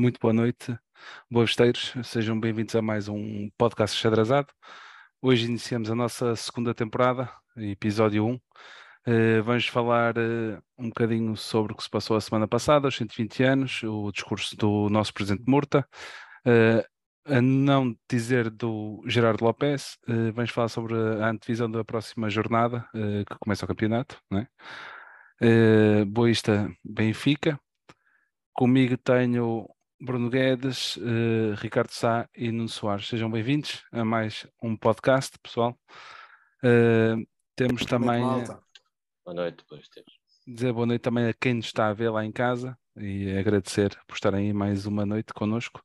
muito boa noite, boavesteiros, sejam bem-vindos a mais um podcast xadrezado. Hoje iniciamos a nossa segunda temporada, episódio 1. Uh, vamos falar uh, um bocadinho sobre o que se passou a semana passada, os 120 anos, o discurso do nosso presidente Murta, uh, a não dizer do Gerardo Lopes, vamos falar sobre a antevisão da próxima jornada, que começa o campeonato, né? Boista Benfica. Comigo tenho Bruno Guedes, uh, Ricardo Sá e Nuno Soares. Sejam bem-vindos a mais um podcast, pessoal. Uh, temos também. Boa noite, depois temos. Dizer boa noite também a quem nos está a ver lá em casa e agradecer por estarem aí mais uma noite connosco.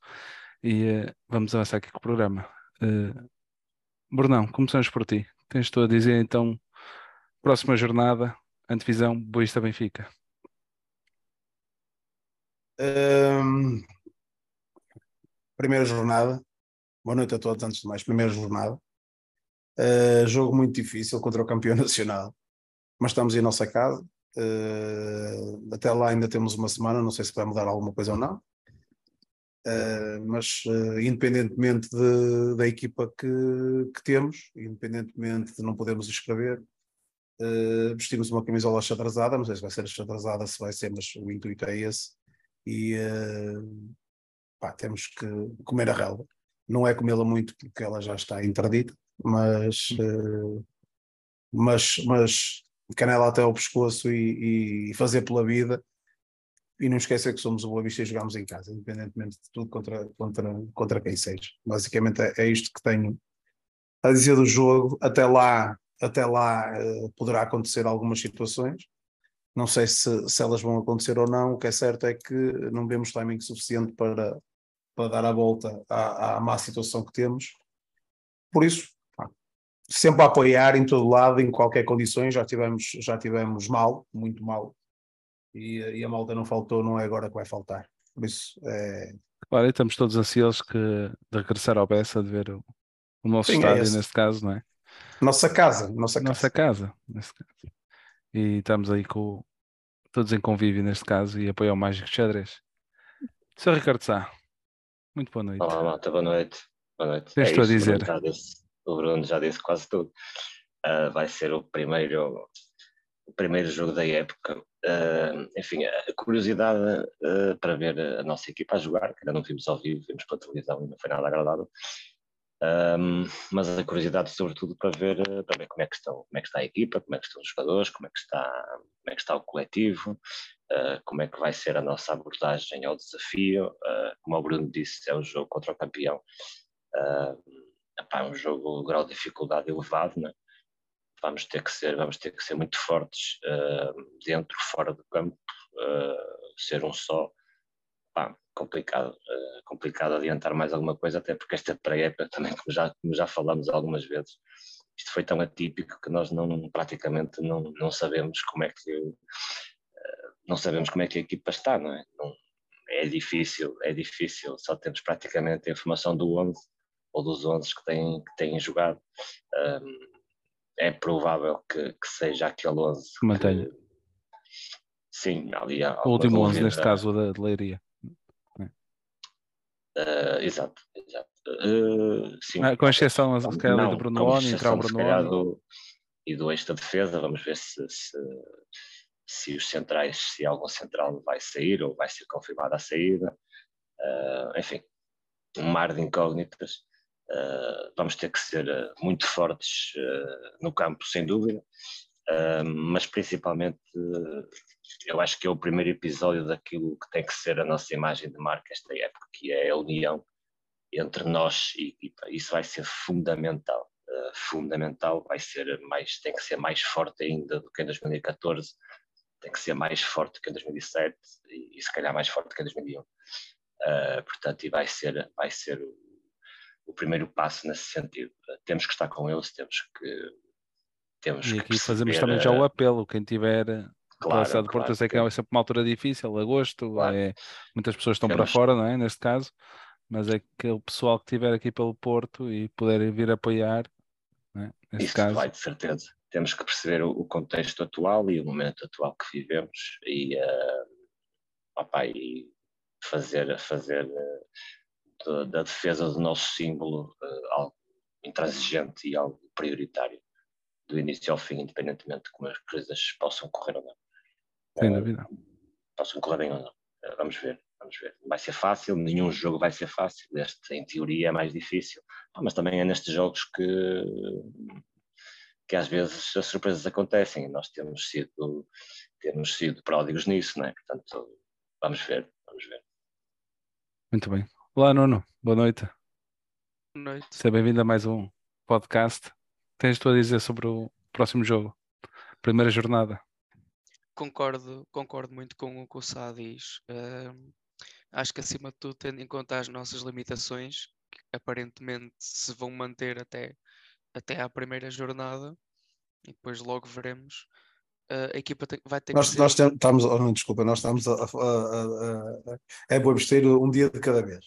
E uh, vamos avançar aqui com o programa. Uh, Brunão, começamos por ti. Tens tu a dizer então, próxima jornada, antevisão, Boista Benfica. Um, Primeira jornada. Boa noite a todos, antes de mais. Primeira jornada. Uh, jogo muito difícil contra o campeão nacional, mas estamos em nossa casa. Uh, até lá ainda temos uma semana, não sei se vai mudar alguma coisa ou não. Uh, mas independentemente de, da equipa que, que, temos, independentemente de não podermos escrever, vestimos uma camisola xadrezada, não sei se vai ser xadrezada, se vai ser, mas o intuito é esse. E pá, temos que comer a relva. Não é comê-la muito porque ela já está interdita, mas, uh, mas, mas canela até ao pescoço e, e, fazer pela vida. E não esquecer que somos o Boa Vista e jogamos em casa, independentemente de tudo, contra, contra, contra quem seja. Basicamente é, é isto que tenho a dizer do jogo. Até lá, até lá uh, poderá acontecer algumas situações. Não sei se, se elas vão acontecer ou não. O que é certo é que não vemos timing suficiente para, para dar a volta à, à má situação que temos. Por isso, sempre a apoiar em todo lado, em qualquer condições, já tivemos, já tivemos mal, muito mal, e, e a malta não faltou, não é agora que vai faltar. Por isso é. Claro, e estamos todos ansiosos que, de regressar ao Bessa, de ver o, o nosso Sim, é estádio, é neste caso, não é? Nossa casa, nossa casa. Nossa casa, neste caso. E estamos aí com todos em convívio neste caso e apoio ao Mágico Xadrez. Sr. Ricardo Sá, muito boa noite. Olá, malta, boa noite. Boa noite. é a dizer? O Bruno, disse, o Bruno já disse quase tudo. Uh, vai ser o primeiro, o primeiro jogo da época. Uh, enfim, a curiosidade uh, para ver a nossa equipa a jogar, que ainda não vimos ao vivo, vimos pela televisão e não foi nada agradável. Um, mas a curiosidade sobretudo para ver, para ver como é que estão, como é que está a equipa, como é que estão os jogadores, como é que está, como é que está o coletivo, uh, como é que vai ser a nossa abordagem ao desafio. Uh, como o Bruno disse, é um jogo contra o campeão. Uh, epá, é um jogo de grau de dificuldade elevado, né? vamos ter que ser, vamos ter que ser muito fortes dentro, fora do campo, ser um só. Epá, complicado, complicado adiantar mais alguma coisa, até porque esta pré-época também, como já, como já falamos algumas vezes, isto foi tão atípico que nós não, praticamente não, não sabemos como é que não sabemos como é que a equipa está, não é? Não, é difícil, é difícil, só temos praticamente a informação do 11 ou dos 11 que têm, que têm jogado. Um, é provável que, que, seja aquele 11 que mantenha. Sim, ali há O último 11, neste caso, da de Leiria. Uh, exato, exato. Uh, sim. Ah, com exceção se calhar, do Bruno entrar o Bruno E do esta defesa, vamos ver se, se se os centrais, se algum central vai sair ou vai ser confirmado a saída. Uh, enfim, um mar de incógnitas. Vamos ter que ser muito fortes no campo, sem dúvida, mas principalmente eu acho que é o primeiro episódio daquilo que tem que ser a nossa imagem de marca esta época, que é a união entre nós e equipa. Isso vai ser fundamental. fundamental, vai ser mais, tem que ser mais forte ainda do que em 2014, tem que ser mais forte que em 2007 e, e se calhar mais forte que em 2001. Uh, ah, portanto, e vai ser, vai ser o, o primeiro passo nesse sentido. Uh, temos que estar com eles, temos que. Temos e aqui que fazemos também já o apelo, quem tiver Claro, claro, Porto eu sei que é sempre uma altura difícil, agosto, claro. é, muitas pessoas estão para fora, não é? Neste caso, mas é que o pessoal que estiver aqui pelo Porto e puder vir apoiar, é? Isso caso. vai, de certeza. Temos que perceber o, o, contexto atual e o momento atual que vivemos e, uh, opa, e fazer, fazer uh, da defesa do nosso símbolo uh, algo intransigente e algo prioritário do início ao fim, independentemente de como as coisas possam correr ou não. Sem dúvida. Possam correr bem ou não. Vamos ver, vamos ver. Vai ser fácil, nenhum jogo vai ser fácil. Este, em teoria, é mais difícil. Mas também é nestes jogos que, que às vezes as surpresas acontecem. Nós temos sido, temos sido pródigos nisso, não é? Portanto, vamos ver, vamos ver. Muito bem. Olá, Nuno. Boa noite. Boa noite. Seja bem-vindo a mais um podcast. Tens tu a dizer sobre o próximo jogo? Primeira jornada. Concordo, concordo muito com o que o Sá diz. Uh, acho que acima de tudo, tendo em conta as nossas limitações, que aparentemente se vão manter até, até à primeira jornada, e depois logo veremos. Uh, a equipa tem, vai ter nós, que. Nós estamos, oh, desculpa, nós estamos a, a, a, a é bom vestir um dia de cada vez.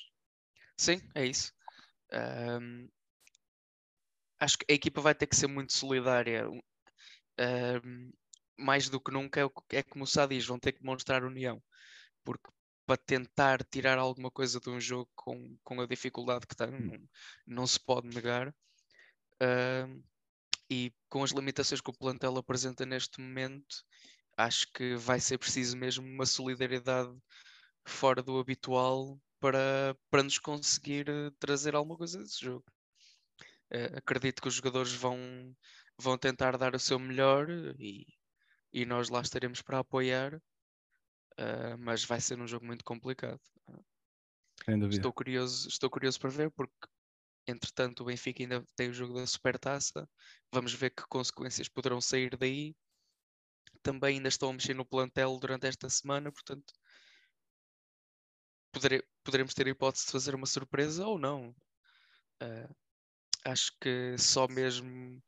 Sim, é isso. Um, acho que a equipa vai ter que ser muito solidária. Um, mais do que nunca é, é como o Sá diz, vão ter que demonstrar união. Porque para tentar tirar alguma coisa de um jogo com, com a dificuldade que tem, não, não se pode negar. Uh, e com as limitações que o plantel apresenta neste momento, acho que vai ser preciso mesmo uma solidariedade fora do habitual para, para nos conseguir eh, trazer alguma coisa desse jogo. Uh, acredito que os jogadores vão, vão tentar dar o seu melhor e, e nós lá estaremos para apoiar, uh, mas vai ser um jogo muito complicado. Estou curioso, estou curioso para ver porque entretanto o Benfica ainda tem o jogo da Supertaça. Vamos ver que consequências poderão sair daí. Também ainda estão a mexer no plantel durante esta semana, portanto podere, poderemos ter a hipótese de fazer uma surpresa ou não. Uh, acho que só mesmo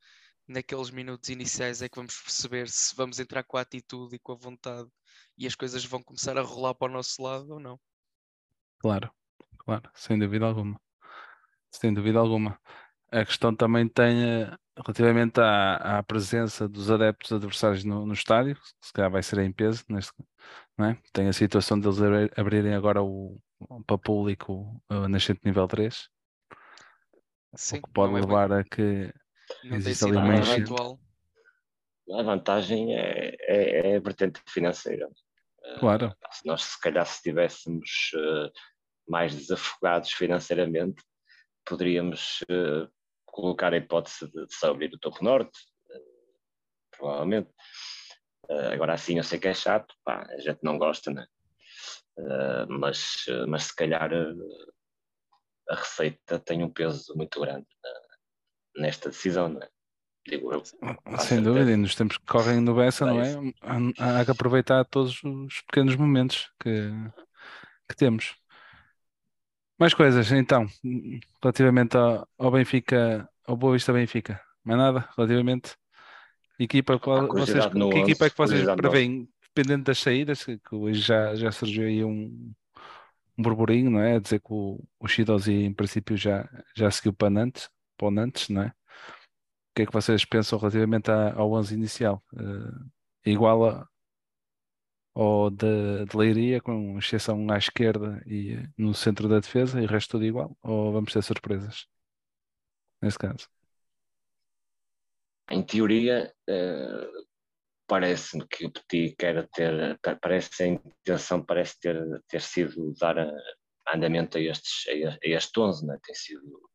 naqueles minutos iniciais é que vamos perceber se vamos entrar com a atitude e com a vontade e as coisas vão começar a rolar para o nosso lado ou não. Claro, claro, sem dúvida alguma. Sem dúvida alguma. A questão também tem eh, relativamente à, à presença dos adeptos adversários no, no estádio, se calhar vai ser em peso, neste, não é? tem a situação deles abrirem agora o, para público o nascente nível 3, Sim, o que pode é levar a que não ali uma enchente. A vantagem é, é, é, a vertente financeira. Claro. Uh, se nós, se calhar, se estivéssemos uh, mais desafogados financeiramente, poderíamos uh, colocar a hipótese de, de se abrir o topo norte, provavelmente. agora assim eu sei que é chato, pá, a gente não gosta, né? mas, mas se calhar a receita tem um peso muito grande nesta decisão, não é? Digo eu. Sem dúvida, e nos tempos que correm no Bessa, não é? Há, há, que aproveitar todos os pequenos momentos que, que temos. Mais coisas, então, relativamente ao, ao Benfica, ao Boa Vista Benfica, mais nada relativamente. Equipa, qual, vocês, que 11, equipa é que vocês prevêem, dependendo das saídas, que hoje já, já surgiu aí um, um burburinho, não é? A dizer que o, o Shidozi em princípio já, já seguiu para Nantes, para o Nantes, não é? O que é que vocês pensam relativamente ao 11 inicial? Uh, igual a, ou de, de Leiria, com exceção à esquerda e no centro da defesa, e o resto tudo igual? Ou vamos ter surpresas? Nesse caso. Em teoria, uh, parece-me que o Petit quer ter, parece a intenção parece ter, ter sido dar andamento a estes, a este 11, né? tem sido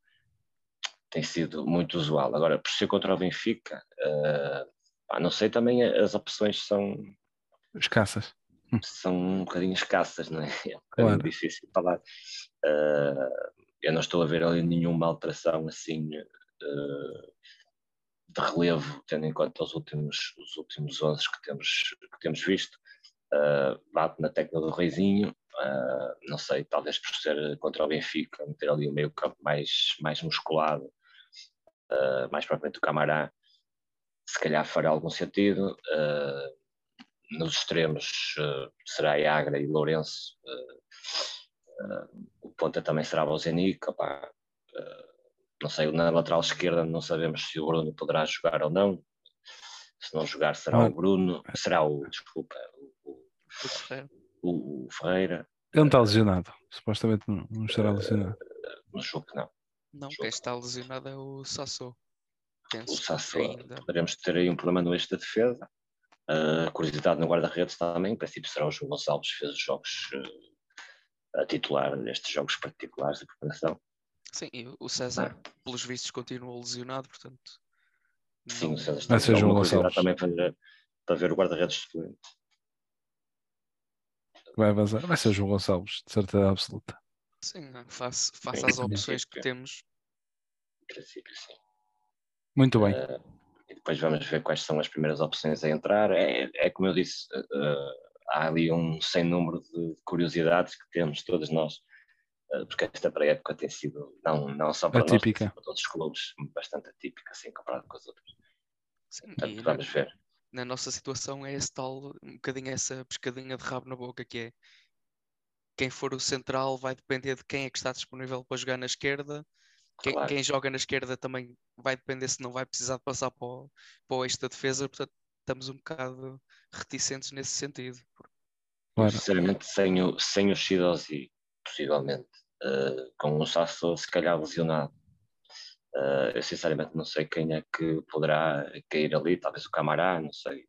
tem sido muito usual. Agora, por ser contra o Benfica, uh, pá, não sei, também as opções são escassas. São um bocadinho escassas, não é? É um bocadinho claro. difícil falar. Uh, eu não estou a ver ali nenhuma alteração assim uh, de relevo, tendo em conta os últimos, os últimos 11 que temos, que temos visto. Uh, bate na tecla do Reizinho, uh, não sei, talvez por ser contra o Benfica, meter ali o meio campo mais, mais musculado, uh, mais propriamente o Camará, se calhar fará algum sentido. nos extremos será Agra e Lourenço. o ponta também será Bozenic. não sei, na lateral esquerda não sabemos se o Bruno poderá jogar ou não. Se não jogar, será o Bruno, será o, desculpa, o, o, o Ferreira. Ele não está lesionado, supostamente não, não estará lesionado. No jogo não. Não, quem está lesionado é o Sassou. Penso o Sassou, ainda... poderemos ter aí um problema no eixo da defesa. Uh, curiosidade no guarda-redes também, em princípio será o João Gonçalves, fez os jogos uh, a titular nestes jogos particulares de preparação. Sim, e o César, não. pelos vistos, continua lesionado, portanto. Sim, o César está a João Gonçalves também para, para ver o guarda-redes suplente. Vai vazar, vai ser o João Gonçalves, de certeza absoluta. Sim, face, face às opções que temos. Em princípio, sim. Muito bem. Uh, e depois vamos ver quais são as primeiras opções a entrar. É, é como eu disse, uh, há ali um sem número de curiosidades que temos todos nós, uh, porque esta pré-época tem sido, não, não só para atípica. nós, para todos os clubes, bastante atípica, assim, comparado com as outras. Sim, Portanto, vamos na, ver. Na nossa situação é esse tal, um bocadinho essa pescadinha de rabo na boca que é quem for o central vai depender de quem é que está disponível para jogar na esquerda. Quem, claro. quem joga na esquerda também vai depender se não vai precisar de passar para o, para o eixo da defesa, portanto estamos um bocado reticentes nesse sentido. Claro. Sinceramente, sem o, sem o Shidozi, possivelmente, uh, com o Sasso se calhar lesionado, uh, eu sinceramente não sei quem é que poderá cair ali, talvez o Camará, não sei.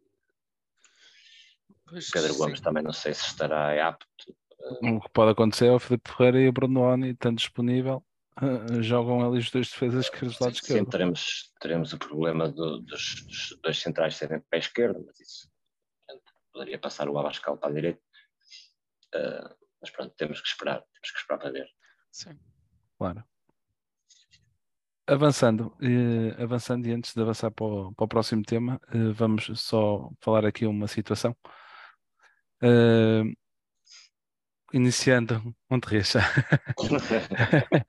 Pois, Pedro Gomes também não sei se estará apto. O que pode acontecer é o Felipe Ferreira e o Bruno Oni estando disponível, uh, jogam ali os dois defesas que os lados esquerdo. Sim, teremos, teremos o problema do, dos, dos, dois centrais serem pé esquerdo, mas isso poderia passar o Abascal para a direita. Uh, mas pronto, temos que esperar, temos que esperar para ver. Sim. Claro. Avançando, eh, avançando e antes de avançar para o, para o próximo tema, eh, vamos só falar aqui uma situação. Uh, iniciando onde rixa.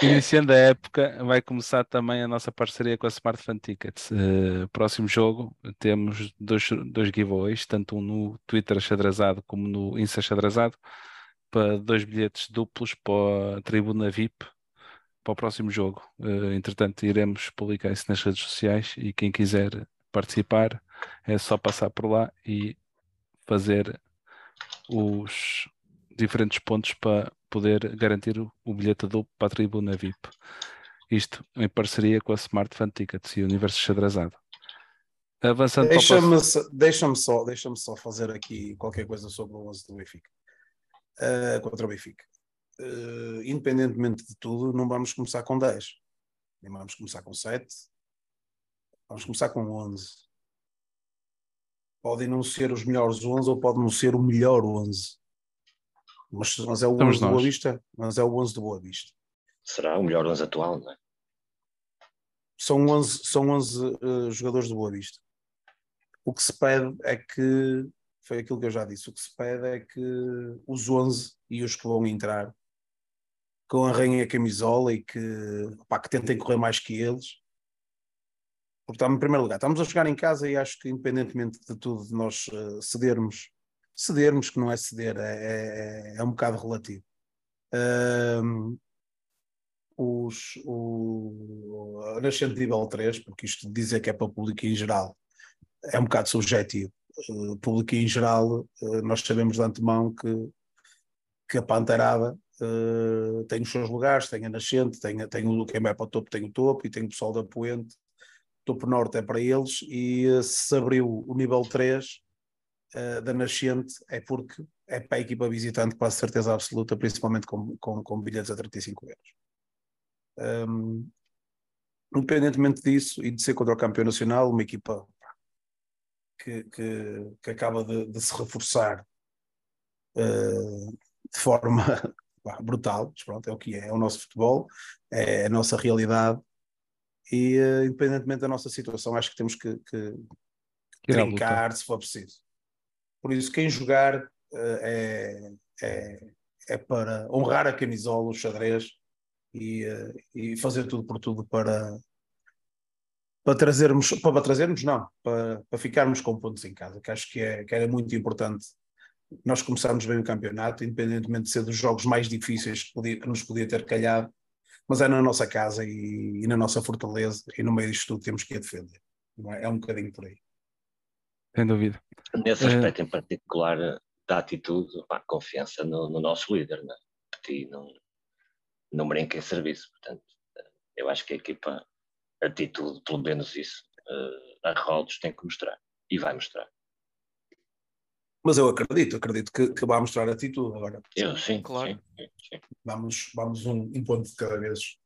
Iniciando a época, vai começar também a nossa parceria com a Smart Fan Tickets. Uh, próximo jogo, temos dois, dois giveaways, tanto um no Twitter xadrezado como no Insta xadrezado, para dois bilhetes duplos para a tribuna VIP para o próximo jogo. Uh, entretanto, iremos publicar isso nas redes sociais e quem quiser participar é só passar por lá e fazer os diferentes pontos para poder garantir o bilhete duplo para a tribuna VIP. Isto em parceria com a Smart Fan Tickets e o Universo Xadrezado. Avançando deixa-me próximo... deixa só, deixa só fazer aqui qualquer coisa sobre o 11 do Benfica. Uh, contra o Benfica. Uh, independentemente de tudo, não vamos começar com 10. Nem vamos começar com 7. Vamos começar com 11 podem não ser os melhores 11 ou pode não ser o melhor 11. Mas, mas é o Estamos 11 nós. do Boa Vista. Mas é o 11 do Boa Vista. Será o melhor 11 atual, não é? São 11, são 11 uh, eh, jogadores do Boa Vista. O que se pede é que, foi aquilo que eu já disse, o que se pede é que os 11 e os que vão entrar com arranhem a camisola e que, que tentem correr mais que eles porque em primeiro lugar, estamos a jogar em casa e acho que independentemente de tudo nós uh, cedermos, cedermos que não é ceder, é, é, é um bocado relativo. Os, o, nascente nível 3, porque isto de dizer que é para o público em geral é um bocado subjetivo. Uh, público em geral, uh, nós sabemos de antemão que, que a Panterada uh, tem os seus lugares, tem a nascente, tem, tem o, quem vai para o topo tem o topo e tem o pessoal da Poente topo norte é para eles e eh, se abriu o nível 3 uh, eh, da nascente é porque é para a equipa visitante quase certeza absoluta, principalmente com, com, com bilhetes a 35 euros. Um, independentemente disso e de ser contra o campeão nacional, uma equipa que, que, que acaba de, de, se reforçar uh, de forma brutal, mas pronto, é o que é, é o nosso futebol, é a nossa realidade e uh, independentemente da nossa situação, acho que temos que, que, que trincar se for preciso. Por isso, quem jogar uh, é, é, é, para honrar a camisola, o xadrez e, uh, e fazer tudo por tudo para, para trazermos, para trazermos não, para, para ficarmos com pontos em casa, que acho que, é, que era muito importante. Nós começámos bem o campeonato, independentemente de ser dos jogos mais difíceis que, podia, que nos podia ter calhado, mas é na nossa casa e, e, na nossa fortaleza, e no meio disto tudo temos que a defender. É? é um bocadinho por aí. Sem dúvida. Nesse aspecto uh... em particular da atitude, pá, confiança no, no, nosso líder, né? Petit não, não brinca em serviço, portanto, eu acho que a equipa atitude, pelo menos isso, uh, a Rodos tem que mostrar e vai mostrar. Mas eu acredito, acredito que, que vai mostrar atitude agora. Eu sim, claro. Sim, sim. Vamos, vamos um, um, ponto de cada vez.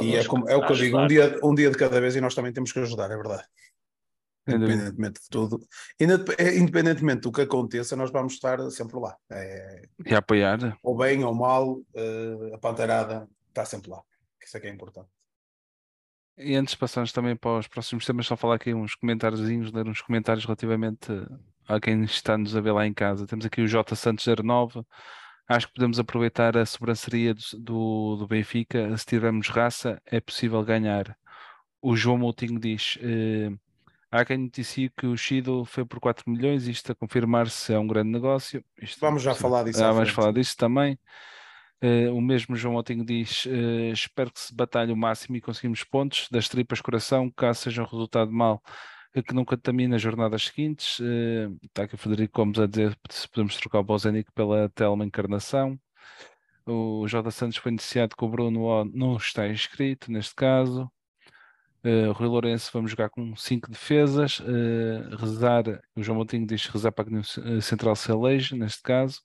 e é, como, é o que eu digo, um dia, um dia de cada vez e nós também temos que ajudar, é verdade. Independentemente de tudo, é, independentemente do que aconteça, nós vamos estar sempre lá. É, e apoiar. Ou bem ou mal, uh, a panteirada está sempre lá. Isso é que é importante. E antes de passarmos também para os próximos temas, só falar aqui uns comentáriozinhos, ler uns comentários relativamente a quem está-nos a ver lá em casa. Temos aqui o J Santos 09. Acho que podemos aproveitar a sobranceria do, do, do Benfica. Se tivermos raça, é possível ganhar. O João Moutinho diz: eh, há quem noticie que o Shido foi por 4 milhões. Isto a confirmar-se é um grande negócio. Isto, vamos já falar disso. Ah, vamos falar disso também. Uh, o mesmo João Otinho diz: uh, Espero que se batalhe o máximo e conseguimos pontos das tripas coração, caso seja um resultado mau que não contamine as jornadas seguintes. Uh, está aqui o Frederico Gomes a dizer se podemos trocar o Bozenic pela Telma Encarnação. O Jota Santos foi iniciado com o Bruno o, não está inscrito neste caso. Uh, Rui Lourenço, vamos jogar com 5 defesas. Uh, rezar, o João Montinho diz rezar para que o Central se eleja, neste caso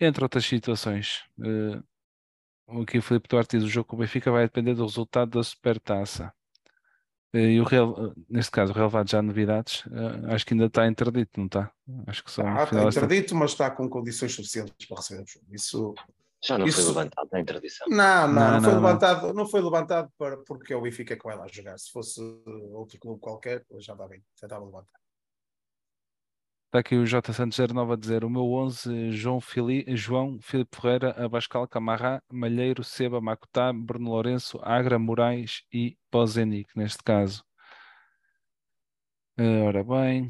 entre outras situações. Uh, aqui o Filipe Duarte diz o jogo com o Benfica vai depender do resultado da Supertaça. Uh, e o Real, neste caso, o relevado já há novidades, uh, acho que ainda está interdito, não está? Acho que só ah, está interdito, mas está com condições suficientes para receber o jogo. Isso, já não isso... foi levantado na interdição. Não, não, não, não foi, não, levantado, não. não foi levantado para, porque é o Benfica que vai lá jogar. Se fosse outro clube qualquer, já estava bem, já estava levantado. Está aqui o J. Santos 09 a dizer: o meu 11, João, Fili, João Filipe Ferreira, Abascal, Camará, Malheiro, Seba, Macutá, Bruno Lourenço, Agra, Moraes e Pozenic, neste caso. Uh, ora bem,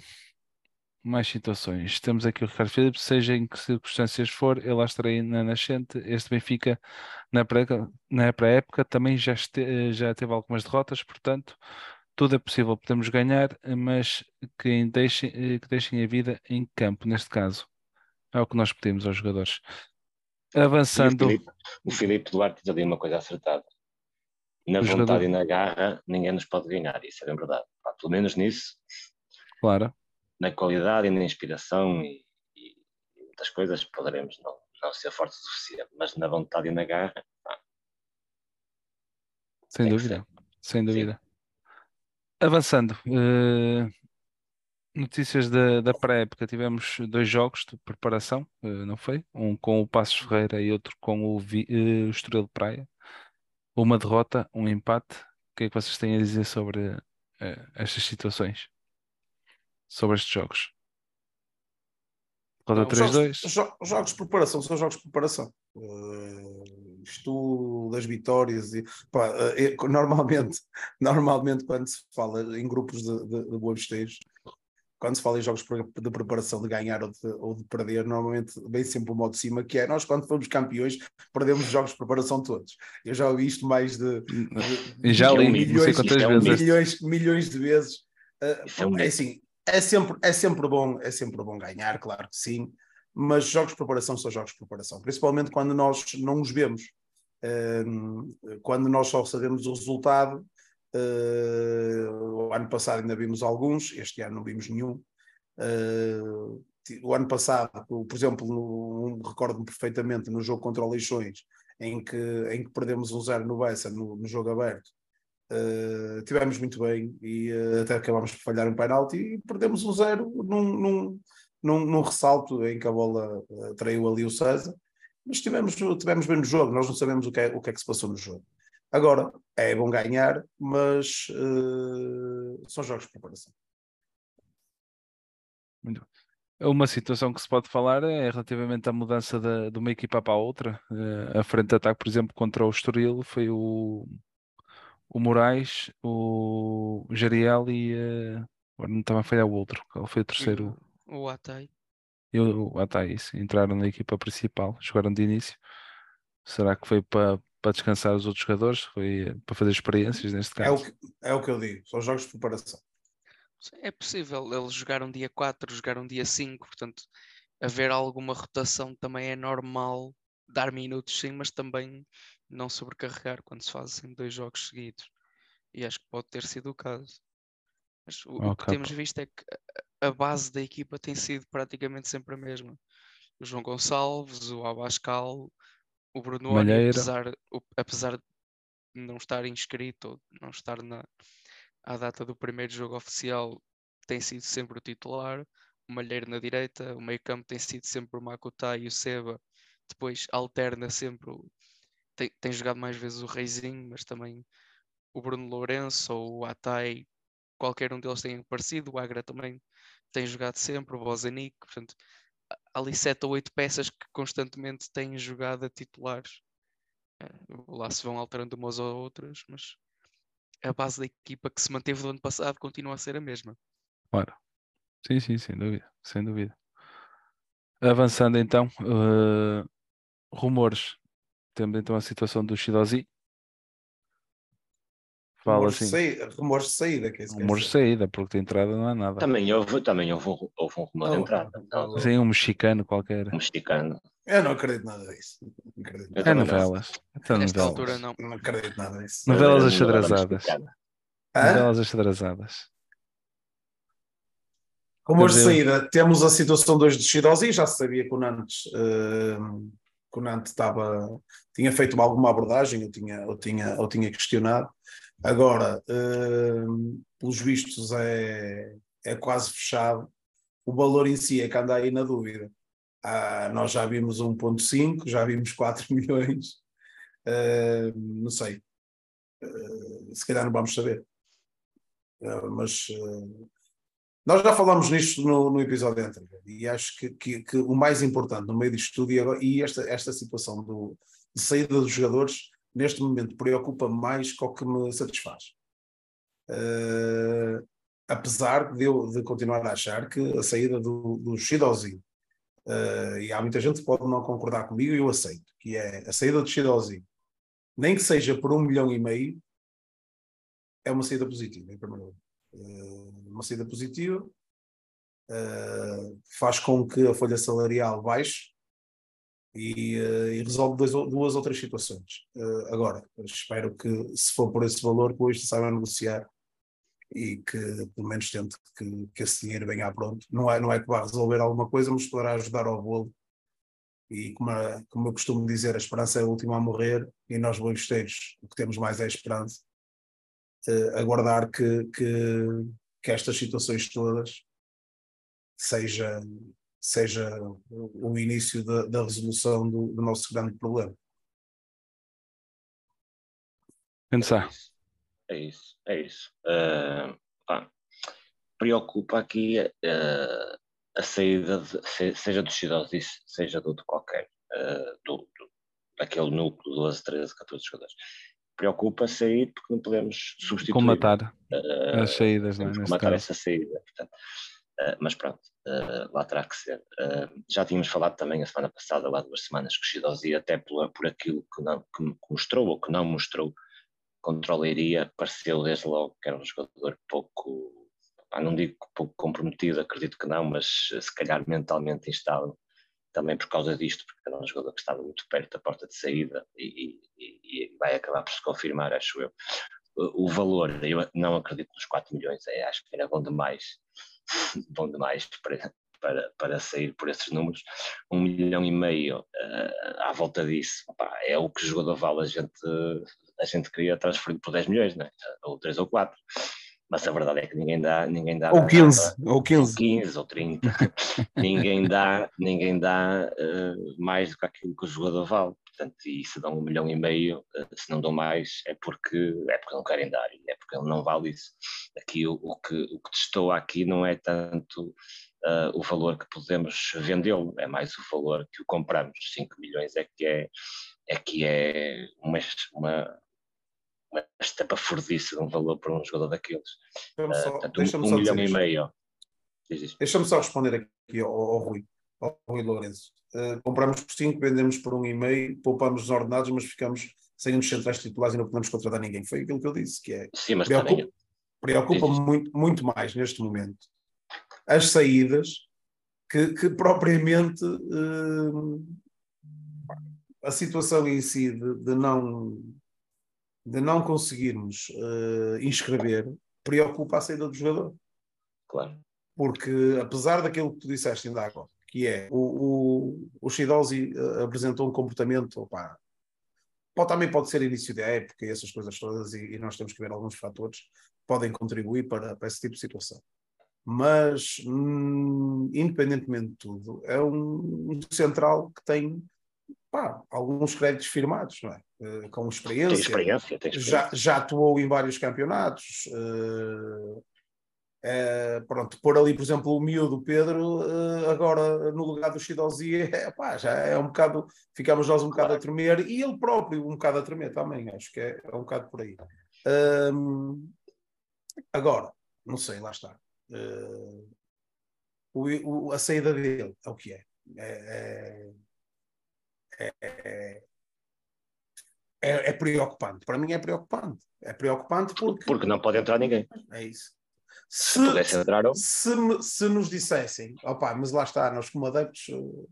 mais situações. Temos aqui o Ricardo Filipe, seja em que circunstâncias for, eu lá estarei na nascente. Este Benfica, na pré-época, também já, este, já teve algumas derrotas, portanto tudo é possível, podemos ganhar, mas que deixem, que deixem a vida em campo, neste caso. É o que nós pedimos aos jogadores. Avançando. O Filipe, Duarte diz ali uma coisa acertada. Na vontade jogador... e na garra, ninguém nos pode ganhar, isso é bem verdade. Pá, pelo menos nisso. Claro. Na qualidade e na inspiração e, e, e muitas coisas poderemos não, não ser fortes o suficiente, mas na vontade e na garra. Pá, sem dúvida. Sem dúvida. Sim. Avançando, uh, notícias da, da pré-época, tivemos dois jogos de preparação, uh, não foi? Um com o Passos Ferreira e outro com o, Vi, uh, o Estoril de Praia. Uma derrota, um empate. O que é que vocês têm a dizer sobre estas situações? Sobre estes jogos? Roda 3-2. Jogos, jogos de preparação são jogos de preparação. Uh, isto das vitórias e pá, uh, normalmente, normalmente quando se fala em grupos de, de, de boa quando se fala em jogos de preparação de ganhar ou de, ou de, perder, normalmente vem sempre o modo de cima, que é nós, quando fomos campeões, perdemos os jogos de preparação todos. Eu já ouvi isto mais de, de já li, milhões, milhões, milhões, milhões de vezes. Uh, é assim, é sempre, é sempre bom, é sempre bom ganhar, claro que sim, mas jogos de preparação são jogos de preparação, principalmente quando nós não os vemos. Quando nós só sabemos o resultado, uh, o ano passado ainda vimos alguns, este ano não vimos nenhum. Uh, o ano passado, por exemplo, recordo-me perfeitamente no jogo contra o Leixões, em que, em que perdemos um zero no Bessa, no, no jogo aberto, Uh, tivemos muito bem e uh, até acabámos por falhar um penalti e perdemos um zero num, num, num, num ressalto em que a bola uh, traiu ali o César, mas tivemos, tivemos bem no jogo, nós não sabemos o que, é, o que é que se passou no jogo. Agora, é bom ganhar, mas são jogos de preparação. Muito uma situação que se pode falar é relativamente à mudança de, de uma equipa para a outra. a frente de ataque, por exemplo, contra o Estoril foi o, o Moraes, o Jariel e uh, agora não estava a falhar o outro, qual foi o terceiro? O, o E o, o Atai, isso, entraram na equipa principal, jogaram de início. Será que foi para, para descansar os outros jogadores? Foi para fazer experiências neste caso? É o que, é o que eu digo, são jogos de preparação. É possível, eles jogaram dia 4, jogaram dia 5, portanto, haver alguma rotação também é normal, dar minutos sim, mas também não sobrecarregar quando se fazem dois jogos seguidos. E acho que pode ter sido o caso. Mas o, o que temos visto é que a base da equipa tem sido praticamente sempre a mesma. O João Gonçalves, o Abascal, o Bruno Malheiro, apesar, o, apesar de não estar inscrito ou não estar na à data do primeiro jogo oficial, tem sido sempre o titular. O Malheiro na direita, o meio campo tem sido sempre o Makuta e o Seba. Depois alterna sempre o, tem, tem jogado mais vezes o Reizinho, mas também o Bruno Lourenço ou o Atai, qualquer um deles tem aparecido, o Agra também tem jogado sempre, o Bozanic, portanto, há ali sete ou oito peças que constantemente têm jogado a titulares. Eh, lá se vão alterando umas ou outras, mas a base da equipa que se manteve do ano passado continua a ser a mesma. Claro. Sim, sim, sem dúvida, sem dúvida. Avançando então, uh, rumores temos então a situação do Shidozi. Fala rumores assim. De saída, rumores de saída. Que é rumores de saída, porque de entrada não é nada. Também houve, também houve, houve um rumor oh, de entrada. Oh, Sim, um mexicano qualquer. Um mexicano. Eu não acredito nada disso. É novelas. É Nesta altura não. Não acredito nada disso. Novelas achadrazadas. Novelas achadrazadas. Rumores de saída. Temos a situação dos de Shidozi, já se sabia que o Nantes uh, que o Nantes estava, tinha feito alguma abordagem, eu tinha, eu tinha, eu tinha questionado. Agora, uh, pelos vistos, é, é quase fechado. O valor em si é que anda aí na dúvida. Ah, nós já vimos 1,5, já vimos 4 milhões. Uh, não sei. Uh, se calhar não vamos saber. Uh, mas nós já falámos nisto no, no episódio anterior e acho que, que, que, o mais importante no meio disto tudo e, agora, e esta, esta situação do, de saída dos jogadores neste momento preocupa mais com o que me satisfaz. Uh, apesar de eu de continuar a achar que a saída do, do Shidozi, uh, e há muita gente que pode não concordar comigo e eu aceito, que é a saída do Shidozi, nem que seja por um milhão e meio, é uma saída positiva, em primeiro lugar. Uh, uma saída positiva, faz com que a folha salarial baixe e, uh, e resolve dois, duas outras situações. Uh, agora, espero que, se for por esse valor, depois saiba negociar e que pelo menos tente que, que esse dinheiro venha pronto. Não é, não é que vá resolver alguma coisa, mas poderá ajudar ao bolo. E como, a, como eu costumo dizer, a esperança é a última a morrer e nós, boivesteiros, o que temos mais é a esperança. Uh, aguardar que, que, que estas situações todas seja, seja o início da, da resolução do, do, nosso grande problema. Pensar. É isso, é isso. Uh, preocupa aqui uh, a saída, de, seja do Cidadis, seja do de qualquer, uh, do, do, daquele núcleo, 12, 13, 14 jogadores preocupa sair porque não podemos substituir. Comatar uh, as saídas, não é? Comatar essa saída. Portanto, mas pronto, uh, lá terá que ser. já tínhamos falado também a semana passada, lá duas semanas, que o Shidozi, até por, por aquilo que, não, que, mostrou ou que não mostrou contra pareceu desde logo que era um jogador pouco, ah, não digo pouco comprometido, acredito que não, mas se calhar mentalmente instável também por causa disto, porque era um jogador que estava muito perto da porta de saída e, e, e vai acabar por se confirmar, acho eu. O, valor, eu não acredito nos 4 milhões, é, acho que era bom demais, bom demais para, para, para sair por esses números. Um milhão e meio uh, à volta disso, opa, é o que o jogador vale, a gente, a gente queria transferir por 10 milhões, né? ou 3 ou 4 mas a verdade é que ninguém dá, ninguém dá ou 15, nada, ou 15, 15 ou 30, ninguém dá, ninguém dá uh, mais do que aquilo que o jogador vale. Portanto, e se dão um milhão e meio, uh, se não dão mais, é porque é porque não querem dar, é porque ele não vale isso. Aqui o, o que o que testou aqui não é tanto uh, o valor que podemos vendê-lo, é mais o valor que o compramos. 5 milhões é que é é que é uma, uma uma estampa furdice de um valor para um jogador daqueles. Uh, só, portanto, um, um milhão e meio. Deixa-me só responder aqui ao, ao Rui, ao Rui Lourenço. Uh, compramos por 5, vendemos por um e meio, poupamos os ordenados, mas ficamos sem uns centrais titulares e não podemos contratar ninguém. Foi aquilo que eu disse, que é Sim, mas Preocupa- Existe. muito, muito mais neste momento as saídas que, que propriamente eh, a situação em si de, de não de não conseguirmos eh, inscrever preocupa a saída do jogador Claro. porque apesar daquilo que tu disseste ainda agora, que é o, o, o Shidozi eh, apresentou um comportamento, opá, pode, também pode ser início da época e essas coisas todas, e, e nós temos que ver alguns fatores que podem contribuir para, para esse tipo de situação. Mas, hum, independentemente de tudo, é um, um central que tem pá, alguns créditos firmados, não é? Eh, com Tem experiência, experiência, tem experiência. já, já atuou em vários campeonatos. eh, eh, pronto, pôr ali, por exemplo, o miúdo Pedro, eh, agora no lugar do Shidozi, é, pá, já é um bocado, ficamos nós um bocado a tremer e ele próprio um bocado a tremer também, acho que é, é um bocado por aí. Agora, não sei, lá está. Eh, o- o- a saída dele é o que é. É, é, é, é- é preocupante. Para mim é preocupante. É preocupante porque, Porque não pode entrar ninguém. é isso. Se pudesse entrar, ou- Se, se nos dissessem, opá, mas lá está, nós como adeptos eh,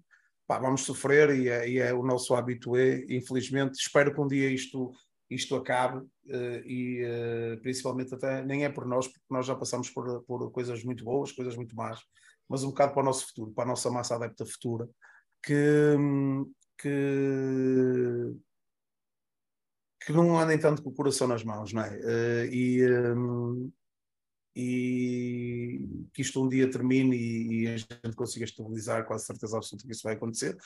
pá, vamos sofrer e é, e é o nosso habitué, infelizmente. Espero que um dia isto, isto acabe eh, e eh, principalmente até nem é por nós, porque nós já passamos por, por coisas muito boas, coisas muito más, mas um bocado para o nosso futuro, para a nossa massa adepta futura, que, que, que não andem tanto com o coração nas mãos, não é? E, e que isto um dia termine e, e a gente consiga estabilizar, quase certeza absoluta que isso vai acontecer.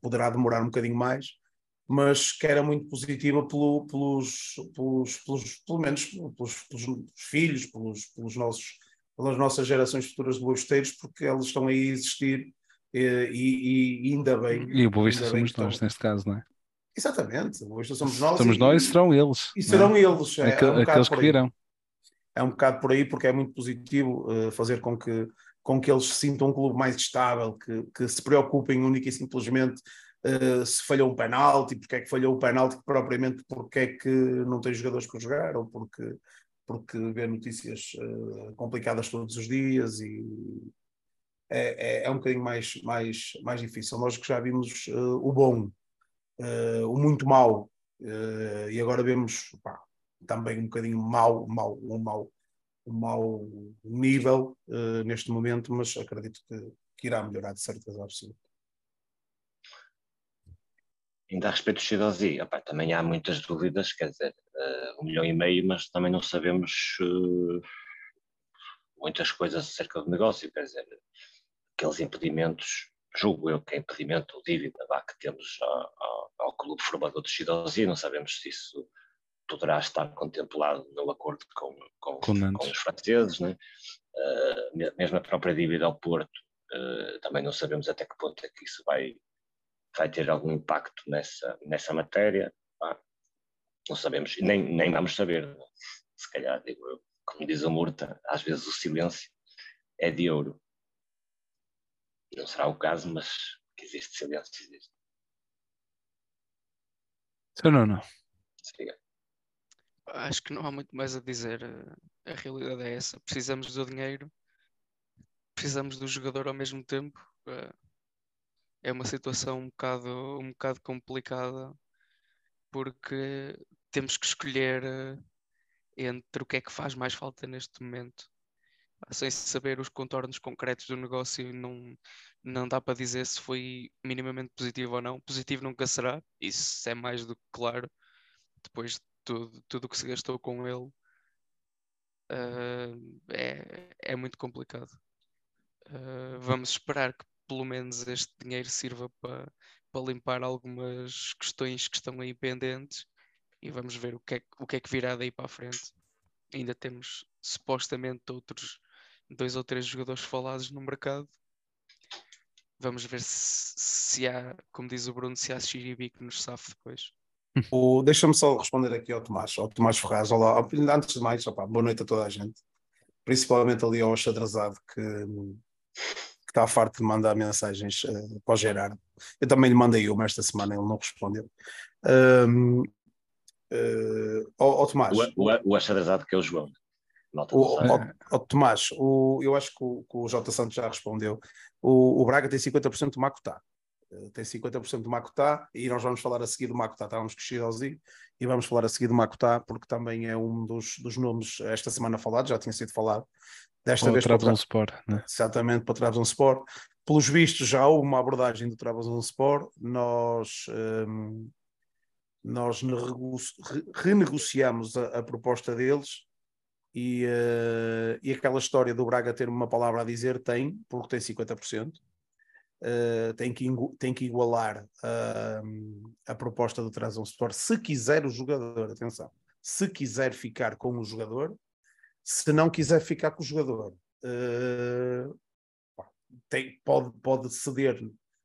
Poderá, demorar um bocadinho mais, mas que era muito positiva pelo, pelos, pelos, pelos, pelo menos pelos, pelos filhos, pelos, pelos nossos, pelas nossas gerações futuras de boisteiros, porque eles estão aí a existir eh, e, e ainda bem. E o bem somos estão- nós, neste caso, não é? Exatamente, o Boa somos nós. Somos e- nós e serão eles. E é? serão eles. É, é um aqueles que virão. É um bocado por aí, porque é muito positivo eh, fazer com que, com que eles sintam um clube mais estável, que, que se preocupem única e simplesmente eh, se falhou um penalti, porque é que falhou o penalti, propriamente porque é que não tem jogadores para jogar, ou porque, porque vê notícias eh, complicadas todos os dias e é, é, é um bocadinho mais, mais, mais difícil. Nós que já vimos o bom, o muito eh, e agora vemos pá, também um bocadinho mau, mau, um mau, um mau nível eh, neste momento, mas acredito que, que irá melhorar de certeza absoluta. Ainda a respeito do Shidozi, opá, também há muitas dúvidas, quer dizer, eh, um milhão e meio, mas também não sabemos eh, muitas coisas acerca do negócio, quer dizer, aqueles impedimentos, julgo eu que é impedimento ou dívida que temos ao, ao- ao clube formador do Shidozi, não sabemos se isso poderá estar contemplado no acordo com, com, Com com os franceses, né? Me- mesmo a própria dívida ao Porto, eh, também não sabemos até que ponto é que isso vai, vai ter algum impacto nessa, nessa matéria. Não sabemos, nem, nem vamos saber. né? Se calhar, digo eu, como diz o Murta, às vezes o silêncio é de ouro. Não será o caso, mas que existe silêncio, existe. Sim, não, não. Acho que não há muito mais a dizer. A realidade é essa. Precisamos do dinheiro, precisamos do jogador ao mesmo tempo. É uma situação um bocado, um bocado complicada porque temos que escolher eh, entre o que é que faz mais falta neste momento. Sem saber os contornos concretos do negócio, não, não dá para dizer se foi minimamente positivo ou não. Positivo nunca será, isso é mais do que claro. Depois de tudo, tudo o que se gastou com ele, ah, é, é muito complicado. Ah, vamos esperar que pelo menos este dinheiro sirva para, limpar algumas questões que estão aí pendentes e vamos ver o que é, o que é que virá daí para a frente. Ainda temos supostamente outros dois ou três jogadores falados no mercado. Vamos ver se, se há, como diz o Bruno, se há Xiribi que nos safe depois. Deixa-me só responder aqui ao Tomás, ao Tomás Ferraz. Olá, antes de mais, opa, boa noite a toda a gente, principalmente ali ao atrasado que, que está farto de mandar mensagens uh, para o Gerardo. Eu também lhe mandei uma esta semana, ele não respondeu. Um, uh, ao, ao, Tomás. O, o, o achadrazado que é o João. O, Tomás, o, eu acho que o, que o J. Santos já respondeu. O, o Braga tem 50% do Macutá. Eh, tem 50% do Macutá e nós vamos falar a seguir do Macutá. Estávamos com Chiralzi e vamos falar a seguir do Macutá porque também é um dos, dos nomes esta semana falado, já tinha sido falado. Desta vez para o Sport, né? Exatamente, para o Sport. Pelos vistos, já houve uma abordagem do Trabzon Sport. Nós, um, nós renegociamos a, a proposta deles e, uh, e aquela história do Braga ter uma palavra a dizer tem, porque tem 50%. Uh, tem, que, tem que igualar uh, a proposta do Sport se quiser o jogador, atenção, se quiser ficar com o jogador, se não quiser ficar com o jogador, uh, tem, pode, pode ceder,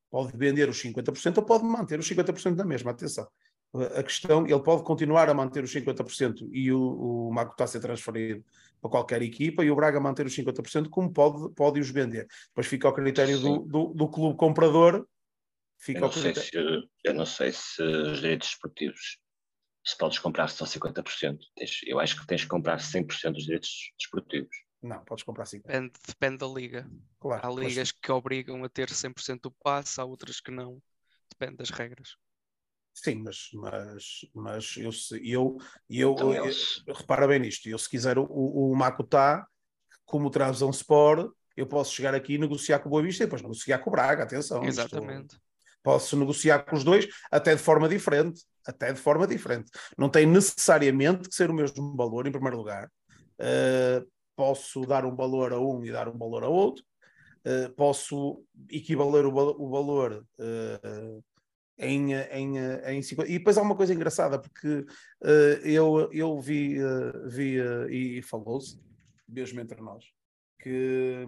pode vender os 50% ou pode manter os 50% da mesma, atenção. A questão, ele pode continuar a manter os 50% e o, o Mago está a ser transferido para qualquer equipa e o Braga manter os 50%, como pode, pode os vender. Depois fica ao critério do, do, do, clube comprador. Fica eu, não critério... se, eu não sei se os direitos esportivos se podes comprar só 50%. Tens, eu acho que tens que comprar 100% dos direitos desportivos. Não, podes comprar 50%. Depende, depende da liga. Claro, há ligas mas... que obrigam a ter 100% do passe, há outras que não. Depende das regras. Sim, mas, mas, mas eu, eu, eu, então, eu, eu repara bem nisto, eu se quiser o, o, Makutá, como traz um Sport, eu posso chegar aqui e negociar com o Boa Vista e depois negociar com o Braga, atenção. Exatamente. Isto, posso negociar com os dois, até de forma diferente, até de forma diferente. Não tem necessariamente que ser o mesmo valor, em primeiro lugar. Uh, posso dar um valor a um e dar um valor a outro. Uh, posso equivaler o, o valor uh, em, em, em 50. E depois há uma coisa engraçada, porque uh, eu, eu vi, uh, vi uh, e falou-se, mesmo entre nós, que,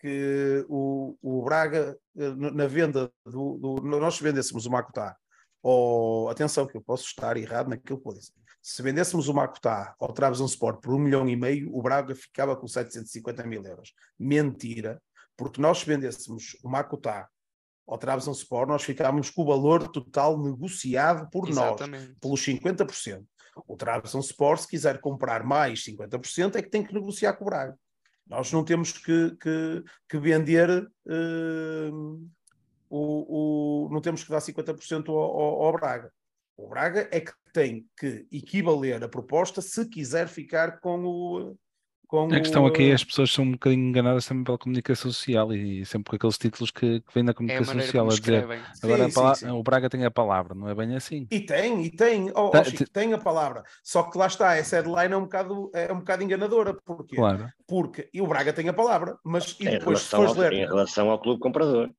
que o, o Braga, na venda do, do. Nós vendêssemos o Macutá, ou atenção, que eu posso estar errado naquilo que vou dizer. Se vendêssemos o Macutá ao Sport por um milhão e meio, o Braga ficava com 750 mil euros. Mentira, porque nós vendêssemos o Macutá ao Trabzon Sport, nós ficámos com o valor total negociado por Exatamente. nós, pelos 50%. O Trabzon Sport, se quiser comprar mais 50%, é que tem que negociar com o Braga. Nós não temos que, que, que vender uh, o, o, não temos que dar 50% ao, ao, ao Braga. O Braga é que tem que equivaler a proposta se quiser ficar com o, a questão aqui é que as pessoas são um bocadinho enganadas também pela comunicação social e sempre com aqueles títulos que, que vêm da é comunicação é social a dizer agora sim, a sim, sim. o Braga tem a palavra, não é bem assim. E tem, e tem, oh, tá, oh, Chico, tem a palavra. Só que lá está, essa headline é um bocado, é um bocado enganadora. Porquê? Claro. Porque e o Braga tem a palavra, mas e depois se fores ao, ler. Em relação ao clube comprador.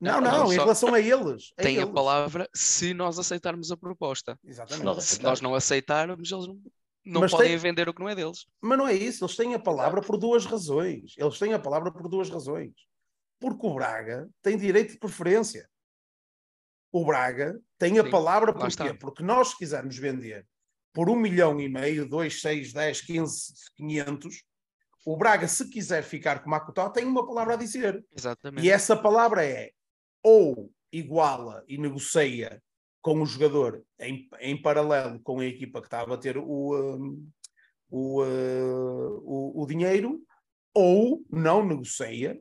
Não, não, não em relação a eles. A tem eles. a palavra se nós aceitarmos a proposta. Exatamente. Se nós não aceitarmos, eles não não mas podem tem... vender o que não é deles. Mas não é isso, eles têm a palavra por duas razões. Eles têm a palavra por duas razões. Porque o Braga tem direito de preferência. O Braga tem a Sim, palavra porquê? Porque nós, se quisermos vender por um milhão e meio, dois, seis, dez, quinze, quinhentos, o Braga, se quiser ficar com o Macutá, tem uma palavra a dizer. Exatamente. E essa palavra é ou iguala e negocia com o jogador em, em paralelo com a equipa que está a bater o, um, o, uh, o, o, dinheiro, ou não negocia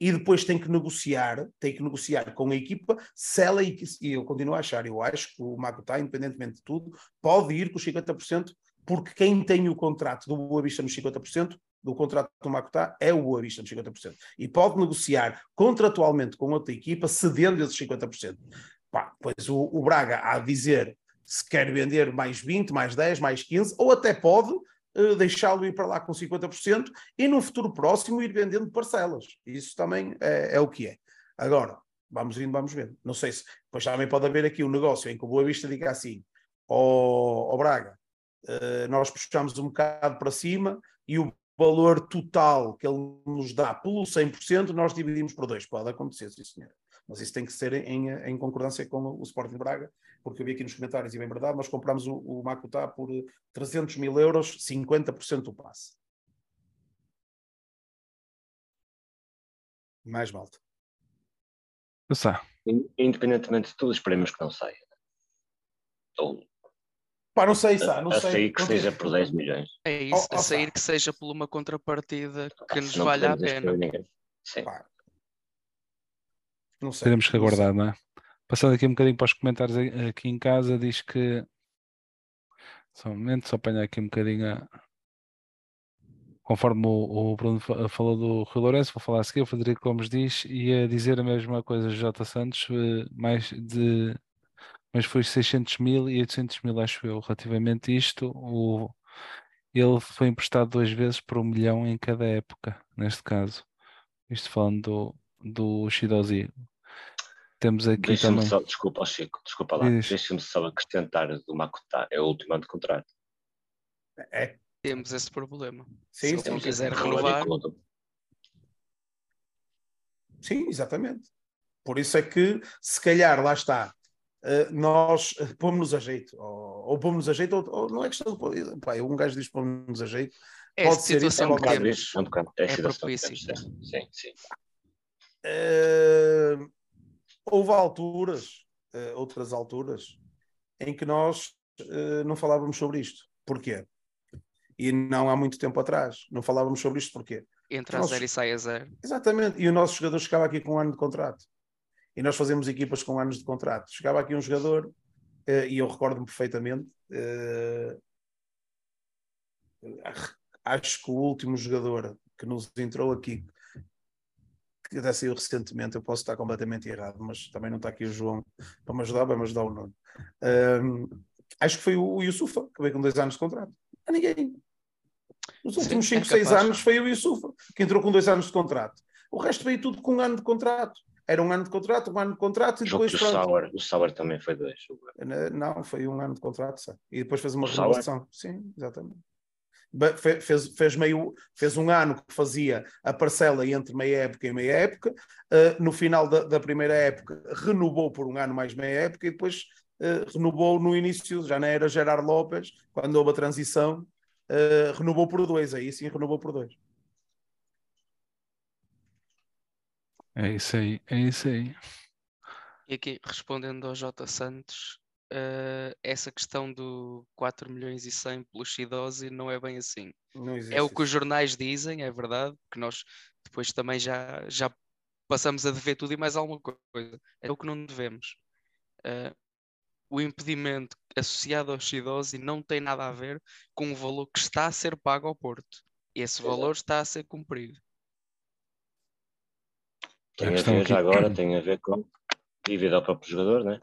e depois tem que negociar, tem que negociar com a equipa se ela, e eu continuo a achar, eu acho que o Makuta, independentemente de tudo, pode ir com os 50%, porque quem tem o contrato do Boa Vista nos 50%, do contrato do Makuta, é o Boa Vista nos 50%. E pode negociar contratualmente com outra equipa, cedendo esses 50%. Pá, pois o, o, Braga há de dizer se quer vender mais 20, mais 10, mais 15, ou até pode uh, deixá-lo ir para lá com 50% e no futuro próximo ir vendendo parcelas. Isso também é, é, o que é. Agora, vamos indo, vamos ver. Não sei se. Pois também pode haver aqui um negócio em que o Boa Vista diga assim: ao, Braga, uh, nós puxamos um bocado para cima e o valor total que ele nos dá pelo 100%, nós dividimos por dois. Pode acontecer, sim, senhor Mas isso tem que ser em, em concordância com o Sporting de Braga, porque eu vi aqui nos comentários, e bem verdade, nós compramos o, o Makutá por 300 mil euros, 50% do passe. Mais malta. Passar. Independentemente de tudo, esperemos que não saia. Ou Pá, não sei, Sá, não a sei. sair que seja por 10 milhões. É isso, Oh, a oh, sair pá. que seja por uma contrapartida que nos Não valha a pena. Sim. Pá, Não sei. Teremos que aguardar, não é? Passando aqui um bocadinho para os comentários a- aqui em casa, diz que. Só um momento, só apanhar aqui um bocadinho a. Conforme o, o Bruno fa- falou do Rio Lourenço, vou falar a seguir, o Frederico Gomes diz, ia dizer a mesma coisa do J. Santos, eh, mais de. Mas foi 600 mil e 800 mil, acho eu. Relativamente a isto, o, ele foi emprestado duas vezes por um milhão em cada época, neste caso. Isto falando do, do Shidozi. Temos aqui também. só, desculpa, Chico, desculpa lá. Deixa-me só acrescentar do Makuta, é o último ano de contrato. É, Temos esse problema. sim, Se sim, ele quiser renovar, Sim, exatamente. Por isso é que, se calhar, lá está, nós eh, pomos-nos a jeito, ou, ou pomos-nos a jeito, ou, ou não é questão de pôr- pá, um gajo diz pomos-nos a jeito, é Pode ser isso, situação é isso, é um bocado- é É propício. temos, sim, sim. Eh, houve alturas, eh, outras alturas, em que nós eh, não falávamos sobre isto. Porquê? E não há muito tempo atrás. Não falávamos sobre isto porquê? Entra a zero e sai a zero. Exatamente. E o nosso jogador chegava aqui com um ano de contrato. E nós fazemos equipas com anos de contrato. Chegava aqui um jogador, eh, e eu recordo-me perfeitamente, eh, acho que o último jogador que nos entrou aqui, que até saiu recentemente, eu posso estar completamente errado, mas também não está aqui o João para me ajudar, vai-me ajudar o Nuno. Ahm, acho que foi o Yusufa, que veio com dois anos de contrato. A ninguém. Nos últimos é 5, 6 capaz. anos foi o Yusufa, que entrou com dois anos de contrato. O resto veio tudo com um ano de contrato. Era um ano de contrato, um ano de contrato e O jogo depois pronto. Sauer, o Sauer também foi dois. Não, foi um ano de contrato, sabe? E depois fez uma O renovação. Sim, exatamente. Fez, fez, meio, fez um ano que fazia a parcela entre meia época e meia época. Uh, no final da, da primeira época, renovou por um ano mais meia época e depois uh, renovou no início, já não era Gerard Lopes, quando houve a transição, uh, renovou por dois. Aí sim, renovou por dois. É isso aí, é isso aí. E aqui, respondendo ao J. Santos, eh, essa questão do 4 milhões e 100 pelo Shidosi não é bem assim. Não existe É o que os jornais dizem, é verdade, que nós depois também já, já passamos a dever tudo e mais alguma coisa. É o que não devemos. Eh, o impedimento associado ao Shidosi não tem nada a ver com o valor que está a ser pago ao Porto. Esse valor está a ser cumprido. Tem A ver, aqui- já agora, tem a ver com dívida ao próprio jogador, né?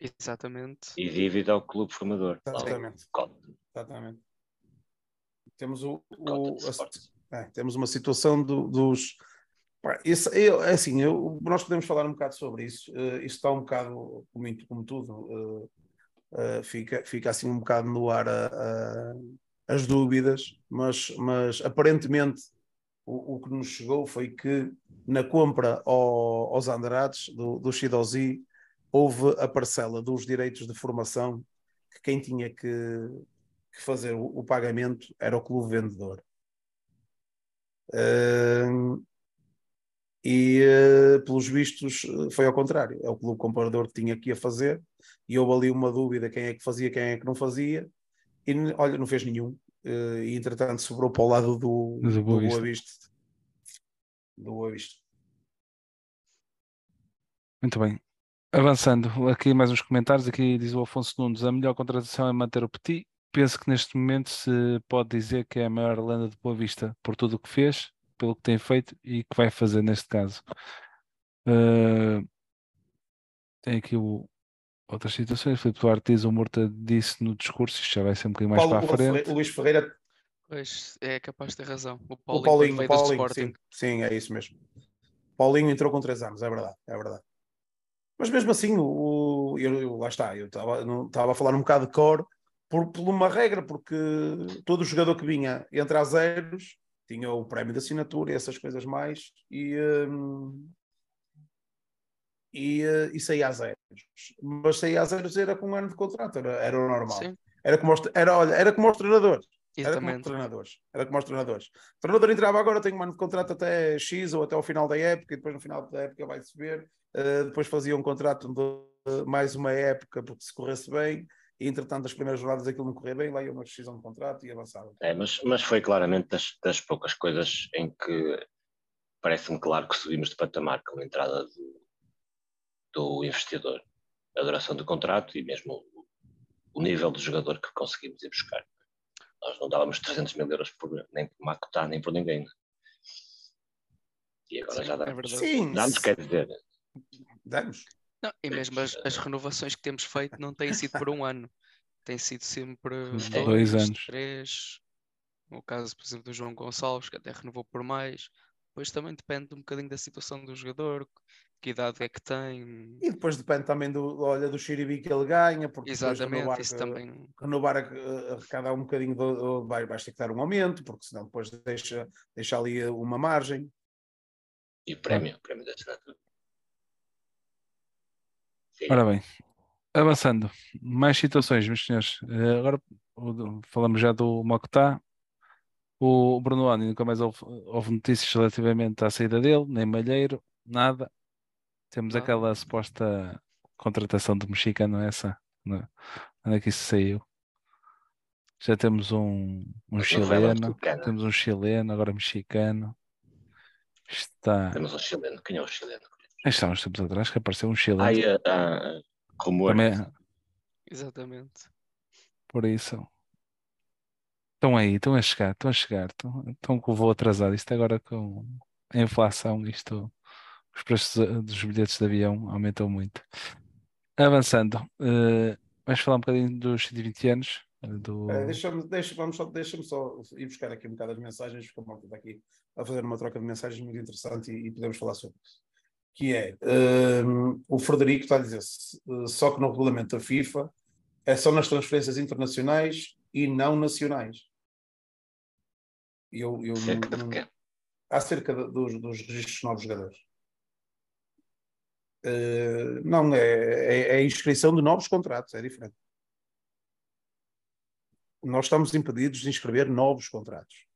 Exatamente. E dívida ao clube formador. Exatamente. Exatamente. Temos, o, o- a-. É, temos uma situação do- dos. Pá, isso, eu, é assim, eu- nós podemos falar um bocado sobre isso. isso está um bocado, como, como tudo, eh, eh, fica, fica assim um bocado no ar a- a- as dúvidas, mas, mas aparentemente o, o que nos chegou foi que na compra ao- aos Andrades do, do Shidozi houve a parcela dos direitos de formação que quem tinha que, que fazer o, o pagamento era o clube vendedor. Ahm, e eh, pelos vistos foi ao contrário, é o clube comprador que tinha que ia fazer e houve ali uma dúvida quem é que fazia, quem é que não fazia e olha, não fez nenhum eh, e entretanto sobrou para o lado do, Do do Boa Boa Vista. Vista do Boa Vista Muito bem. Avançando, aqui mais uns comentários. Aqui diz o Afonso Nunes: a melhor contratação é manter o Petit. Penso que neste momento se pode dizer que é a maior lenda de Boa Vista por tudo o que fez, pelo que tem feito e que vai fazer neste caso. Uh, tem aqui o- outras situações. Filipe Duarte diz: o Murta disse no discurso, isto já vai ser um bocadinho mais Paulo, para a frente. O Luís Ferreira Pois é capaz de ter razão. O o Paulinho, Paulinho, o Paulinho Sporting. sim, sim, é isso mesmo Paulinho entrou com três anos, é verdade, é verdade mas mesmo assim, o, eu, eu- lá está, eu estava a falar um bocado de cor por, por uma regra, porque todo jogador que vinha entre a zeros tinha o prémio de assinatura e essas coisas mais, e, hum, e, uh, e saía a zeros. Mas saía a zeros era com um ano de contrato, era, era o normal. Sim. Era como, os, era, olha, era como os treinadores. Era como os treinadores. Era como os treinadores. O treinador entrava agora, tem um ano de contrato até X ou até ao final da época, e depois no final da época vai subir. Uh, depois fazia um contrato de mais uma época, porque se corresse bem, e entretanto, as primeiras jornadas aquilo não corria bem, lá ia uma decisão de contrato e avançava. É, mas, mas foi claramente das, das poucas coisas em que parece-me claro que subimos de patamar com a entrada do, do investidor, a duração do contrato e mesmo o, nível do jogador que conseguimos ir buscar. Nós não dávamos 300 mil euros por, nem por Macotá, nem por ninguém. E agora Sim, já é damos. verdade. Sim, damos, quer dizer, damos. Não, e mesmo as, as renovações que temos feito não têm sido por um ano, têm sido sempre dois, Dois anos. três. No caso, por exemplo, do João Gonçalves, que até renovou por mais. Depois também depende um bocadinho da situação do jogador, que idade é que tem. E depois depende também do, olha, do xiribi que ele ganha, porque depois Exatamente, renovar, isso eh, também. renovar a- arrecadar um bocadinho, do, do- vai, vais ter que dar um aumento, porque senão depois deixa, deixa ali uma margem. e o prémio, o prémio da assinatura. Ora bem, avançando, mais situações, meus senhores. Eh, agora falamos já do Mocotá. O Bruno Lani nunca mais houve, houve notícias relativamente à saída dele, nem Malheiro, nada. Temos Nada. aquela suposta contratação do mexicano, essa. Não é? Onde é que isso saiu? Já temos um, um chileno, temos um chileno, agora mexicano. Está. Temos um chileno. Quem é o chileno? Isto há uns tempos atrás que apareceu um chileno. Ai, a, a, rumor. Também, Exatamente. Por isso. Estão aí, estão a chegar, estão a chegar, estão, estão com o voo atrasado. Isto agora com a inflação, isto, os preços a- dos bilhetes de avião aumentam muito. Avançando, eh, vamos falar um bocadinho dos 120 anos eh, do. Eh, Deixa-me deixa, vamos só, deixa só ir buscar aqui um bocado as mensagens, porque a malta está aqui a fazer uma troca de mensagens muito interessante e, e podemos falar sobre isso. Que é, hum, o Frederico está a dizer eh, só que no regulamento da FIFA é só nas transferências internacionais e não nacionais. E Eu, eu Cerca não- de quê? acerca dos, dos registros de novos jogadores. Eh, não, é, é, é a inscrição de novos contratos, é diferente. Nós estamos impedidos de inscrever novos contratos.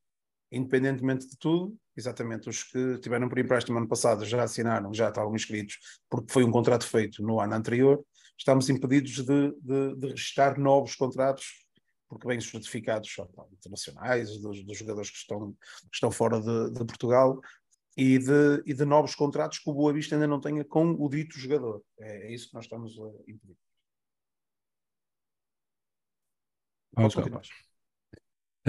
Independentemente de tudo, exatamente os que tiveram por empréstimo ano passado já assinaram, já estavam inscritos, porque foi um contrato feito no ano anterior, estamos impedidos de, de, de registrar novos contratos, porque vêm os certificados internacionais, dos, dos jogadores que estão, que estão fora de, de Portugal, e de, e de novos contratos que o Boa Vista ainda não tenha com o dito jogador. É, é isso que nós estamos a impedir. Podes Ok. continuar.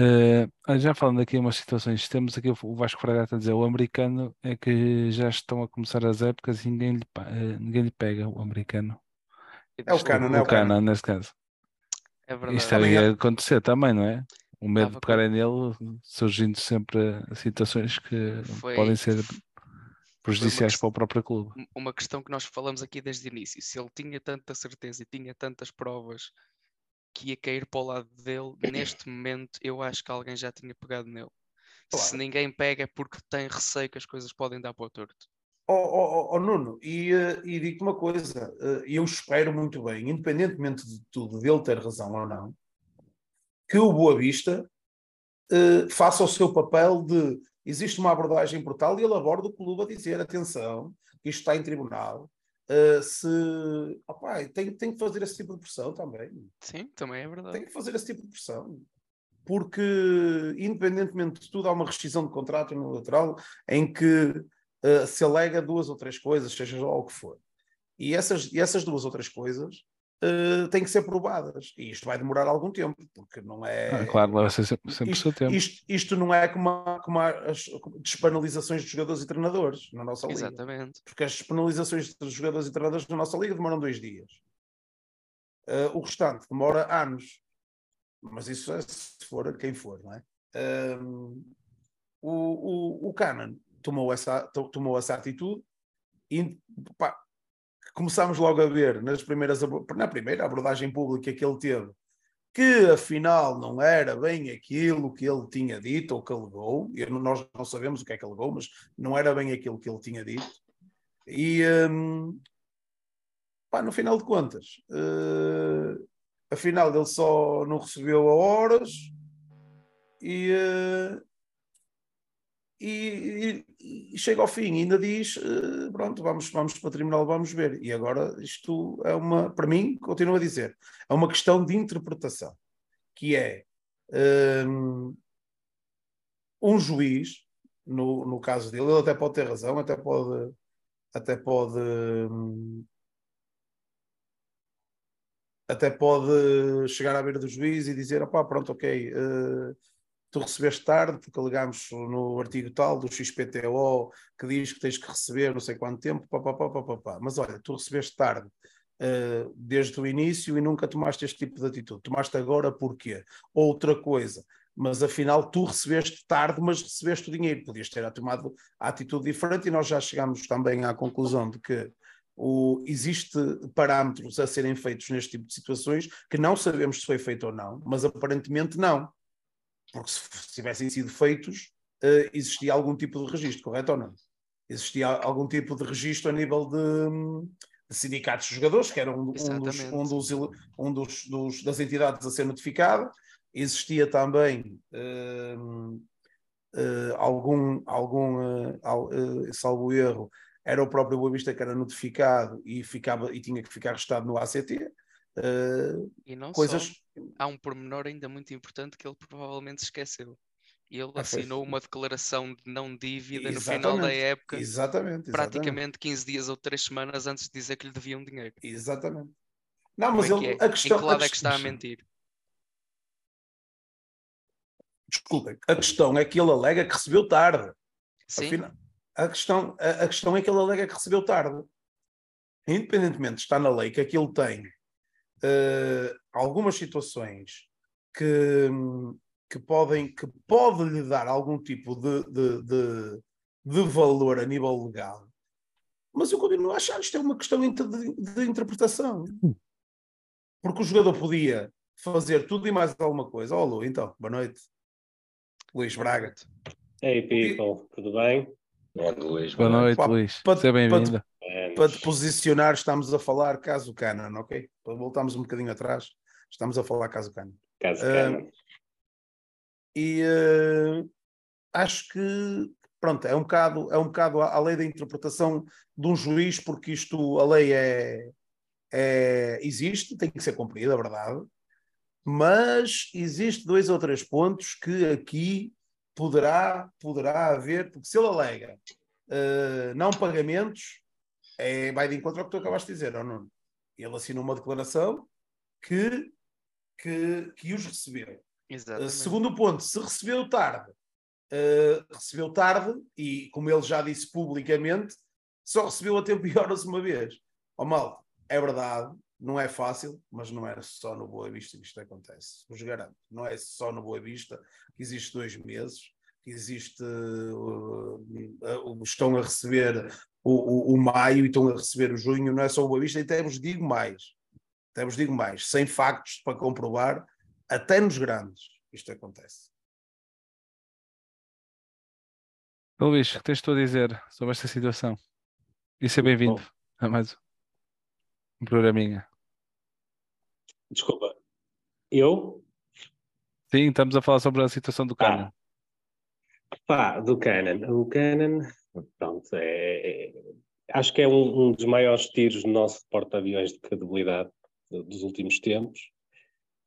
Eh, já falando aqui umas situações, temos aqui o Vasco Fragata a dizer o americano é que já estão a começar as épocas e ninguém lhe, eh, ninguém lhe pega o americano. É o Cano, não é o? Cana, nesse caso. É verdade. Isto ia acontecer também, não é? O medo de pegarem nele, surgindo sempre situações que Foi- podem ser prejudiciais para o próprio clube. Um- Uma questão que nós falamos aqui desde o início. Se ele tinha tanta certeza e tinha tantas provas que ia cair para o lado dele, neste momento eu acho que alguém já tinha pegado nele. Se Claro. ninguém pega é porque tem receio que as coisas podem dar para o torto. Ó ó, ó, ó, Nuno, e, eh, e digo-te uma coisa, eh, eu espero muito bem, independentemente de tudo, dele ter razão ou não, que o Boa Vista eh, faça o seu papel de existe uma abordagem brutal e ele aborda o clube a dizer atenção, que isto está em tribunal, eh, se opá, tem, tem que fazer esse tipo de pressão também. Sim, também é verdade. tem que fazer esse tipo de pressão. Porque, independentemente de tudo, há uma rescisão de contrato unilateral em que eh, se alega duas ou três coisas, seja lá o que for. E essas, e essas duas ou três coisas eh, têm que ser provadas. E isto vai demorar algum tempo, porque não é. Ah, claro, leva sempre, sempre o seu Isto, tempo. isto, isto não é como, a- como a- as despenalizações de jogadores e treinadores na nossa liga. Exatamente. Porque as penalizações dos jogadores e treinadores na nossa liga demoram dois dias. Eh, o restante demora anos. Mas isso é se for quem for, não é? Ahm, o, o, o Canon tomou essa, to- tomou essa atitude e pá, começámos logo a ver nas primeiras, na primeira abordagem pública que ele teve que afinal não era bem aquilo que ele tinha dito ou que alegou. Não- nós não sabemos o que é que alegou, mas não era bem aquilo que ele tinha dito. E, hum, pá, no final de contas, uh, afinal ele só não recebeu a horas e, uh, e, e, chega ao fim e ainda diz uh, pronto, vamos, vamos para o tribunal, vamos ver. E agora isto é uma, para mim, continuo a dizer, é uma questão de interpretação, que é um, um juiz, no, no caso dele, ele até pode ter razão, até pode até pode até pode chegar à beira do juiz e dizer, opá, pronto, ok, uh, tu recebeste tarde, porque alegámos no artigo tal do XPTO que diz que tens que receber não sei quanto tempo, pá, pá, pá, pá, pá. mas olha, tu recebeste tarde uh, desde o início e nunca tomaste este tipo de atitude, tomaste agora porquê? Outra coisa, mas afinal tu recebeste tarde, mas recebeste o dinheiro, podias ter tomado a atitude diferente e nós já chegamos também à conclusão de que o, existe parâmetros a serem feitos neste tipo de situações que não sabemos se foi feito ou não, mas aparentemente não. Porque se, se tivessem sido feitos, uh, existia algum tipo de registro, correto ou não? Existia algum tipo de registro a nível de, de sindicatos de jogadores, que era um, um, dos, um, dos, um dos, dos, das entidades a ser notificada. Existia também uh, uh, algum, algum uh, salvo erro, era o próprio Boa Vista que era notificado e, ficava, e tinha que ficar restado no ACT. Não coisas... só, há um pormenor ainda muito importante que ele provavelmente esqueceu. E ele ah, assinou uma declaração de não dívida exatamente, no final da época, exatamente, exatamente. praticamente 15 dias ou 3 semanas antes de dizer que lhe deviam dinheiro. Exatamente. Não, mas Como é ele, é? a questão. Em que lado a é que está a mentir? Desculpem, a questão é que ele alega que recebeu tarde. Sim. Afinal, a questão, a, a questão é que ele alega que recebeu tarde. Independentemente, está na lei que aquilo tem uh, algumas situações que, que, podem, que pode lhe dar algum tipo de, de, de, de valor a nível legal. Mas eu continuo a achar que isto é uma questão de, de interpretação. Porque o jogador podia fazer tudo e mais alguma coisa. Oh, Lu, então, boa noite. Luís Braga. Hey people, tudo bem? Luís. Boa noite, Luís. Seja bem-vindo. Para te posicionar, estamos a falar caso Canon, ok? Voltamos um bocadinho atrás, estamos a falar caso Canon. Caso Canon. Uh, e uh, acho que pronto, é um bocado, é um bocado a, a, lei da interpretação de um juiz, porque isto, a lei é, é, existe, tem que ser cumprida, é verdade, mas existe dois ou três pontos que aqui poderá, poderá haver, porque se ele alega uh, não pagamentos, é, vai de encontro ao que tu acabaste de dizer, ou não? Ele assinou uma declaração que, que, que os recebeu. Uh, segundo ponto, se recebeu tarde, uh, recebeu tarde, e como ele já disse publicamente, só recebeu a tempo e horas uma vez. Ó oh, mal, é verdade, não é fácil, mas não é só no Boa Vista que isto acontece. Vos garanto, não é só no Boa Vista que existe dois meses, que existe, uh, uh, estão a receber o, o, o, maio e estão a receber o junho, não é só o Boa Vista, e até vos digo mais, até vos digo mais, sem factos para comprovar, até nos grandes isto acontece. Luís, o que tens tu a dizer sobre esta situação? E seja bem-vindo a mais um programinha. Desculpa, eu? Sim, estamos a falar sobre a situação do Canon. Ah, pá, do Canon. O Canon, pronto, é, é, acho que é um, um, dos maiores tiros do nosso porta-aviões de credibilidade dos últimos tempos.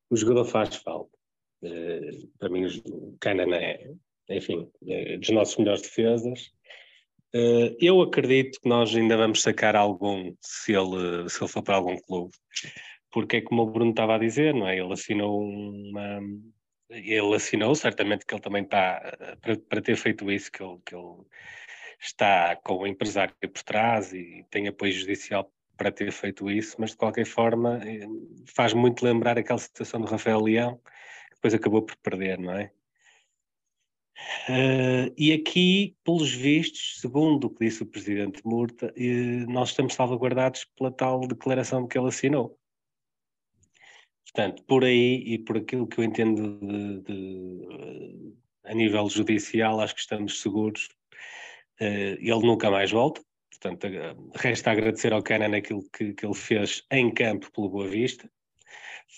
O jogador faz falta. Uh, para mim, o Canon é, enfim, é dos nossos melhores defesas. Uh, eu acredito que nós ainda vamos sacar algum se ele, se ele for para algum clube, porque é como o Bruno estava a dizer, não é? Ele assinou uma. Ele assinou, certamente que ele também está, eh, para, para ter feito isso, que ele, que ele está com o empresário por trás e tem apoio judicial para ter feito isso, mas de qualquer forma eh, faz muito lembrar aquela situação do Rafael Leão, que depois acabou por perder, não é? Uh, e aqui, pelos vistos, segundo o que disse o presidente Murta, uh, nós estamos salvaguardados pela tal declaração que ele assinou. Portanto, por aí e por aquilo que eu entendo de, de, a nível judicial, acho que estamos seguros. Ele nunca mais volta, portanto, resta agradecer ao Canan aquilo que, que ele fez em campo pelo Boa Vista.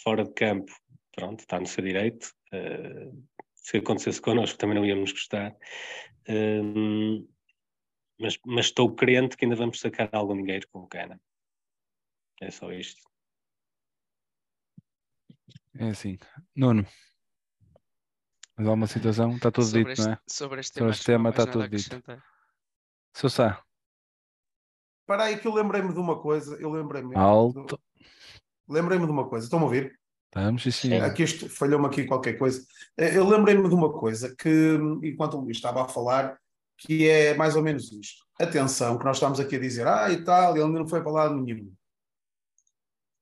Fora de campo, pronto, está no seu direito. Uh, se acontecesse connosco também não íamos gostar. Uh, mas, mas, estou crente que ainda vamos sacar algum dinheiro com o Canan. É só isto. É assim. Nuno. Mas há uma situação, está tudo sobre dito, este, não é? Sobre este sobre tema, este tema está tudo dito. Seu Sá. Para aí que eu lembrei-me de uma coisa, eu lembrei-me. Alto. Lembrei-me de uma coisa, estão a ouvir? Estamos, sim. Aqui isto, falhou-me aqui qualquer coisa. Eh, eu lembrei-me de uma coisa que, enquanto o Luís estava a falar, que é mais ou menos isto. Atenção, que nós estamos aqui a dizer, ah, e tal, ele não foi para lado nenhum.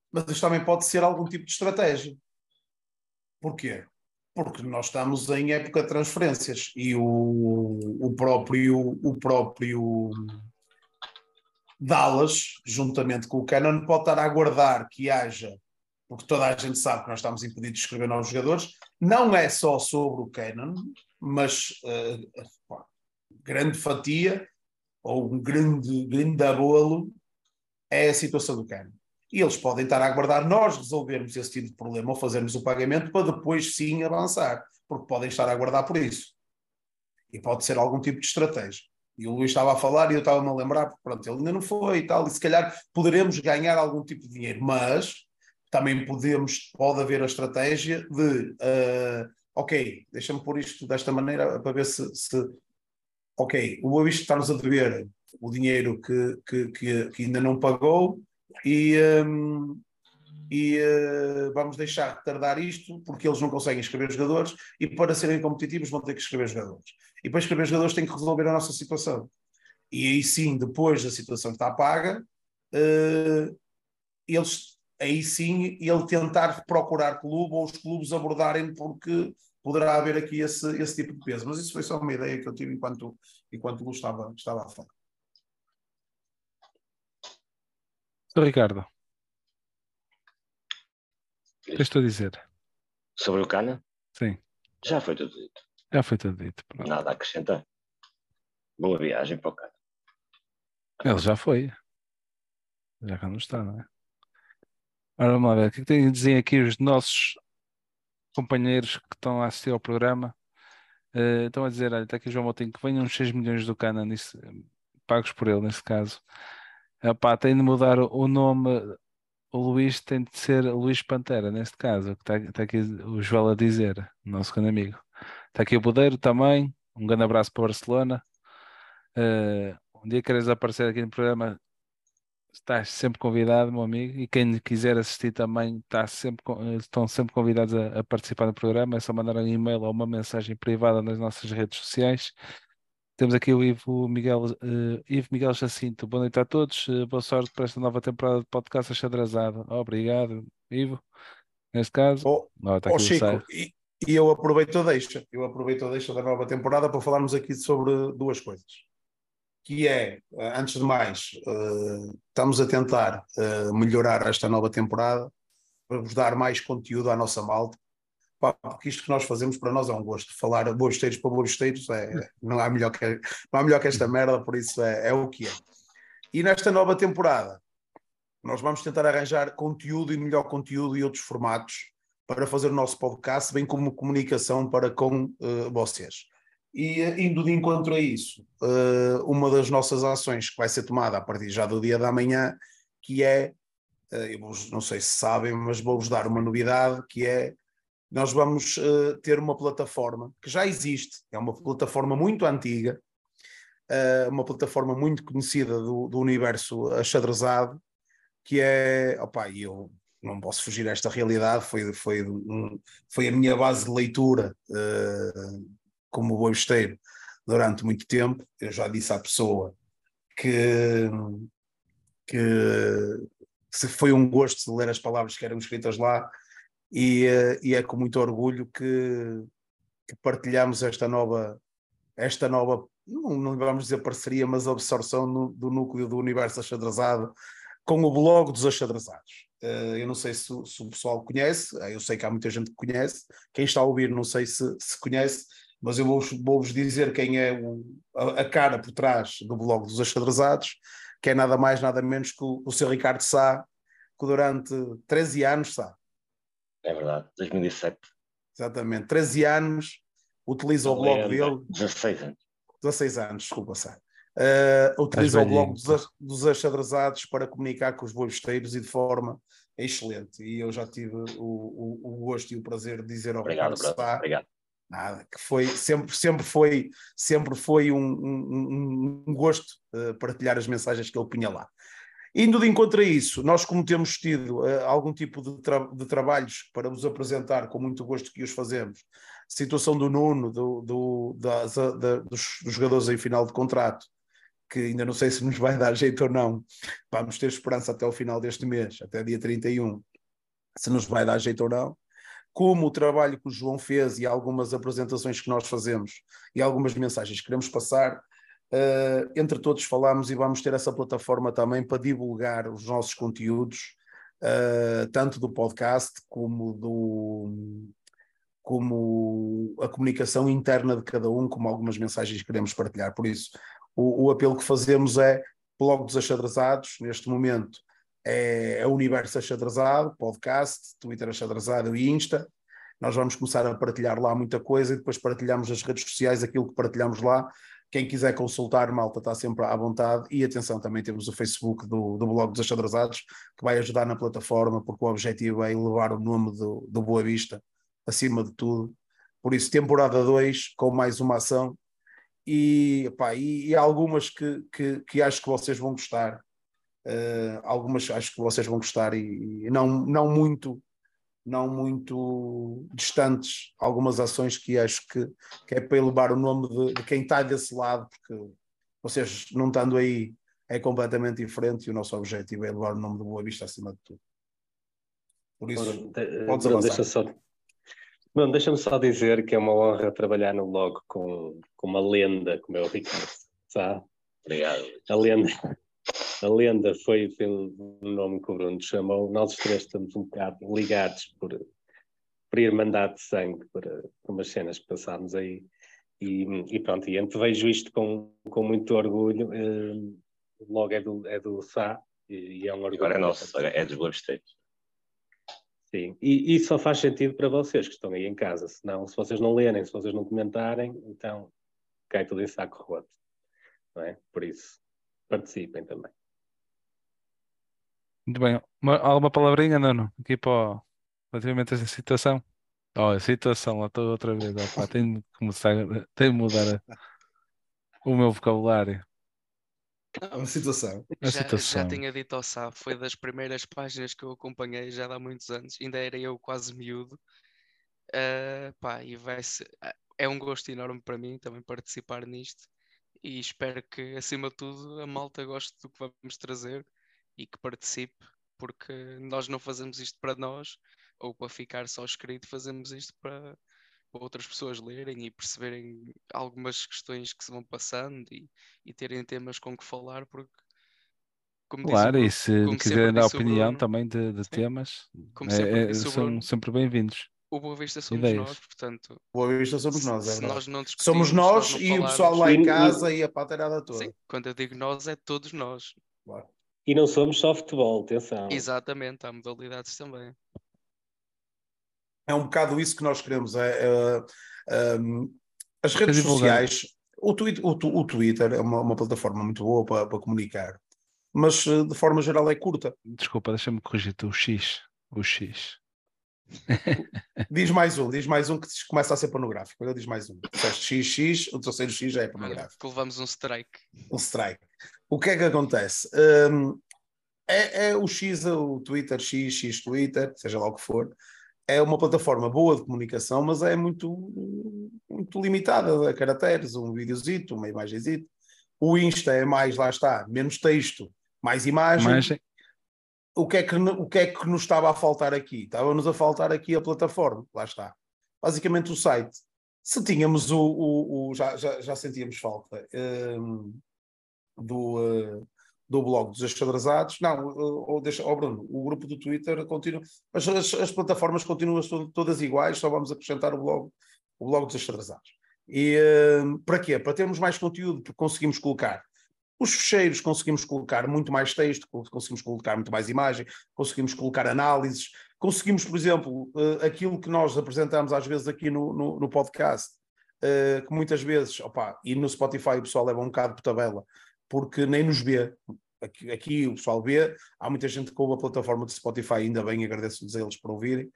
Mas isto também pode ser algum tipo de estratégia. Porquê? Porque nós estamos em época de transferências e o, o próprio o próprio Dallas, juntamente com o Canon, pode estar a aguardar que haja, porque toda a gente sabe que nós estamos impedidos de escrever novos jogadores, não é só sobre o Canon, mas uh, grande fatia ou um grande, grande abolo é a situação do Canon e eles podem estar a aguardar nós resolvermos esse tipo de problema ou fazermos o pagamento para depois sim avançar, porque podem estar a aguardar por isso. E pode ser algum tipo de estratégia. E o Luís estava a falar e eu estava-me a lembrar, porque pronto, ele ainda não foi e tal, e se calhar poderemos ganhar algum tipo de dinheiro, mas também podemos, pode haver a estratégia de, uh, ok, deixa-me pôr isto desta maneira para ver se, se ok, o Boa está-nos a dever o dinheiro que, que, que, que ainda não pagou, e, um, e uh, vamos deixar retardar isto porque eles não conseguem escrever jogadores e para serem competitivos vão ter que escrever jogadores. E para escrever jogadores têm que resolver a nossa situação. E aí sim, depois da situação que está paga, uh, eles aí sim ele tentar procurar clube ou os clubes abordarem porque poderá haver aqui esse, esse tipo de peso. Mas isso foi só uma ideia que eu tive enquanto, enquanto o estava, estava a falar. Sr. Ricardo, o que é estou a dizer? Sobre o Cana? Sim. Já foi tudo dito. Já foi tudo dito. Pronto. Nada a acrescentar. Boa viagem para o Cana. Ele já foi. Já cá não está, não é? Ora, vamos lá ver. O que, é que têm a dizer aqui os nossos companheiros que estão a assistir ao programa? Uh, estão a dizer, olha, está aqui o João Moutinho, que venham uns 6 milhões do Cana, nisso, pagos por ele, nesse caso. Epá, tem de mudar o nome. O Luís tem de ser Luís Pantera, neste caso, que está, está aqui o Joel a dizer, nosso grande amigo. Está aqui o Budeiro também. Um grande abraço para Barcelona. Uh, um dia queres aparecer aqui no programa, estás sempre convidado, meu amigo. E quem quiser assistir também está sempre, estão sempre convidados a, a participar do programa. É só mandar um e-mail ou uma mensagem privada nas nossas redes sociais. Temos aqui o Ivo Miguel, uh, Ivo Miguel Jacinto. Boa noite a todos. Uh, boa sorte para esta nova temporada de podcast Achadrazado. Obrigado, Ivo. Neste caso, oh, oh, tá Chico, e, e, eu aproveito a deixa, eu aproveito a deixa da nova temporada para falarmos aqui sobre duas coisas. Que é, eh, antes de mais, uh, estamos a tentar melhorar esta nova temporada para vos dar mais conteúdo à nossa malta Pá, porque isto que nós fazemos para nós é um gosto. Falar boesteiros para boesteiros é, não, há melhor que, não há melhor que esta merda, por isso é, é o que é. E nesta nova temporada, nós vamos tentar arranjar conteúdo e melhor conteúdo e outros formatos para fazer o nosso podcast, bem como comunicação para com uh, vocês. E uh, indo de encontro a isso, uh, uma das nossas ações que vai ser tomada a partir já do dia da manhã, que é, eu não sei se sabem, mas vou-vos dar uma novidade, que é nós vamos uh, ter uma plataforma que já existe, é uma plataforma muito antiga, uh, uma plataforma muito conhecida do, do universo achadrezado, que é, opá, eu não posso fugir a esta realidade, foi, foi, um, foi a minha base de leitura uh, como boisteiro durante muito tempo, eu já disse à pessoa que, que se foi um gosto de ler as palavras que eram escritas lá, e, eh, e é com muito orgulho que, que partilhamos esta nova, esta nova, não, não vamos dizer parceria, mas absorção no, do núcleo do universo achadrezado com o blog dos achadrezados. Uh, eu não sei se, se, o pessoal conhece, eh, eu sei que há muita gente que conhece, quem está a ouvir não sei se, se conhece, mas eu vou-vos vou dizer quem é o, a, a, cara por trás do blog dos achadrezados, que é nada mais, nada menos que o, o seu Ricardo Sá, que durante 13 anos, Sá. É verdade, 2007. Exatamente, 13 anos, utiliza o blog dele. 16 anos. 16 anos, desculpa, Sá. Uh, utiliza o blog dos, dos achadrezados para comunicar com os boivesteiros e de forma excelente. E eu já tive o, o, o gosto e o prazer de dizer ao obrigado, Ricardo Sá, obrigado. Nada, que foi sempre, sempre foi, sempre foi um, um, um gosto uh, partilhar as mensagens que ele punha lá. Indo de encontro a isso, nós como temos tido uh, algum tipo de, tra de, trabalhos para vos apresentar, com muito gosto que os fazemos, situação do Nuno, do, do, da, da, dos, dos, jogadores em final de contrato, que ainda não sei se nos vai dar jeito ou não, vamos ter esperança até o final deste mês, até dia 31, se nos vai dar jeito ou não, como o trabalho que o João fez e algumas apresentações que nós fazemos e algumas mensagens que queremos passar, uh, entre todos falamos e vamos ter essa plataforma também para divulgar os nossos conteúdos, uh, tanto do podcast como do como a comunicação interna de cada um, como algumas mensagens que queremos partilhar. Por isso, o, o apelo que fazemos é blog dos achadrezados, neste momento é, é o Universo Achadrezado, podcast, Twitter Achadrezado e Insta. Nós vamos começar a partilhar lá muita coisa e depois partilhamos nas redes sociais aquilo que partilhamos lá. Quem quiser consultar, malta, está sempre à vontade. E atenção, também temos o Facebook do, do blog dos Achadrezados, que vai ajudar na plataforma, porque o objetivo é elevar o nome do, do Boa Vista acima de tudo. Por isso, temporada 2, com mais uma ação. E, pá, e, e algumas que, que, que acho que vocês vão gostar Uh, algumas acho que vocês vão gostar e, e, não, não muito não muito distantes algumas ações que acho que, que é para elevar o nome de, de, quem está desse lado porque vocês não estando aí é completamente diferente e o nosso objetivo é elevar o nome do Boa Vista acima de tudo por isso Ora, podes não, deixa só Bom, deixa-me só dizer que é uma honra trabalhar no blog com, com uma lenda como é o Ricardo, sabe? Obrigado. A lenda, a lenda foi pelo nome que o Bruno chamou. Nós três estamos um bocado ligados por, por ir mandar de sangue para, para umas cenas que passámos aí. E, e pronto, e vejo isto com, com muito orgulho. Uh, logo é do, é do Sá e, e é um orgulho. Agora é nosso, é dos Webstates. Sim, e isso só faz sentido para vocês que estão aí em casa. Senão, se vocês não lerem, se vocês não comentarem, então cai tudo em saco roto. Não é? Por isso, participem também. Muito bem. Uma, alguma palavrinha, Nuno? Aqui para relativamente a esta situação? Oh, a situação, lá estou outra vez. Opa, tenho de começar, tenho de mudar o meu vocabulário. É uma situação. A Já, situação. já tinha dito ao Sá, foi das primeiras páginas que eu acompanhei já há muitos anos, ainda era eu quase miúdo. Uh, pá, e vai ser, é um gosto enorme para mim também participar nisto e espero que acima de tudo a malta goste do que vamos trazer e que participe, porque nós não fazemos isto para nós ou para ficar só escrito, fazemos isto para outras pessoas lerem e perceberem algumas questões que se vão passando e, e terem temas com que falar, porque como claro, Bruno, e se quiserem dar opinião Bruno, também de, de temas, é, é, são Bruno, sempre bem-vindos. O Boa Vista somos Ideias. nós, portanto. Boa Vista somos nós, é se nós não Somos nós, nós e o pessoal lá em casa e a paterada toda. Sim, quando eu digo nós, é todos nós. Claro. E não somos só futebol, atenção. Exatamente, há modalidades também. É um bocado isso que nós queremos. É, é, é as redes sociais, o, Twitter, o, o Twitter é uma, uma, plataforma muito boa para, para, comunicar, mas eh, de forma geral é curta. Desculpa, deixa-me corrigir-te. O X. O X. diz mais um, diz mais um que começa a ser pornográfico. Olha, diz mais um. Disseste XX, o terceiro X já é pornográfico. Que levamos um strike. Um strike. O que é que acontece? Um, é, é, o X, o Twitter, X, X Twitter, seja lá o que for, é uma plataforma boa de comunicação, mas é muito, muito limitada a caracteres, um videozito, uma imagenzito. O Insta é mais, lá está, menos texto, mais imagem. O, que é que, o que é que nos estava a faltar aqui? Estava-nos a faltar aqui a plataforma, lá está. Basicamente o site. Se tínhamos o, o, o já, já, já sentíamos falta. Um, do, uh, do blog dos achadrezados, não, ou deixa, oh Bruno, o grupo do Twitter continua, as, as, as plataformas continuam todas iguais, só vamos acrescentar o blog, o blog dos achadrezados. E uh, para quê? Para termos mais conteúdo, porque conseguimos colocar Os fecheiros conseguimos colocar muito mais texto, conseguimos colocar muito mais imagem, conseguimos colocar análises, conseguimos, por exemplo, aquilo que nós apresentamos às vezes aqui no, no, no podcast, que muitas vezes, opa, e no Spotify o pessoal leva um bocado por tabela, porque nem nos vê. Aqui, aqui, o pessoal vê, há muita gente que ouve a plataforma do Spotify, ainda bem, agradeço-lhes a eles por ouvirem.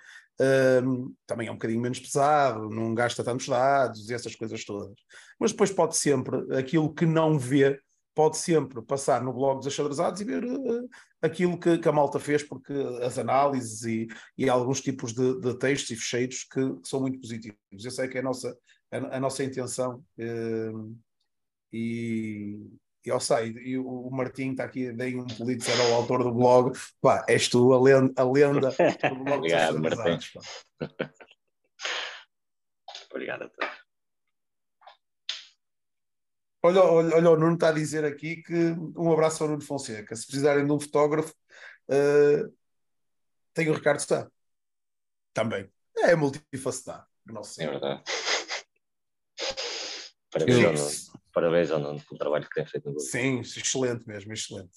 também é um bocadinho menos pesado, não gasta tantos dados e essas coisas todas. Mas depois pode sempre, aquilo que não vê, pode sempre passar no blog dos achadrezados e ver uh, aquilo que, que, a malta fez, porque as análises e, e alguns tipos de, de, textos e fecheiros que, que, são muito positivos. Eu sei que é a nossa, a, a nossa intenção. Uh, e eu sei, e o Martim está aqui, dei um político ao autor do blog, pá, és tu a lenda, a lenda do blog Obrigado, Martim. Obrigado a todos. Olha, olha, olha, o Nuno está a dizer aqui que um abraço ao Nuno Fonseca. Se precisarem de um fotógrafo, uh, tem o Ricardo Sá. Também. É multifacetado. Nossa. É verdade. Parabéns. Parabéns ao Nuno pelo trabalho que tem feito no Sim, excelente mesmo, excelente.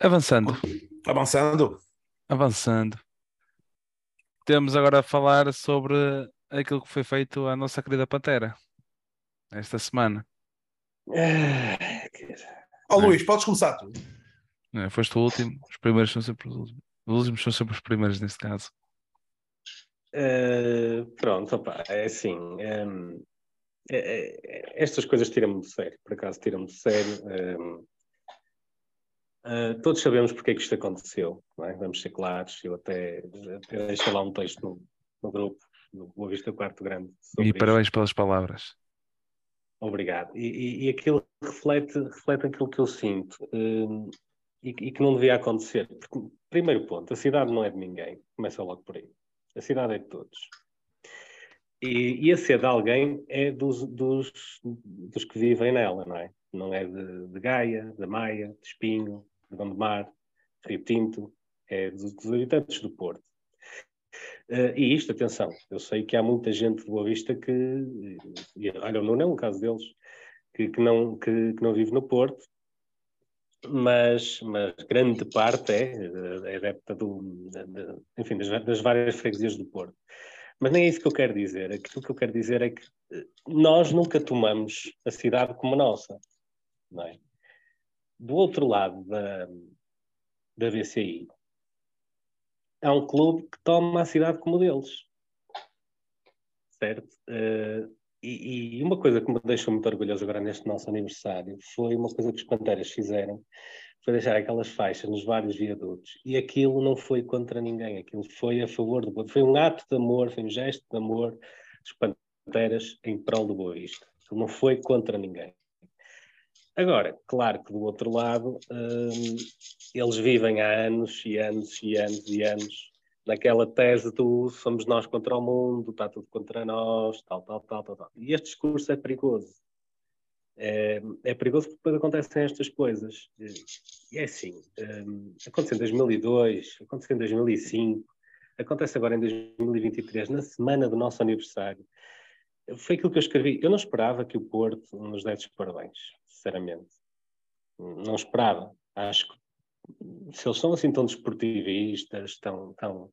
Avançando. Avançando. Avançando. Temos agora a falar sobre aquilo que foi feito à nossa querida Pantera esta semana. Ó oh, Luís, podes começar tu. É, foste o último, os primeiros são sempre os últimos. Os últimos são sempre os primeiros neste caso. Uh, pronto, opa, é assim. Um, é, estas coisas tiram-me de sério, por acaso tiram-me de sério. Uh, todos sabemos porque é que isto aconteceu, é? vamos ser claros. Eu até, até deixei lá um texto no, no grupo, no Boa Vista Quarto Grande. E parabéns pelas palavras. Obrigado. E, e, e, aquilo reflete, reflete aquilo que eu sinto um, e, e, que não devia acontecer. Porque, primeiro ponto, a cidade não é de ninguém. Começa logo por aí. A cidade é de todos. E, e a ser de alguém é dos, dos, dos que vivem nela, não é? Não é de, de Gaia, da Maia, de Espinho, de Gondomar, de Rio Tinto, é dos, dos habitantes do Porto. Uh, e isto, atenção, eu sei que há muita gente de Boa Vista que, e, olha, não é um caso deles, que, que não, que, que, não vive no Porto, mas, mas grande parte é, é adepta do, de, de, enfim, das, das, várias freguesias do Porto. Mas nem é isso que eu quero dizer. Aquilo que eu quero dizer é que eh, nós nunca tomamos a cidade como nossa. Não é? Do outro lado da, da BCI, é um clube que toma a cidade como deles. Certo? Uh, e, e, uma coisa que me deixou muito orgulhoso agora neste nosso aniversário foi uma coisa que os Panteras fizeram, foi deixar aquelas faixas nos vários viadutos. E aquilo não foi contra ninguém, aquilo foi a favor do Foi um ato de amor, foi um gesto de amor dos Panteras em prol do Boa Vista. Aquilo não foi contra ninguém. Agora, claro que do outro lado, hum, eles vivem há anos e anos e anos e anos naquela tese do somos nós contra o mundo, está tudo contra nós, tal, tal, tal, tal. tal. E este discurso é perigoso. É, é perigoso porque depois acontecem estas coisas. E é assim, um, aconteceu em 2002, aconteceu em 2005, acontece agora em 2023, na semana do nosso aniversário. Foi aquilo que eu escrevi. Eu não esperava que o Porto nos desse parabéns sinceramente. Não esperava. Acho que se eles são assim tão desportivistas, tão, tão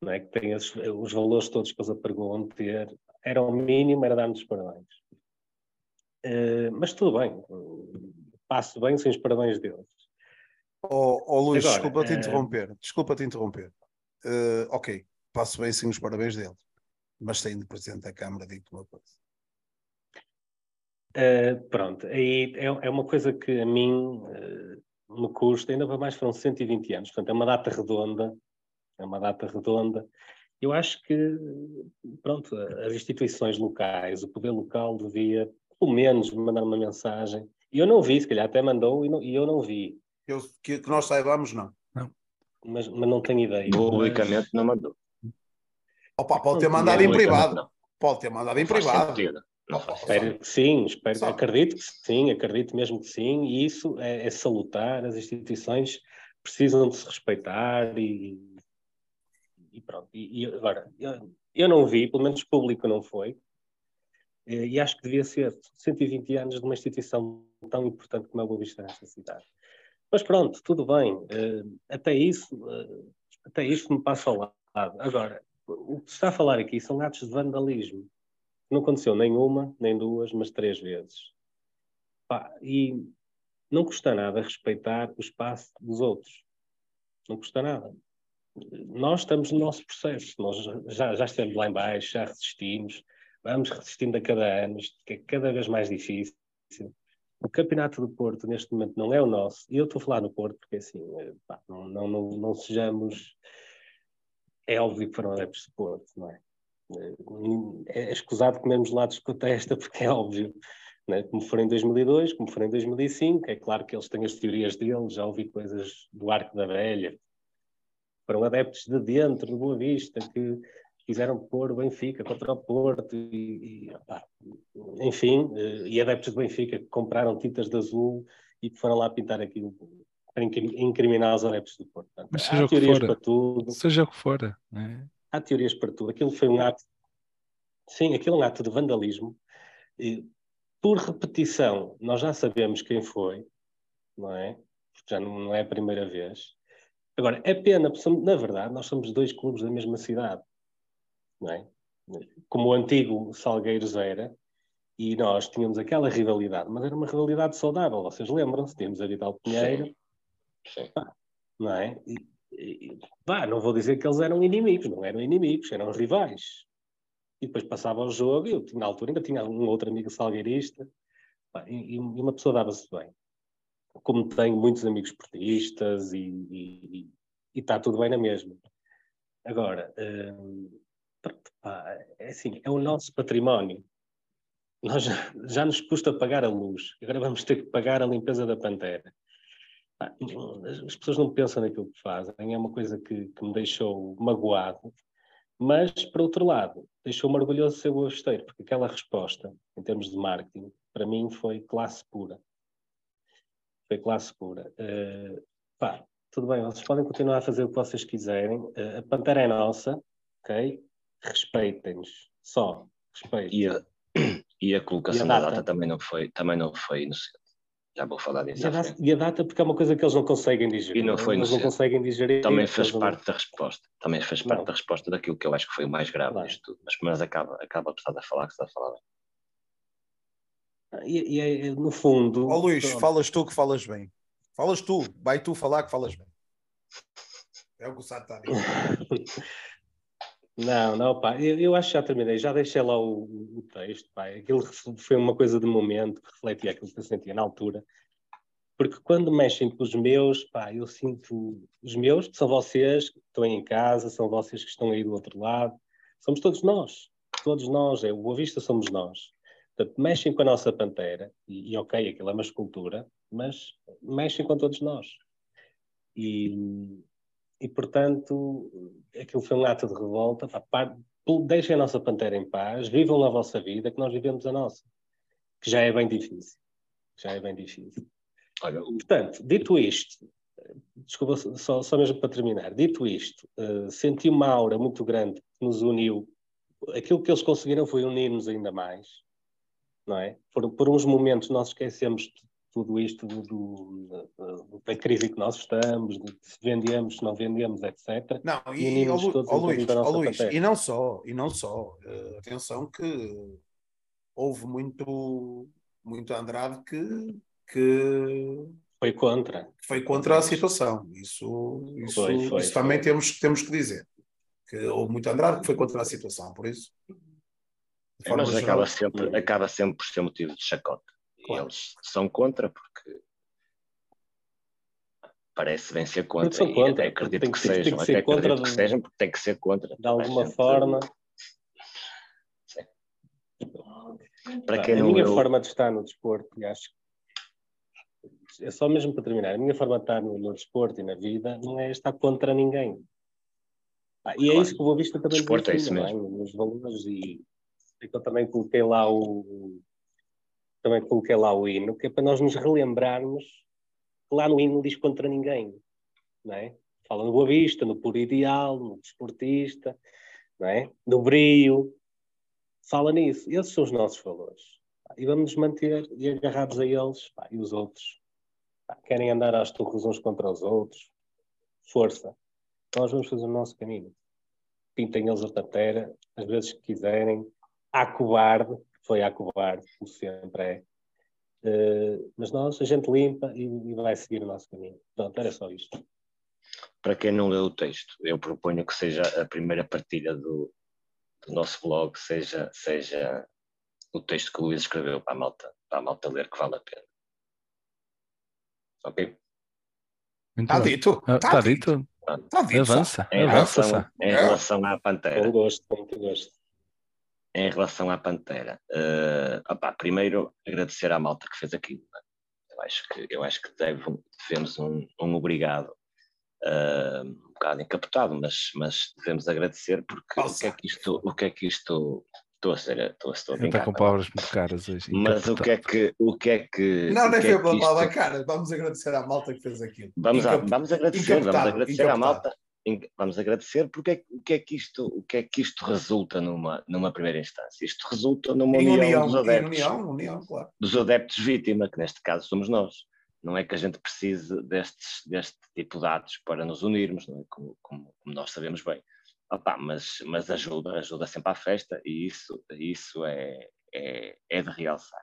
não é, que têm esses, os valores todos que eles apregam ter, era o mínimo, era dar-nos parabéns. Uh, mas tudo bem, passo bem sem os parabéns deles. Oh, oh Luís, desculpa-te uh... interromper, desculpa-te interromper. Uh, ok, passo bem sem os parabéns deles, mas saindo Presidente da Câmara, digo-te uma coisa. Uh, pronto, aí é, é, uma coisa que a mim me custa, ainda para mais foram 120 anos, portanto é uma data redonda, é uma data redonda. Eu acho que, pronto, as instituições locais, o poder local devia, pelo menos, mandar uma mensagem. E eu não vi, se calhar até mandou e, não, e eu não vi. Eu, que, que, nós saibamos, não. não. Mas, mas não tenho ideia. Publicamente não mandou. Opa, pode ter mandado em privado. Pode ter mandado em privado. Não espero que sim, espero, acredito que sim, acredito mesmo que sim, e isso é, é salutar, as instituições precisam de se respeitar e, e pronto. E, e agora, eu, eu, não vi, pelo menos público não foi, E acho que devia ser 120 anos de uma instituição tão importante como a Boa Vista nesta cidade. Mas pronto, tudo bem. Até isso, até isso me passa ao lado. Agora, o que se está a falar aqui são atos de vandalismo. Não aconteceu nem uma, nem duas, mas três vezes. E não custa nada respeitar o espaço dos outros. Não custa nada. Nós estamos no nosso processo, nós já, já estamos lá embaixo, já resistimos, vamos resistindo a cada ano, isto é cada vez mais difícil. O campeonato do Porto neste momento não é o nosso, e eu estou a falar no Porto porque assim, eh, pá, não, não, não, não sejamos. É óbvio que foram adeptos de Porto, não é? É, é escusado comermos lados com testa porque é óbvio. Né? Como foi em 2002, como foi em 2005, é claro que eles têm as teorias deles, já ouvi coisas do Arco da Velha. Foram adeptos de dentro, de Boa Vista, que quiseram pôr o Benfica contra o Porto, e, e enfim, eh, e adeptos de Benfica que compraram tintas de azul e que foram lá pintar aquilo para incriminar os adeptos do Porto. Portanto, Mas seja há teorias para tudo. Seja o que for. É? Há teorias para tudo. Aquilo foi um ato. Sim, aquilo é um ato de vandalismo. E, por repetição, nós já sabemos quem foi, não é? Já não, não é a primeira vez. Agora, é pena, porque na verdade nós somos dois clubes da mesma cidade, não é? Como o antigo Salgueiros era, e nós tínhamos aquela rivalidade, mas era uma rivalidade saudável, vocês lembram-se? Tínhamos a Vidal Pinheiro, Sim. Sim. não é? E, e, pá, não vou dizer que eles eram inimigos, não eram inimigos, eram rivais e depois passava o jogo, e eu na altura ainda tinha um outro amigo salgueirista, e, e uma pessoa dava-se bem. Como tenho muitos amigos portistas e, está tudo bem na mesma. Agora, hum, é assim, é o nosso património. Nós já, nos custa pagar a luz, agora vamos ter que pagar a limpeza da pantera. As pessoas não pensam naquilo que fazem, é uma coisa que, que me deixou magoado, mas, por outro lado, deixou-me orgulhoso de ser o porque aquela resposta, em termos de marketing, para mim foi classe pura. Foi classe pura. Uh, pá, tudo bem, vocês podem continuar a fazer o que vocês quiserem. Uh, a Pantera é nossa, ok? Respeitem-nos. Só. Respeitem. E a, e a colocação e a data? da data também não foi, também não foi inocente. Já vou falar disso. E a, data, e a, data, porque é uma coisa que eles não conseguem digerir. E não foi eles não conseguem digerir. Também fez parte da resposta. Também fez parte não. da resposta daquilo que eu acho que foi o mais grave claro. disto tudo. Mas, mas acaba, acaba por estar a falar que está a falar bem. E, e, é, no fundo. Ó oh, Luís, pronto. falas tu que falas bem. Falas tu, vai tu falar que falas bem. É o que o Sato está a dizer. Não, não, pá, eu, eu, acho que já terminei, já deixei lá o, o, texto, pá, aquilo foi uma coisa de momento que refletia aquilo que eu sentia na altura, porque quando mexem com os meus, pá, eu sinto, os meus, que são vocês que estão em casa, são vocês que estão aí do outro lado, somos todos nós, todos nós, é, o Boa Vista somos nós. Portanto, mexem com a nossa pantera, e, e ok, aquilo é uma escultura, mas mexem com todos nós. E, e portanto, aquilo foi um ato de revolta. Pá, deixem a nossa pantera em paz, vivam a vossa vida, que nós vivemos a nossa, que já é bem difícil. Já é bem difícil. Olha, portanto, dito isto, desculpa, só, só mesmo para terminar, dito isto, uh, senti uma aura muito grande que nos uniu. Aquilo que eles conseguiram foi unir-nos ainda mais, não é? Por, por uns momentos nós esquecemos tudo isto do, do, do, da crise que nós estamos, de se vendemos, se não vendemos, etc. Não, e, e ó, ó, Luís, ó, Luís e não só, e não só, uh, atenção que houve muito, muito Andrade que, que foi contra. Foi contra a situação. Isso, isso, foi, foi, isso foi. também temos, temos que dizer. Que houve muito Andrade que foi contra a situação, por isso. É, mas acaba sempre, acaba sempre por ser motivo de chacota. Claro. eles são contra porque parece bem ser contra, e contra. até acredito que, que, sejam, que até acredito de... que sejam porque tem que ser contra. De alguma forma. Sim. Para quem a não minha eu... forma de estar no desporto, e acho é só mesmo para terminar, a minha forma de estar no, no desporto e na vida não é estar contra ninguém. Ah, e é claro. é isso que o Boa Vista também desporto é isso é? mesmo. nos valores e eu também coloquei lá o, também coloquei lá o hino, que é para nós nos relembrarmos que lá no hino diz contra ninguém, não é? Fala no Boa Vista, no puro ideal, no desportista, não é? no brio, fala nisso. Esses são os nossos valores. E vamos nos manter e agarrados a eles. Pá, e os outros pá, querem andar às torres uns contra os outros. Força. Nós vamos fazer o nosso caminho. Pintem eles a patera, às vezes que quiserem. À cobarde, foi à cobarde, como sempre é. Uh, mas nós, a gente limpa e, e, vai seguir o nosso caminho. Pronto, era só isto. Para quem não leu o texto, eu proponho que seja a primeira partilha do, do nosso blog, seja, seja o texto que o Luís escreveu para a malta, para a malta ler, que vale a pena. Ok? Está dito. Está tá dito. Tá dito. Avança. Em, avança, relação, em relação à Pantera. Com gosto, com gosto. Em relação à Pantera, uh, opá, primeiro agradecer à malta que fez aquilo. Né? Eu acho que, eu acho que deve, devemos um, um obrigado uh, um bocado encapotado, mas, mas devemos agradecer porque o que, é que isto, o que é que isto Estou a ser, estou, estou a brincar. Está com palavras muito caras hoje. Mas o que é que, o que é que. Não, nem foi é pela palavra cara. Vamos agradecer à malta que fez aquilo. Vamos, a, vamos agradecer, vamos agradecer à malta. Vamos agradecer porque é, o que é que isto, o que é que isto resulta numa, numa primeira instância? Isto resulta numa união, união dos adeptos, união, união, claro. dos adeptos vítima, que neste caso somos nós. Não é que a gente precise destes, deste tipo de atos para nos unirmos, é? como, como, como nós sabemos bem. Opa, mas, mas ajuda, ajuda sempre à festa e isso, isso é, é, é de realçar.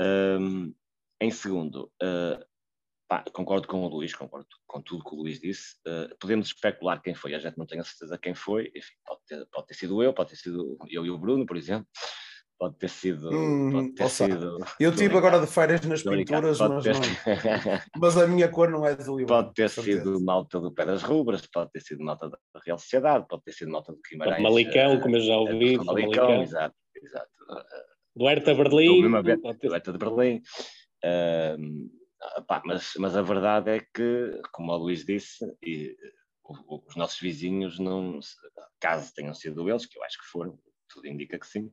Um, em segundo, uh, pá, concordo com o Luís, concordo com tudo que o Luís disse. Uh, podemos especular quem foi, a gente não tem a certeza quem foi. Enfim, pode ter, pode ter sido eu, pode ter sido eu e o Bruno, por exemplo pode ter sido. Hum, pode ter sido eu estive agora de férias nas pinturas, mas, ter... não, mas a minha cor não é de Lisboa. Pode ter sido malta do Pé das Rubras, pode ter sido malta da Real Sociedade, pode ter sido malta do Guimarães. Malicão, uh, como eu já ouvi. Uh, Malicão, Malicão, exato. exato. do Hertha Berlim. Do Hertha de Berlim. Uh, pá, mas, mas a verdade é que, como o Luís disse, e, os nossos vizinhos, não, caso tenham sido eles, que eu acho que foram, tudo indica que sim,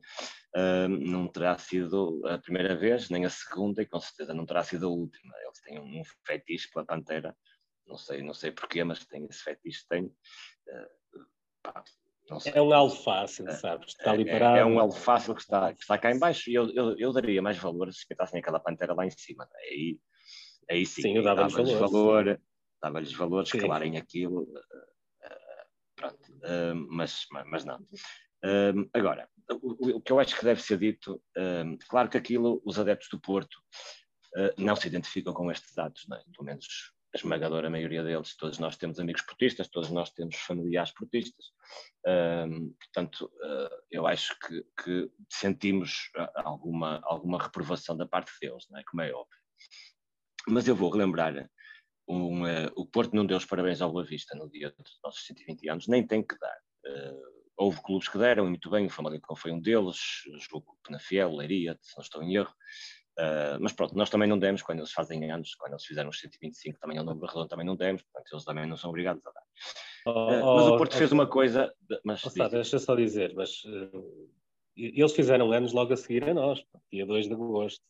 uh, não terá sido a primeira vez, nem a segunda, e com certeza não terá sido a última. Eles têm um fetiche pela Pantera, não sei, não sei porquê, mas têm esse fetiche, têm. Uh, pá, é um alvo fácil, é, sabes? Está ali parado. É, é um fácil que está, que está cá em baixo e eu, eu, eu daria mais valor se pintassem aquela pantera lá em cima. Né? Aí, aí sim, sim dava-lhes dava valor, dava-lhes valor, escalarem aquilo. Uh, pronto, uh, mas, mas não. Agora, o, o, que eu acho que deve ser dito, claro que aquilo, os adeptos do Porto não se identificam com estes dados, é? pelo menos a esmagadora maioria deles, todos nós temos amigos portistas, todos nós temos familiares portistas, um, portanto, uh, eu acho que, que, sentimos alguma, alguma reprovação da parte deles, não é? como é óbvio. Mas eu vou relembrar, um, uh, o Porto não deu os parabéns ao Boa Vista no dia dos nossos 120 anos, nem tem que dar. Uh, houve clubes que deram, e muito bem, o Famalicão foi um deles, jogo Penafiel, Leiria, se não estou em erro, uh, mas pronto, nós também não demos, quando eles fazem anos, quando eles fizeram os 125, também é um número redondo, também não demos, portanto eles também não são obrigados a dar. Oh, uh, mas o Porto oh, fez oh, uma coisa... Mas, oh, deixa só dizer, mas eles fizeram anos logo a seguir a nós, dia 2 de agosto.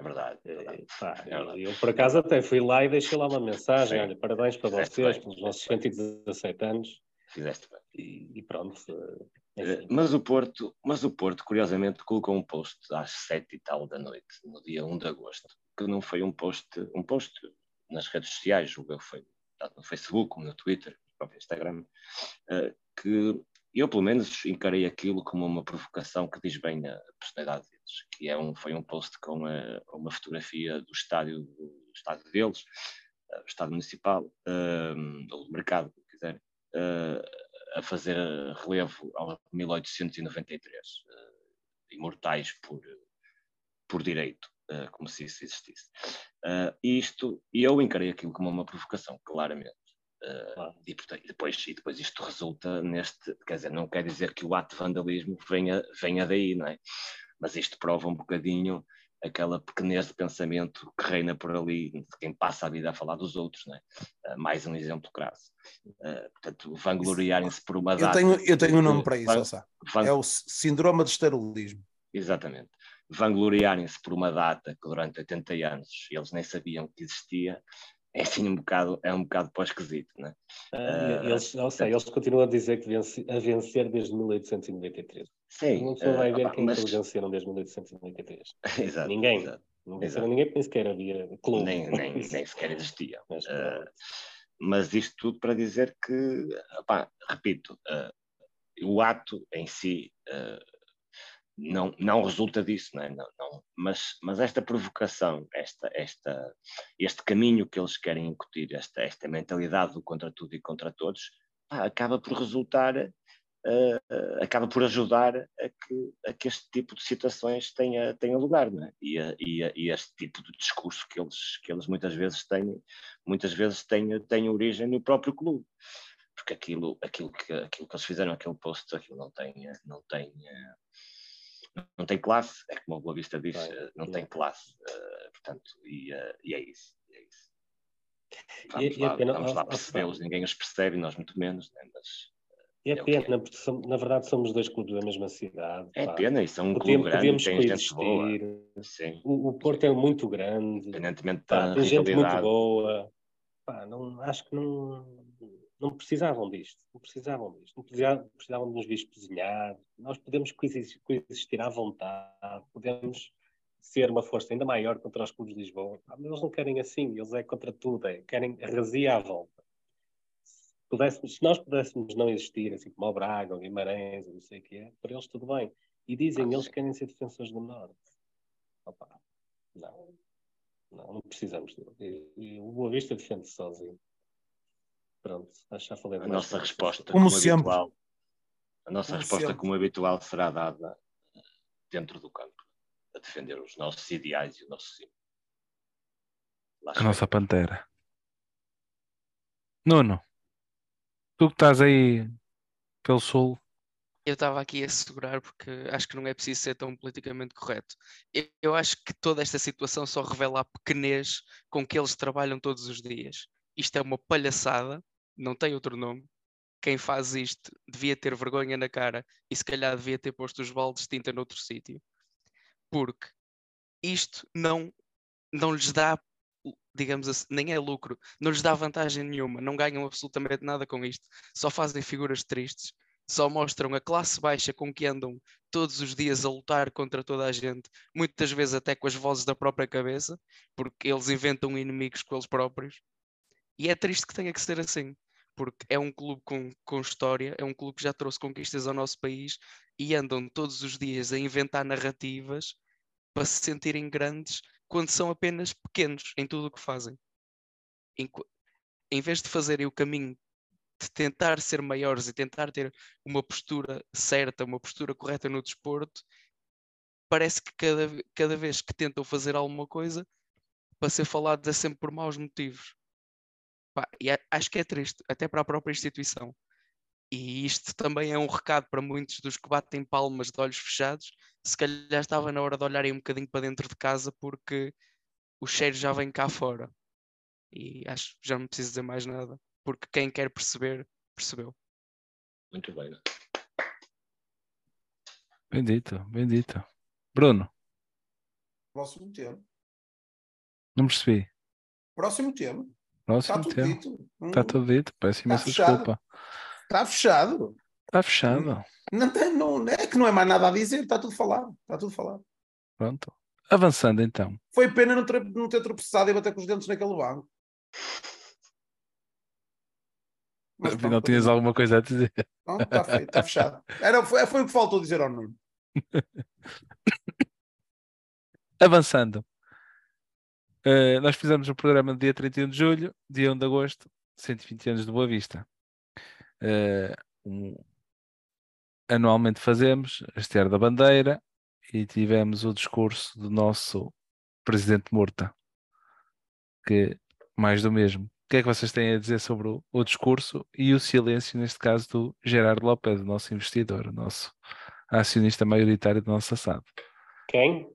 É verdade. É verdade. Pá, é verdade. Eu, por acaso, até fui lá e deixei lá uma mensagem: Sim. olha, parabéns para vocês pelos nossos 117 anos. Fizeste bem. E, e pronto. Eh, mas o, Porto, mas o Porto, curiosamente, colocou um post às sete e tal da noite, no dia 1 de agosto, que não foi um post, um post nas redes sociais, o foi no Facebook, como no Twitter, no próprio Instagram, eh, que eu pelo menos encarei aquilo como uma provocação que diz bem a personalidade que é um, foi um post com uma, uma fotografia do estádio, do estádio deles, o estádio municipal, ou do mercado, se quiser, uh, a fazer relevo ao 1893, uh, imortais por, por direito, uh, como se isso existisse. Uh, isto, e eu encarei aquilo como uma provocação, claramente. Uh, e, portanto, e, depois, e depois isto resulta neste, quer dizer, não quer dizer que o ato de vandalismo venha, venha daí, não é? Mas isto prova um bocadinho aquela pequenez de pensamento que reina por ali, de quem passa a vida a falar dos outros, né? Uh, mais um exemplo crasso. Uh, portanto, vangloriarem-se por uma data. Eu tenho, eu tenho um nome para isso, van, é o síndrome de esterolismo. Exatamente. Vangloriarem-se por uma data que durante 80 anos eles nem sabiam que existia, é assim um bocado, é um bocado pós-esquisito, né? Ah, eles, ou seja, eles continuam a dizer que vence, a vencer desde 1893. Sim. Uma pessoa vai ver opa, quem é mas- que venceram desde 1893. Exato, Ninguém. exato. Não ninguém nem sequer havia clube. Nem, nem, nem sequer existia. Mas, Ah, mas isto tudo para dizer que, opá, repito, ah, o ato em si ah, não, não resulta disso, não é? Não, não. Mas, mas esta provocação, esta, esta, este caminho que eles querem incutir, esta, esta mentalidade do contra tudo e contra todos, pá, acaba por resultar, ah, acaba por ajudar a que, a que este tipo de situações tenha, tenha lugar, é? E, a- e, a- e este tipo de discurso que eles, que eles muitas vezes têm, muitas vezes têm, têm origem no próprio clube. Porque aquilo, aquilo, que, aquilo que eles fizeram, aquele post, aquilo não tem, eh, não tem, eh, não tem classe, é como o Boa Vista diz, eh, não não. tem classe, eh, portanto, e, eh, e é isso. e é isso. E- Vamos e lá, pena- vamos lá percebê-los, ninguém os percebe, nós muito menos, né? mas E é É pena, porque na verdade somos dois clubes da mesma cidade. é pá. pena, isso é um clube grande, podíamos tem gente boa. coexistir. Sim, O, o Porto é muito grande. independentemente Pá, da tem gente muito boa. Pá, não, acho que não, não precisavam disto. Não precisavam disto. Não precisavam, precisavam de nos vir cozinhar. Nós podemos coexistir, à vontade. Podemos ser uma força ainda maior contra os clubes de Lisboa. Mas eles não querem assim. Eles é contra tudo. É, querem razia à volta. Se, pudéssemos, se nós pudéssemos não existir, assim como o Braga, o Guimarães, ou não sei o que é, para eles tudo bem. E dizem, Ah, eles querem ser defensores do Norte. Opa, não. Não, não precisamos dele. E, o Boa Vista defende sozinho. Pronto, acho que já falei A nossa isto. resposta, Como como, sempre. habitual, a nossa Como resposta, sempre. como habitual, será dada eh, dentro do campo, a defender os nossos ideais e o nosso símbolo. A nossa pantera. Nuno, tu que estás aí pelo sul, Eu estava aqui a segurar porque acho que não é preciso ser tão politicamente correto. Eu, eu acho que toda esta situação só revela a pequenez com que eles trabalham todos os dias. Isto é uma palhaçada, não tem outro nome. Quem faz isto devia ter vergonha na cara e se calhar devia ter posto os baldes de tinta noutro sítio. Porque isto não, não lhes dá, digamos assim, nem é lucro, não lhes dá vantagem nenhuma, não ganham absolutamente nada com isto, só fazem figuras tristes só mostram a classe baixa com que andam todos os dias a lutar contra toda a gente, muitas vezes até com as vozes da própria cabeça, porque eles inventam inimigos com eles próprios. E é triste que tenha que ser assim, porque é um clube com, com história, é um clube que já trouxe conquistas ao nosso país e andam todos os dias a inventar narrativas para se sentirem grandes quando são apenas pequenos em tudo o que fazem. Enqu- Em vez de fazerem o caminho de tentar ser maiores e tentar ter uma postura certa, uma postura correta no desporto, parece que cada, cada vez que tentam fazer alguma coisa, para ser falados é sempre por maus motivos. Pá, e acho que é triste, até para a própria instituição. E isto também é um recado para muitos dos que batem palmas de olhos fechados. Se calhar estava na hora de olharem um bocadinho para dentro de casa, porque o cheiro já vem cá fora. E acho que já não preciso dizer mais nada, porque quem quer perceber, percebeu. Muito bem. bendito, bendito. Bruno, Próximo tema. não percebi. Próximo tema. Próximo Está tudo tema. dito. Está tudo dito, peço imensa fechado. Está fechado. Está fechado. Não tem, não, é que não é mais nada a dizer, está tudo falado. Está tudo falado. Pronto. Avançando então. Foi pena não ter, não ter tropeçado e bater com os dentes naquele banco. Mas Afinal, pronto, tinhas alguma coisa a dizer. Não, está feito, está fechado. Era, foi, foi o que faltou dizer ao Nuno. Avançando. Eh, nós fizemos o programa no dia 31 de julho, dia 1 de agosto, 120 anos de Boa Vista. Eh, um- anualmente fazemos a Esteira da Bandeira e tivemos o discurso do nosso presidente Murta, que mais do mesmo. O que é que vocês têm a dizer sobre o, o discurso e o silêncio, neste caso, do Gerardo Lopes, o nosso investidor, o nosso acionista maioritário do nosso assado? Quem?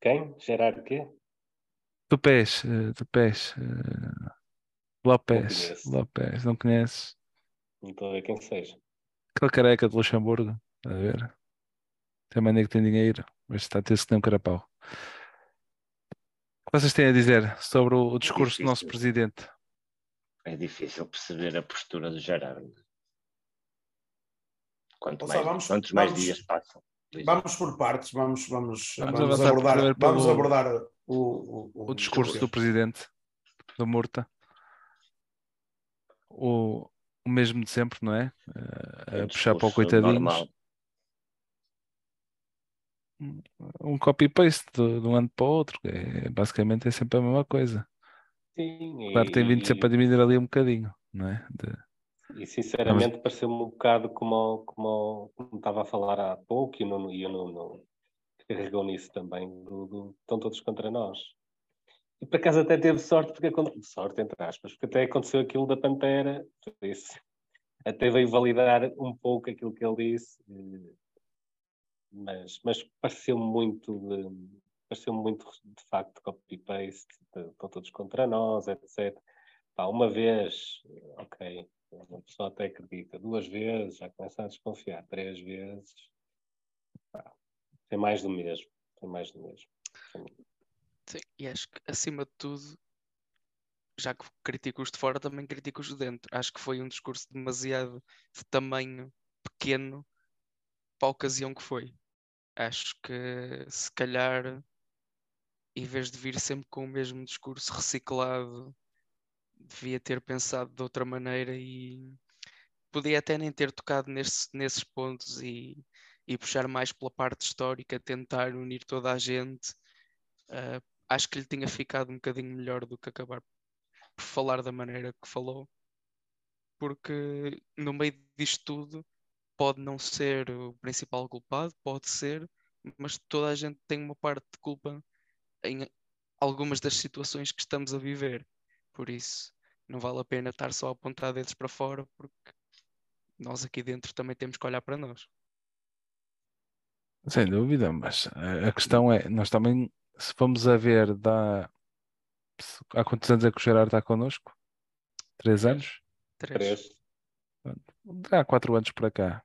Quem? Gerardo quê? Do eh, do Lopes, conheço. Lopes, não conheces? Não estou a ver quem seja. Aquele careca de Luxemburgo, a ver? Tem maneira que tem dinheiro, mas está a ter-se que nem um carapau. O que vocês têm a dizer sobre o, o discurso do nosso presidente? é difícil perceber a postura do Gerardo. Quanto mais, vamos- quantos mais vamos- dias passam? Vamos por partes, vamos, vamos, Vamos vamos, abordar, vamos pelo- abordar o, o, O discurso do presidente da Murta. O, o mesmo de sempre, não é? Eh, Um a puxar para o normal. Um copy-paste de, de um ano para o outro. É, basicamente é sempre a mesma coisa. Sim, Claro que tem vindo e- sempre a diminuir ali um bocadinho, não é? De- E sinceramente pareceu-me um bocado como, como, como estava a falar há pouco e o Nuno, e o Nuno carregou nisso também, do, do- estão todos contra nós. E por acaso até teve sorte, porque sorte entre aspas, porque até aconteceu aquilo da Pantera, isso até veio validar um pouco aquilo que ele disse, eh, mas, mas pareceu-me muito pareceu muito de facto copy-paste, estão todos contra nós, etc. Pá, uma vez, ok, uma pessoa até acredita, duas vezes, já começa a desconfiar, três vezes, pá, mais do mesmo, tem mais do mesmo. Sim, e acho que acima de tudo, já que critico os de fora, também critico os de dentro. Acho que foi um discurso demasiado de tamanho pequeno para a ocasião que foi. Acho que se calhar, em vez de vir sempre com o mesmo discurso reciclado, devia ter pensado de outra maneira e podia até nem ter tocado nesse- nesses pontos e, e puxar mais pela parte histórica, tentar unir toda a gente. Ah, acho que lhe tinha ficado um bocadinho melhor do que acabar por falar da maneira que falou, porque no meio disto tudo pode não ser o principal culpado, pode ser, mas toda a gente tem uma parte de culpa em algumas das situações que estamos a viver. Por isso, não vale a pena estar só a apontar dedos para fora, porque nós aqui dentro também temos que olhar para nós. Sem dúvida, mas a, questão é, nós também, se vamos a ver, dá, há quantos anos é que o Gerardo está connosco? Três anos? Três. Há quatro anos para cá.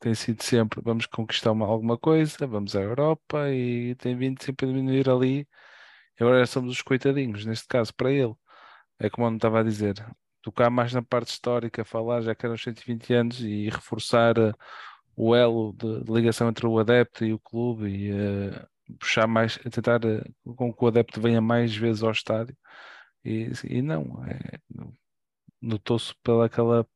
Tem sido sempre, vamos conquistar uma- alguma coisa, vamos à Europa e tem vindo sempre a diminuir ali. E agora somos os coitadinhos, neste caso, para ele. É como eu estava a dizer, tocar mais na parte histórica, falar já que eram os 120 anos e reforçar eh, o elo de, de ligação entre o adepto e o clube e eh, puxar mais, tentar eh, com que o adepto venha mais vezes ao estádio. E, e não, é, notou-se aquela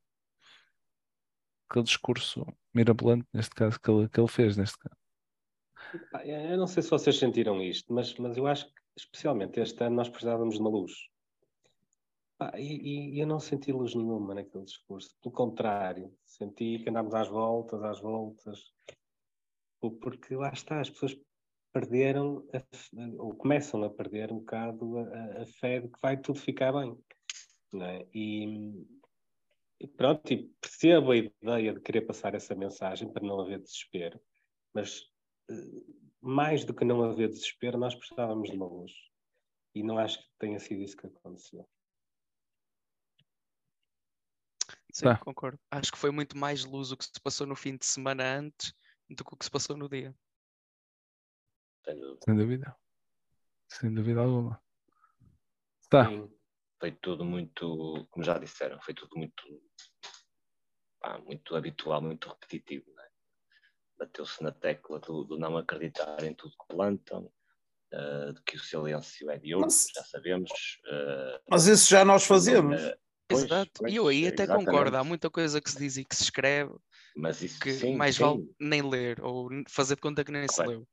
aquele discurso mirabolante, neste caso, que ele, que ele fez, neste caso. Eu não sei se vocês sentiram isto, mas, mas eu acho que, especialmente este ano, nós precisávamos de uma luz. Pá, e, e eu não senti luz nenhuma naquele discurso. Pelo contrário, senti que andámos às voltas, às voltas. Por- Porque lá está, as pessoas perderam, a ou começam a perder um bocado a, a- fé de que vai tudo ficar bem. não é? E, e pronto, e percebo a ideia de querer passar essa mensagem para não haver desespero, mas eh, mais do que não haver desespero, nós precisávamos de uma luz. E não acho que tenha sido isso que aconteceu. Sim, Tá. concordo. Acho que foi muito mais luz o que se passou no fim de semana antes do que o que se passou no dia. Sem dúvida. Sem dúvida. Sem dúvida alguma. Tá. Sim. Foi tudo muito, como já disseram, foi tudo muito, pá, muito habitual, muito repetitivo. Né? Bateu-se na tecla do, do não acreditar em tudo que plantam, eh, de que o silêncio é de ouro, Mas- já sabemos. eh, Mas isso já nós fazemos. eh, pois, Exato. E eu aí até exatamente. concordo. Há muita coisa que se diz e que se escreve Mas isso que sim, mais sim, vale nem ler ou fazer de conta que nem se Correto. leu.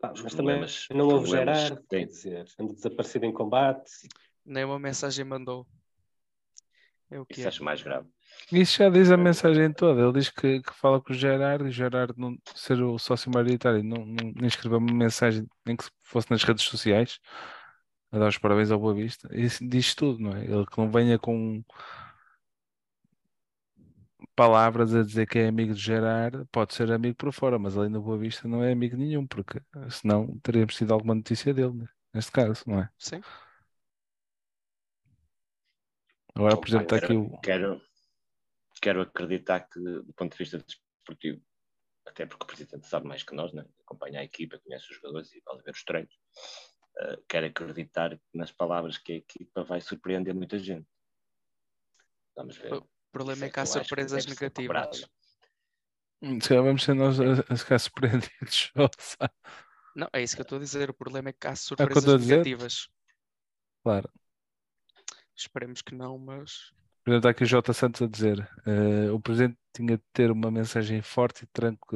Pá, mas também não houve gerar, quer dizer, ando desaparecido em combate. Nem uma mensagem mandou. É o que Isso é. acho mais grave. Isso já diz a mensagem toda. Ele diz que, que fala com o Gerardo e o Gerardo não, ser o sócio maioritário não, não, nem escreveu uma mensagem, nem que fosse nas redes sociais, a dar os parabéns ao Boa Vista. Isso diz tudo, não é? Ele que não venha com palavras a dizer que é amigo de Gerardo, pode ser amigo por fora, mas ali no Boa Vista não é amigo nenhum, porque senão teríamos tido alguma notícia dele, né? neste caso, não é? Sim. Agora, por exemplo, está aqui quero, o. quero, quero acreditar que, do ponto de vista desportivo, até porque o presidente sabe mais que nós, né? acompanha a equipa, conhece os jogadores e pode ver os treinos. uh, quero acreditar nas palavras que a equipa vai surpreender muita gente. Vamos ver. O problema é que há surpresas negativas. Hum, se calhar vamos ser nós a, a ficar surpreendidos. Não, é isso que eu estou a dizer. O problema é que há é surpresas negativas. Claro. Esperemos que não, mas. Por exemplo, está aqui o J. Santos a dizer: uh, o presidente tinha de ter uma mensagem forte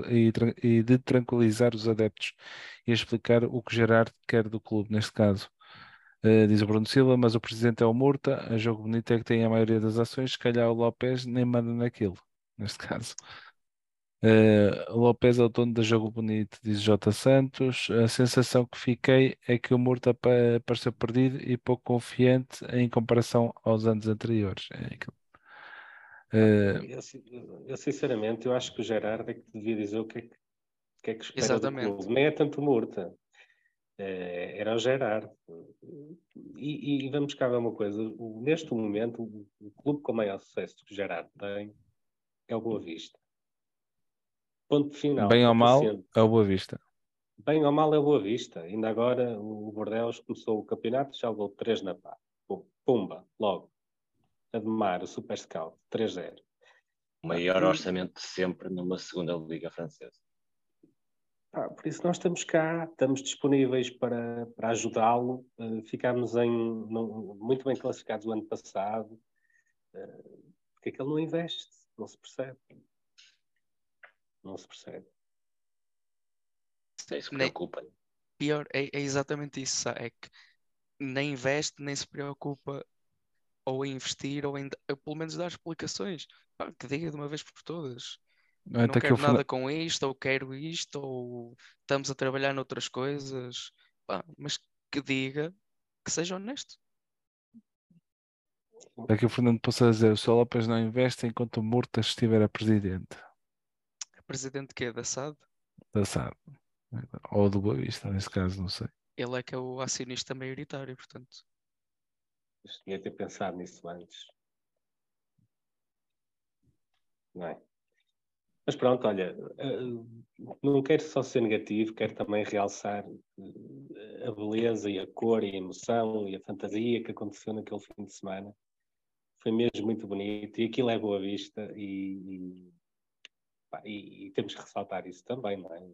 e, e, e, de tranquilizar os adeptos e explicar o que Gerard quer do clube, neste caso. Uh, diz o Bruno Silva, mas o presidente é o Murta, a jogo bonito é que tem a maioria das ações, se calhar o Lopes nem manda naquilo, neste caso. Uh, Lopes é o dono da Jogo Bonito, diz J. Santos. A sensação que fiquei é que o Murta pareceu perdido e pouco confiante em comparação aos anos anteriores. É uh, eu, eu, sinceramente, eu acho que o Gerardo é que devia dizer o que é que, que, é que espera exatamente. do clube. Nem é tanto o Murta. É, era o Gerardo. E, e, vamos cá ver uma coisa. O, neste momento, o, o clube com maior sucesso que o Gerardo tem é o Boa Vista Ponto final. Bem ou mal, é o Boa Vista. Bem ou mal é o Boa Vista. Ainda agora o Bordeaux começou o campeonato, já levou 3 na pá. Pumba, logo. Ademar, o Super Scout, 3-0. O maior orçamento de sempre numa segunda liga francesa. Ah, por isso nós estamos cá, estamos disponíveis para, para ajudá-lo. Uh, ficámos em, no, muito bem classificados o ano passado. Uh, porque é que ele não investe? Não se percebe. Não se percebe. Isso nem, preocupa. Pior, é, é exatamente isso. É que nem investe, nem se preocupa ou em investir ou em pelo menos dar explicações. Pá, que diga de uma vez por todas. Não, não quero que nada com isto, ou quero isto, ou estamos a trabalhar noutras coisas. Pá, mas que diga que seja honesto. Daqui o Fernando possa dizer: o Sr. Lopes não investe enquanto o Murta estiver a presidente. Presidente que é da SAD? Da SAD. Ou do Boa Vista, nesse caso, não sei. Ele é que é o acionista maioritário, portanto. Eu tinha ter pensado nisso antes. Não é? Mas pronto, olha, eh, não quero só ser negativo, quero também realçar eh, a beleza e a cor e a emoção e a fantasia que aconteceu naquele fim de semana. Foi mesmo muito bonito e aquilo é boa vista e, e, e, temos que ressaltar isso também, não é?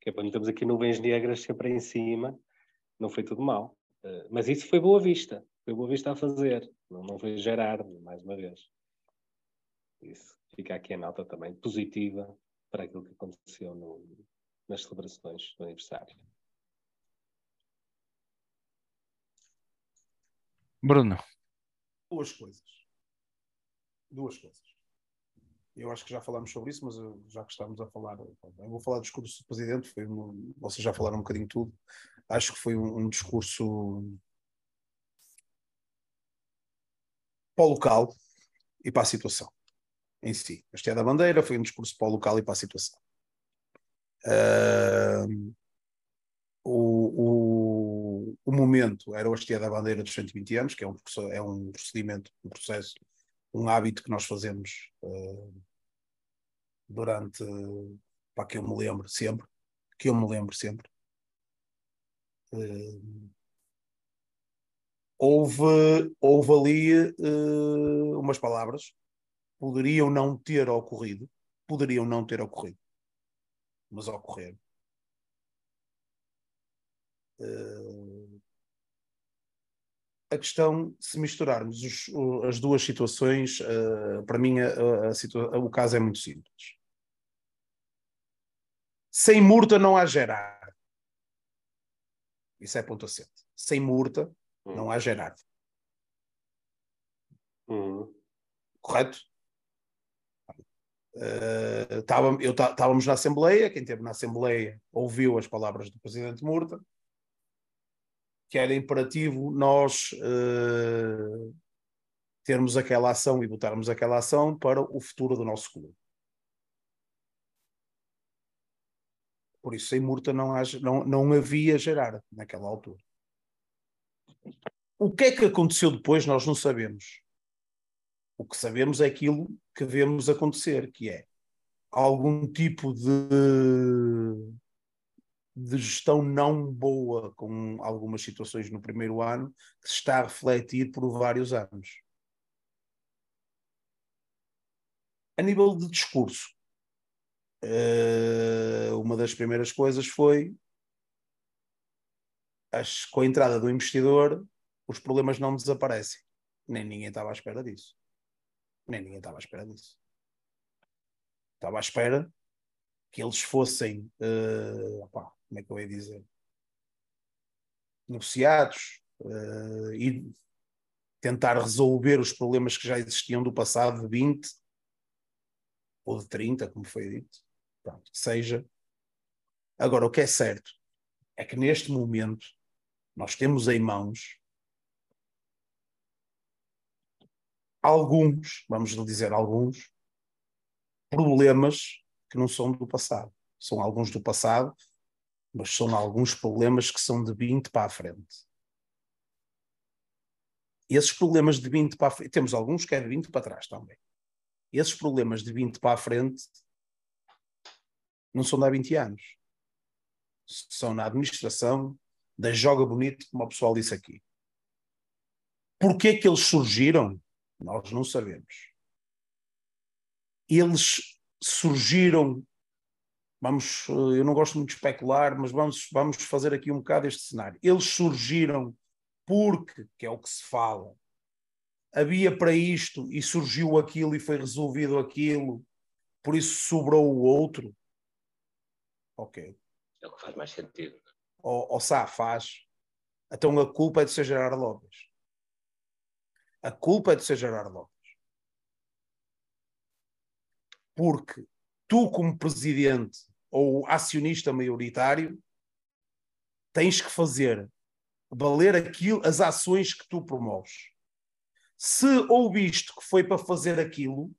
Que é quando estamos aqui nuvens negras sempre em cima, não foi tudo mal. Uh, mas isso foi boa vista, foi boa vista a fazer, não, não foi Gerardo, mais uma vez. Isso fica aqui a nota também positiva para aquilo que aconteceu no, nas celebrações do aniversário. Bruno. Duas coisas. Duas coisas. Eu acho que já falámos sobre isso, mas já que estamos a falar, eu vou falar do discurso do presidente, foi um, vocês já falaram um bocadinho tudo. Acho que foi um, um discurso para o local e para a situação em si. Este é da bandeira, foi um discurso para o local e para a situação. Uh, o, o, o, momento era o Hastia da Bandeira dos 120 anos, que é um, é um procedimento, um processo, um hábito que nós fazemos uh, durante, para que eu me lembro sempre, que eu me lembro sempre. Uh, houve, houve ali uh, umas palavras poderiam não ter ocorrido, poderiam não ter ocorrido, mas ocorreram. Uh, a questão, se misturarmos os, as duas situações, uh, para mim a, a situa o caso é muito simples. Sem Murta não há Gerard. Isso é ponto assente. Sem Murta hum. não há Gerard. Hum. Correto? Uh, eu estávamos na Assembleia, quem esteve na Assembleia ouviu as palavras do Presidente Murta, que era imperativo nós uh, termos aquela ação e botarmos aquela ação para o futuro do nosso clube. Por isso, sem Murta não, não, não havia Gerard naquela altura. O que é que aconteceu depois, nós não sabemos. O que sabemos é aquilo que vemos acontecer, que é algum tipo de, de gestão não boa com algumas situações no primeiro ano que se está a refletir por vários anos. A nível de discurso, uh, uma das primeiras coisas foi as, com a entrada do investidor, os problemas não desaparecem. Nem ninguém estava à espera disso. Nem ninguém estava à espera disso. Estava à espera que eles fossem, uh, como é que eu ia dizer, negociados uh, e tentar resolver os problemas que já existiam do passado de 20 ou de 30, como foi dito. Pronto, seja. Agora, o que é certo é que neste momento nós temos em mãos alguns, vamos dizer alguns, problemas que não são do passado. São alguns do passado, mas são alguns problemas que são de 20 para a frente. Esses problemas de 20 para a frente, temos alguns que é de 20 para trás também. Esses problemas de 20 para a frente não são de há 20 anos. São na administração, da joga bonito, como o pessoal disse aqui. Porquê que eles surgiram? Nós não sabemos. Eles surgiram, vamos, eu não gosto muito de especular, mas vamos, vamos fazer aqui um bocado este cenário. Eles surgiram porque, que é o que se fala, havia para isto e surgiu aquilo e foi resolvido aquilo, por isso sobrou o outro. Ok. É o que faz mais sentido. Ou, ou Sá faz. Então a culpa é de ser Gerardo Lopes. A culpa é de ser Gerardo Lopes. Porque tu, como presidente ou acionista maioritário, tens que fazer valer aquilo, as ações que tu promoves. Se ouviste que foi para fazer aquilo,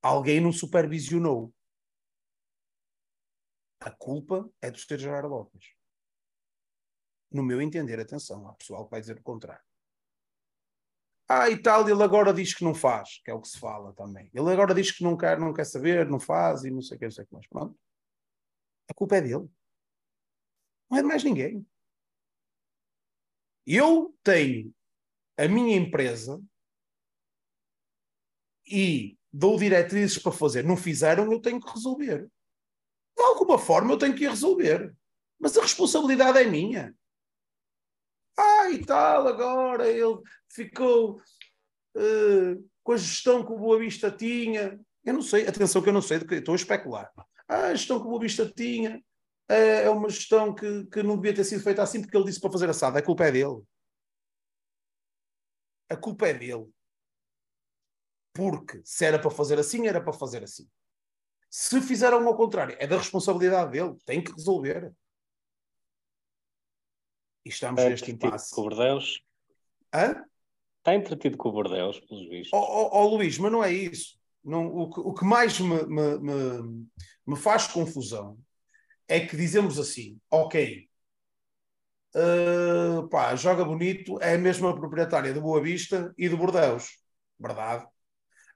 alguém não supervisionou. A culpa é do Sr. Gerardo Lopes. No meu entender, atenção, há pessoal que vai dizer o contrário. Ah, e tal, ele agora diz que não faz, que é o que se fala também. Ele agora diz que não quer, não quer saber, não faz e não sei o que, não sei o que mais. Pronto. A culpa é dele. Não é de mais ninguém. Eu tenho a minha empresa e dou diretrizes para fazer. Não fizeram, eu tenho que resolver. De alguma forma eu tenho que ir resolver. Mas a responsabilidade é minha. E tal, agora ele ficou uh, com a gestão que o Boa Vista tinha. Eu não sei, atenção que eu não sei, estou a especular. Ah, a gestão que o Boa Vista tinha é, é uma gestão que, que não devia ter sido feita assim porque ele disse para fazer assado. A culpa é dele. A culpa é dele. Porque se era para fazer assim, era para fazer assim. Se fizeram ao contrário, é da responsabilidade dele. Tem que resolver. E estamos neste impasse. Com o Bordeus? Hã? Está entretido com o Bordeus, pelos vistos. Ó oh, oh, oh, Luís, mas não é isso. Não, o, que, o que mais me, me, me, me, faz confusão é que dizemos assim, ok, uh, pá, joga bonito, é a mesma proprietária do Boa Vista e do Bordeus. Verdade.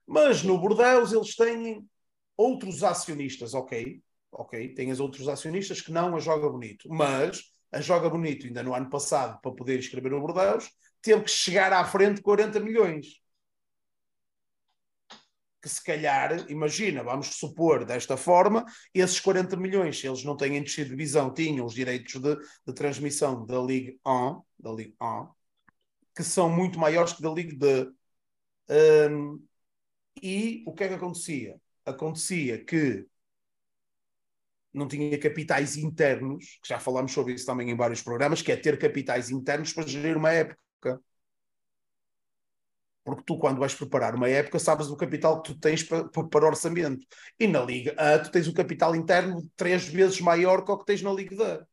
Mas no Bordeus eles têm outros acionistas, ok, ok, têm os outros acionistas que não a joga bonito, mas a Joga Bonito, ainda no ano passado, para poder escrever o Bordeus, teve que chegar à frente 40 milhões. Que se calhar, imagina, vamos supor desta forma, esses 40 milhões, se eles não têm descido de divisão, tinham os direitos de, de transmissão da Ligue 1, da Ligue 1, que são muito maiores que da Ligue 2. Um, e o que é que acontecia? Acontecia que não tinha capitais internos, que já falámos sobre isso também em vários programas, que é ter capitais internos para gerir uma época. Porque tu, quando vais preparar uma época, sabes o capital que tu tens para, para orçamento. E na Liga A, tu tens o capital interno três vezes maior que o que tens na Liga D.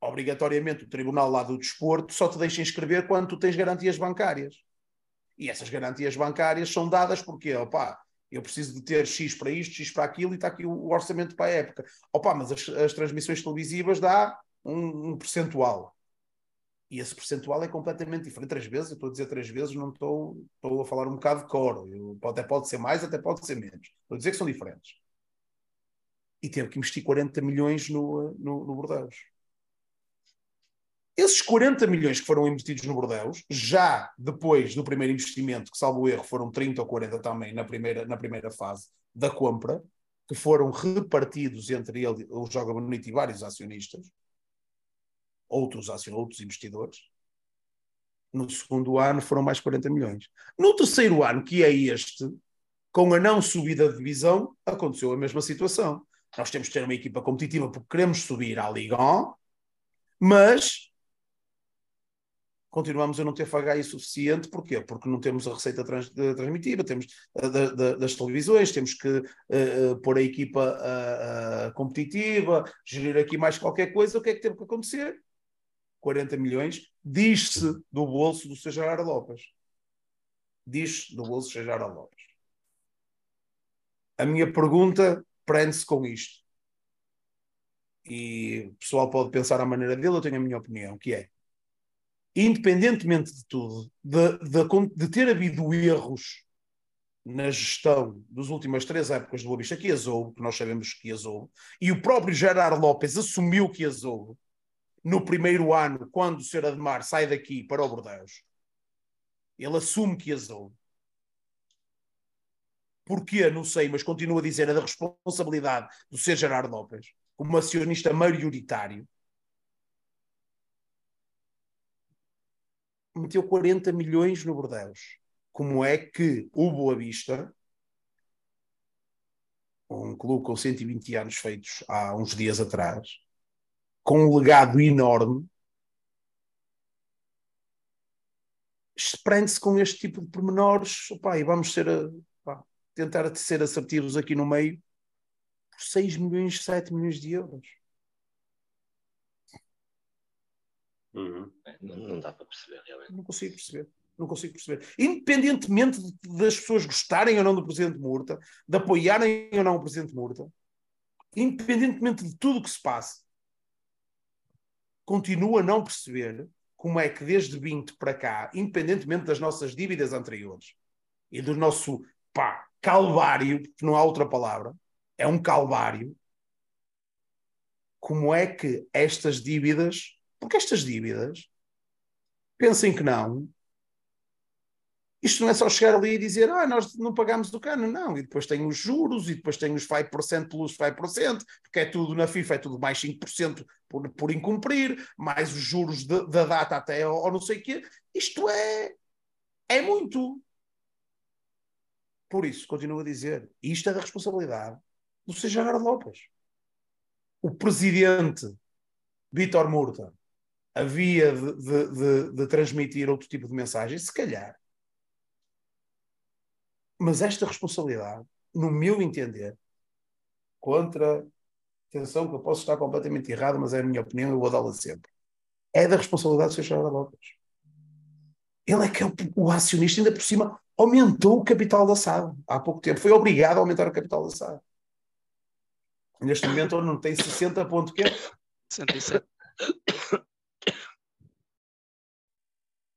Obrigatoriamente, o Tribunal lá do Desporto só te deixa inscrever quando tu tens garantias bancárias. E essas garantias bancárias são dadas porque, opá, eu preciso de ter X para isto, X para aquilo e está aqui o, orçamento para a época. Opa, mas as, as transmissões televisivas dá um, um, percentual. E esse percentual é completamente diferente. Três vezes, eu estou a dizer três vezes, não estou, estou a falar um bocado de coro. Eu, até pode ser mais, até pode ser menos. Estou a dizer que são diferentes. e teve que investir 40 milhões no, no, no Bordeaux. Esses 40 milhões que foram investidos no Bordeaux, já depois do primeiro investimento, que salvo erro foram 30 ou 40 também na primeira, na primeira fase da compra, que foram repartidos entre ele, o Joga Bonito e vários acionistas, outros, outros investidores, no segundo ano foram mais 40 milhões. No terceiro ano, que é este, com a não subida de divisão, aconteceu a mesma situação. Nós temos que ter uma equipa competitiva porque queremos subir à Liga 1, mas continuamos a não ter FHI suficiente, porquê? Porque não temos a receita trans, transmitida, temos uh, das televisões, temos que uh, pôr a equipa uh, competitiva, gerir aqui mais qualquer coisa, o que é que teve que acontecer? 40 milhões, diz-se do bolso do Sejar Lopes. Diz-se do bolso do Sejar Lopes. A minha pergunta prende-se com isto. E o pessoal pode pensar à maneira dele, eu tenho a minha opinião, que é, independentemente de tudo, de, de, de ter havido erros na gestão das últimas três épocas do Boa Vista que azou, que nós sabemos que azou, e o próprio Gerard Lopes assumiu que azou, no primeiro ano, quando o Sr. Ademar sai daqui para o Bordeaux, ele assume que azou. Porquê? Não sei, mas continuo a dizer, é da responsabilidade do Sr. Gerardo Lopes, como acionista maioritário, meteu 40 milhões no Bordeaux. Como é que o Boa Vista, um clube com 120 anos feitos há uns dias atrás, com um legado enorme, prende-se com este tipo de pormenores opa, e vamos ser opa, tentar ser assertivos aqui no meio por 6 milhões, 7 milhões de euros. Uhum. Não, não, dá para perceber realmente. Não consigo perceber. Não consigo perceber. Independentemente das pessoas gostarem ou não do Presidente Murta, de apoiarem ou não o Presidente Murta, independentemente de tudo o que se passe, continuo a não perceber como é que desde 20 para cá, independentemente das nossas dívidas anteriores e do nosso pá, calvário, que não há outra palavra, é um calvário, como é que estas dívidas, porque estas dívidas, pensem que não, isto não é só chegar ali e dizer, ah, nós não pagamos do cano, não. E depois tem os juros, e depois tem os 5% plus 5%, porque é tudo na FIFA, é tudo mais 5% por, por incumprir, mais os juros da data até ou não sei o quê. Isto é, é muito. Por isso, continuo a dizer, isto é da responsabilidade do Sr. Lopes. O presidente Vítor Murta havia de, de, de, de transmitir outro tipo de mensagem, se calhar mas esta responsabilidade, no meu entender, contra. Atenção, que eu posso estar completamente errado, mas é a minha opinião, eu vou dá-la sempre. É da responsabilidade do Sr. Gerardo Lopes. Ele é que é o, o, acionista, ainda por cima, aumentou o capital da SAD há pouco tempo. Foi obrigado a aumentar o capital da SAD. Neste momento, não tem 60 ponto quê? 67.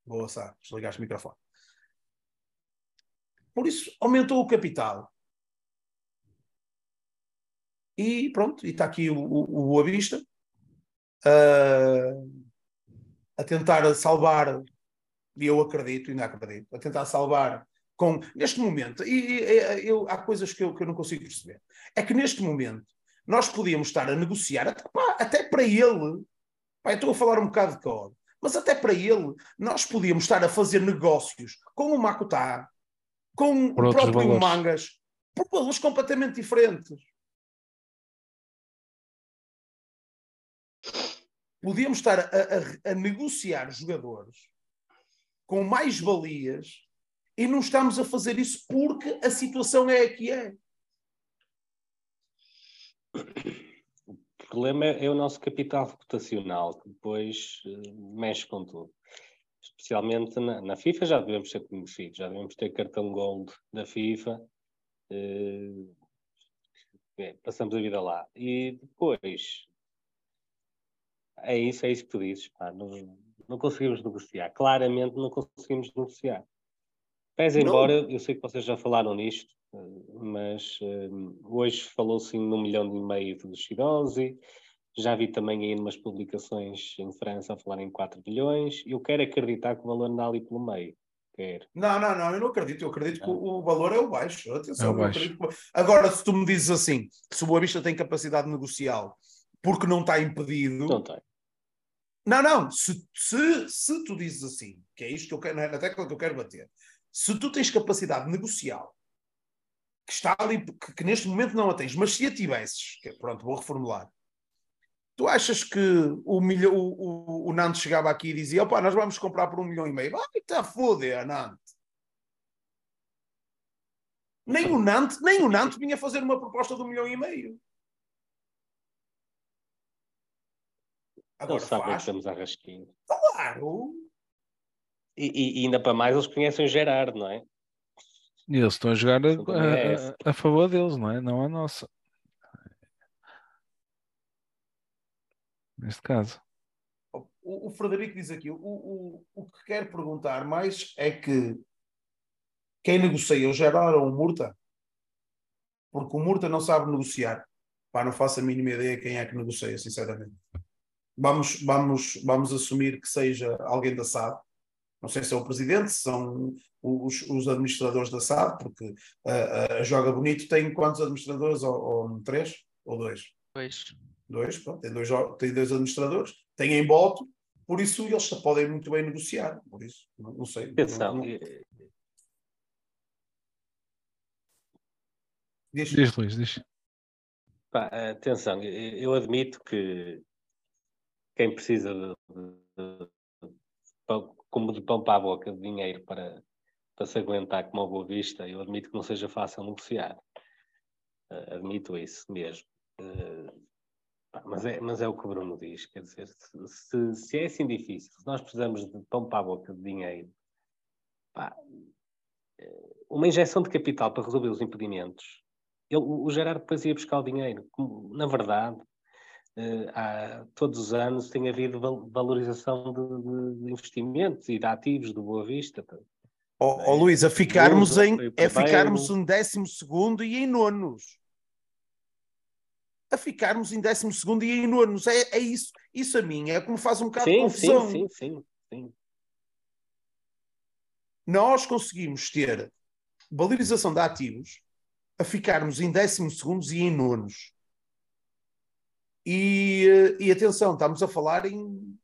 Boa, SAD. Desligaste o microfone. Por isso, aumentou o capital. E pronto, e está aqui o, o, o uh, a tentar salvar, e eu acredito, ainda acredito, a tentar salvar com, neste momento, e, e eu, há coisas que eu, que eu não consigo perceber. É que neste momento nós podíamos estar a negociar, até, pá, até para ele, pá, estou a falar um bocado de cor, mas até para ele, nós podíamos estar a fazer negócios com o Makutá, com por o próprio valores. Mangas, por valores completamente diferentes. Podíamos estar a, a, a negociar jogadores com mais valias e não estamos a fazer isso porque a situação é a que é. O problema é o nosso capital reputacional, que depois uh, mexe com tudo especialmente na, na, FIFA, já devemos ser conhecidos, já devemos ter cartão gold da FIFA. Uh, é, passamos a vida lá. E depois é isso, é isso que tu dizes. Pá, não, não conseguimos negociar. Claramente não conseguimos negociar. Pese embora, eu sei que vocês já falaram nisto, mas uh, hoje falou-se em um milhão e meio de Shidozi, já vi também aí umas publicações em França a falar em 4 bilhões, eu quero acreditar que o valor anda ali pelo meio. Quero. Não, não, não, eu não acredito, eu acredito que o, valor é o baixo. Atenção, é o baixo. Que... Agora, se tu me dizes assim, se o Boa Vista tem capacidade negocial porque não está impedido. Não tem. Não, não, se, se, se tu dizes assim, que é isto que eu quero, na tecla que eu quero bater, se tu tens capacidade negocial, que está ali, que, que, neste momento não a tens, mas se a tivesses, que, pronto, vou reformular, tu achas que o, milho, o, o, o Nantes chegava aqui e dizia, opá, nós vamos comprar por um milhão e meio? Vai, está foder, Nantes. Nem o Nantes, nem o Nantes vinha fazer uma proposta de um milhão e meio. Agora sabem que estamos rasquinho. Claro! E, e, ainda para mais eles conhecem o Gerard, não é? E eles estão a jogar a, a, a, favor deles, não é? Não a nossa. Neste caso. O, o Frederico diz aqui: o, o, o que quer perguntar mais é que quem negocia o Gerard ou o Murta? Porque o Murta não sabe negociar. Pá, não faço a mínima ideia quem é que negocia, sinceramente. Vamos, vamos, vamos assumir que seja alguém da SAD não sei se é o presidente, se são os, os administradores da SAD, porque a, a, Joga Bonito tem quantos administradores? Ou, ou, três? Ou dois? Dois. Dois, pronto, tem dois, tem dois administradores, tem em voto, por isso eles podem muito bem negociar, por isso, não, não sei. Atenção. Não, não... Diz, diz Luís, diz. Pá, atenção, eu admito que quem precisa de, de, de, como de pão para a boca de dinheiro para, para se aguentar com uma boa vista, eu admito que não seja fácil negociar. Uh, admito isso mesmo. Uh, mas, é, mas é o que o Bruno diz, quer dizer, se, se, é assim difícil, se nós precisamos de pão para a boca de dinheiro, pá, eh, uma injeção de capital para resolver os impedimentos, ele, o Gerardo depois ia buscar o dinheiro. Na verdade, há, todos os anos tem havido valorização de, de, investimentos e de ativos do Boa Vista. Ó oh, oh, Luís, a ficarmos em, a ficarmos em décimo segundo e em nonos. A ficarmos em décimo segundo e em nonos. É, é isso. Isso a mim é como faz um bocado sim, de confusão. Sim, sim, sim, sim. Nós conseguimos ter valorização de ativos a ficarmos em décimo segundos e em nonos. E, eh, e atenção, estamos a falar em.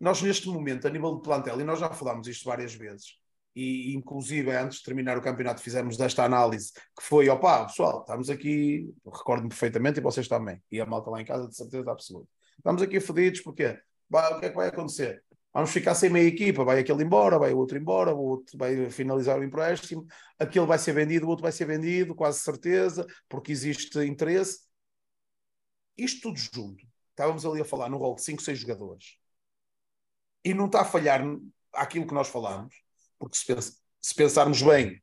Nós, neste momento, a nível de plantel, e nós já falámos isto várias vezes, e inclusive antes de terminar o campeonato fizemos desta análise, que foi, opá, pessoal, estamos aqui, recordo-me perfeitamente, e vocês também, e a malta lá em casa, de certeza absoluta. Estamos aqui fodidos, porque o que é que vai acontecer? Vamos ficar sem meia equipa, vai aquele embora, vai o outro embora, o outro vai finalizar o empréstimo, aquele vai ser vendido, o outro vai ser vendido, quase certeza, porque existe interesse isto tudo junto, estávamos ali a falar no rol de 5, 6 jogadores, e não está a falhar aquilo que nós falamos, porque se, se pensarmos bem,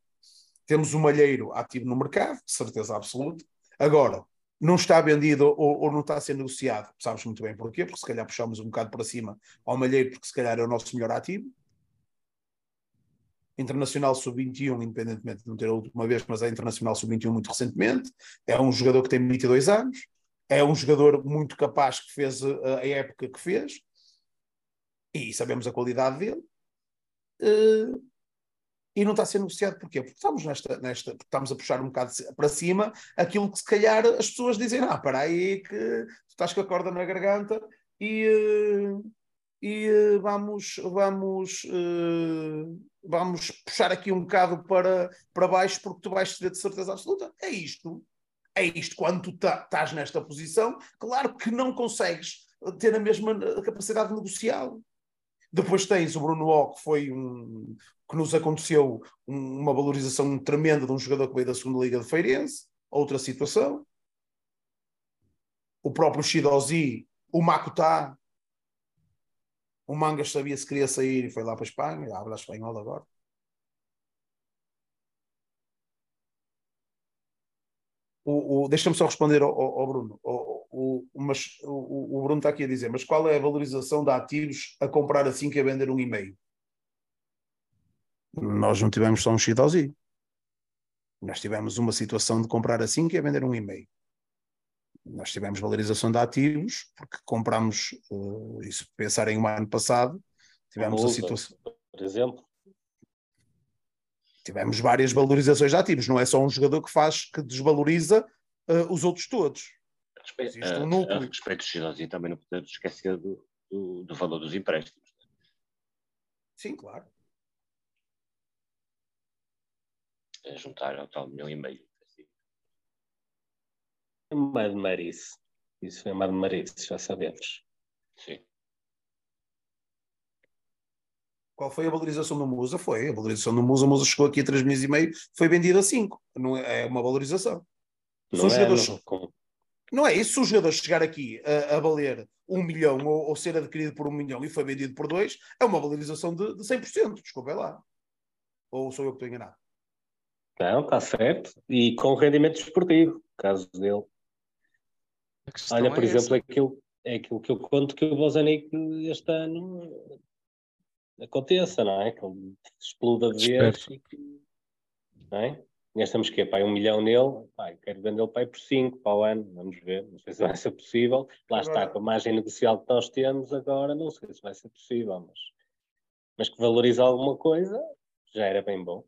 temos um malheiro ativo no mercado, certeza absoluta. Agora, não está vendido ou, ou, não está a ser negociado, sabes muito bem porquê, porque se calhar puxamos um bocado para cima ao malheiro, porque se calhar é o nosso melhor ativo. Internacional Sub-21, independentemente de não ter a última vez, mas é Internacional Sub-21 muito recentemente. É um jogador que tem 22 anos é um jogador muito capaz que fez a, a época que fez e sabemos a qualidade dele. Uh, e não está a ser negociado porquê? Porque estamos nesta, nesta estamos a puxar um bocado para cima aquilo que se calhar as pessoas dizem, ah, para aí que estás com a corda na garganta e, uh, e vamos, vamos, vamos puxar aqui um bocado para, para baixo porque tu vais ceder de certeza absoluta. É isto é isto, quando tu estás nesta posição, claro que não consegues ter a mesma capacidade negocial. Depois tens o Bruno O, que foi um que nos aconteceu uma valorização tremenda de um jogador que veio da segunda Liga de Feirense, outra situação. O próprio Shidozi, o Makutá, o Mangas sabia se queria sair e foi lá para a Espanha, habla espanhol agora. O, o deixa-me só responder ao, ao Bruno. O, o, mas, o, Bruno está aqui a dizer, mas qual é a valorização de ativos a comprar assim que a vender um e-mail? Nós não tivemos só um Shidozi. Nós tivemos uma situação de comprar a 5 e a vender um e-mail. Nós tivemos valorização de ativos, porque compramos, uh, isso pensar em um ano passado, tivemos a situação. Por exemplo. Tivemos várias valorizações de ativos, não é só um jogador que faz, que desvaloriza uh, os outros todos. Respeito, Existe um núcleo. A, a respeito do Shidozi, também não podemos esquecer do, do, do valor dos empréstimos. Sim, claro. A juntar ao tal milhão e meio. É uma de Marice. Isso foi uma de Marice, já sabemos. Sim. Qual foi a valorização do Musa? Foi a valorização do Musa. O Musa chegou aqui a 3 milhões e meio, foi vendido a 5. Não é, é uma valorização. Não, é, não, não é isso. Se o jogador chegar aqui a, a valer um milhão ou, ou, ser adquirido por um milhão e foi vendido por dois, é uma valorização de, de 100%. Desculpa, é lá. Ou sou eu que estou enganado? Não, está certo. E com rendimento esportivo, caso dele. Olha, por é exemplo, aquilo, é aquilo que eu conto que o Bozanic este ano aconteça, não é? Que ele exploda de vez. E que, não é? Gastamos que Pai, um milhão nele, pai, quero vendê-lo pai por cinco para o ano, vamos ver, não sei se vai ser possível. Lá está, com a margem negocial que nós temos agora, não sei se vai ser possível, mas, mas que valoriza alguma coisa, já era bem bom.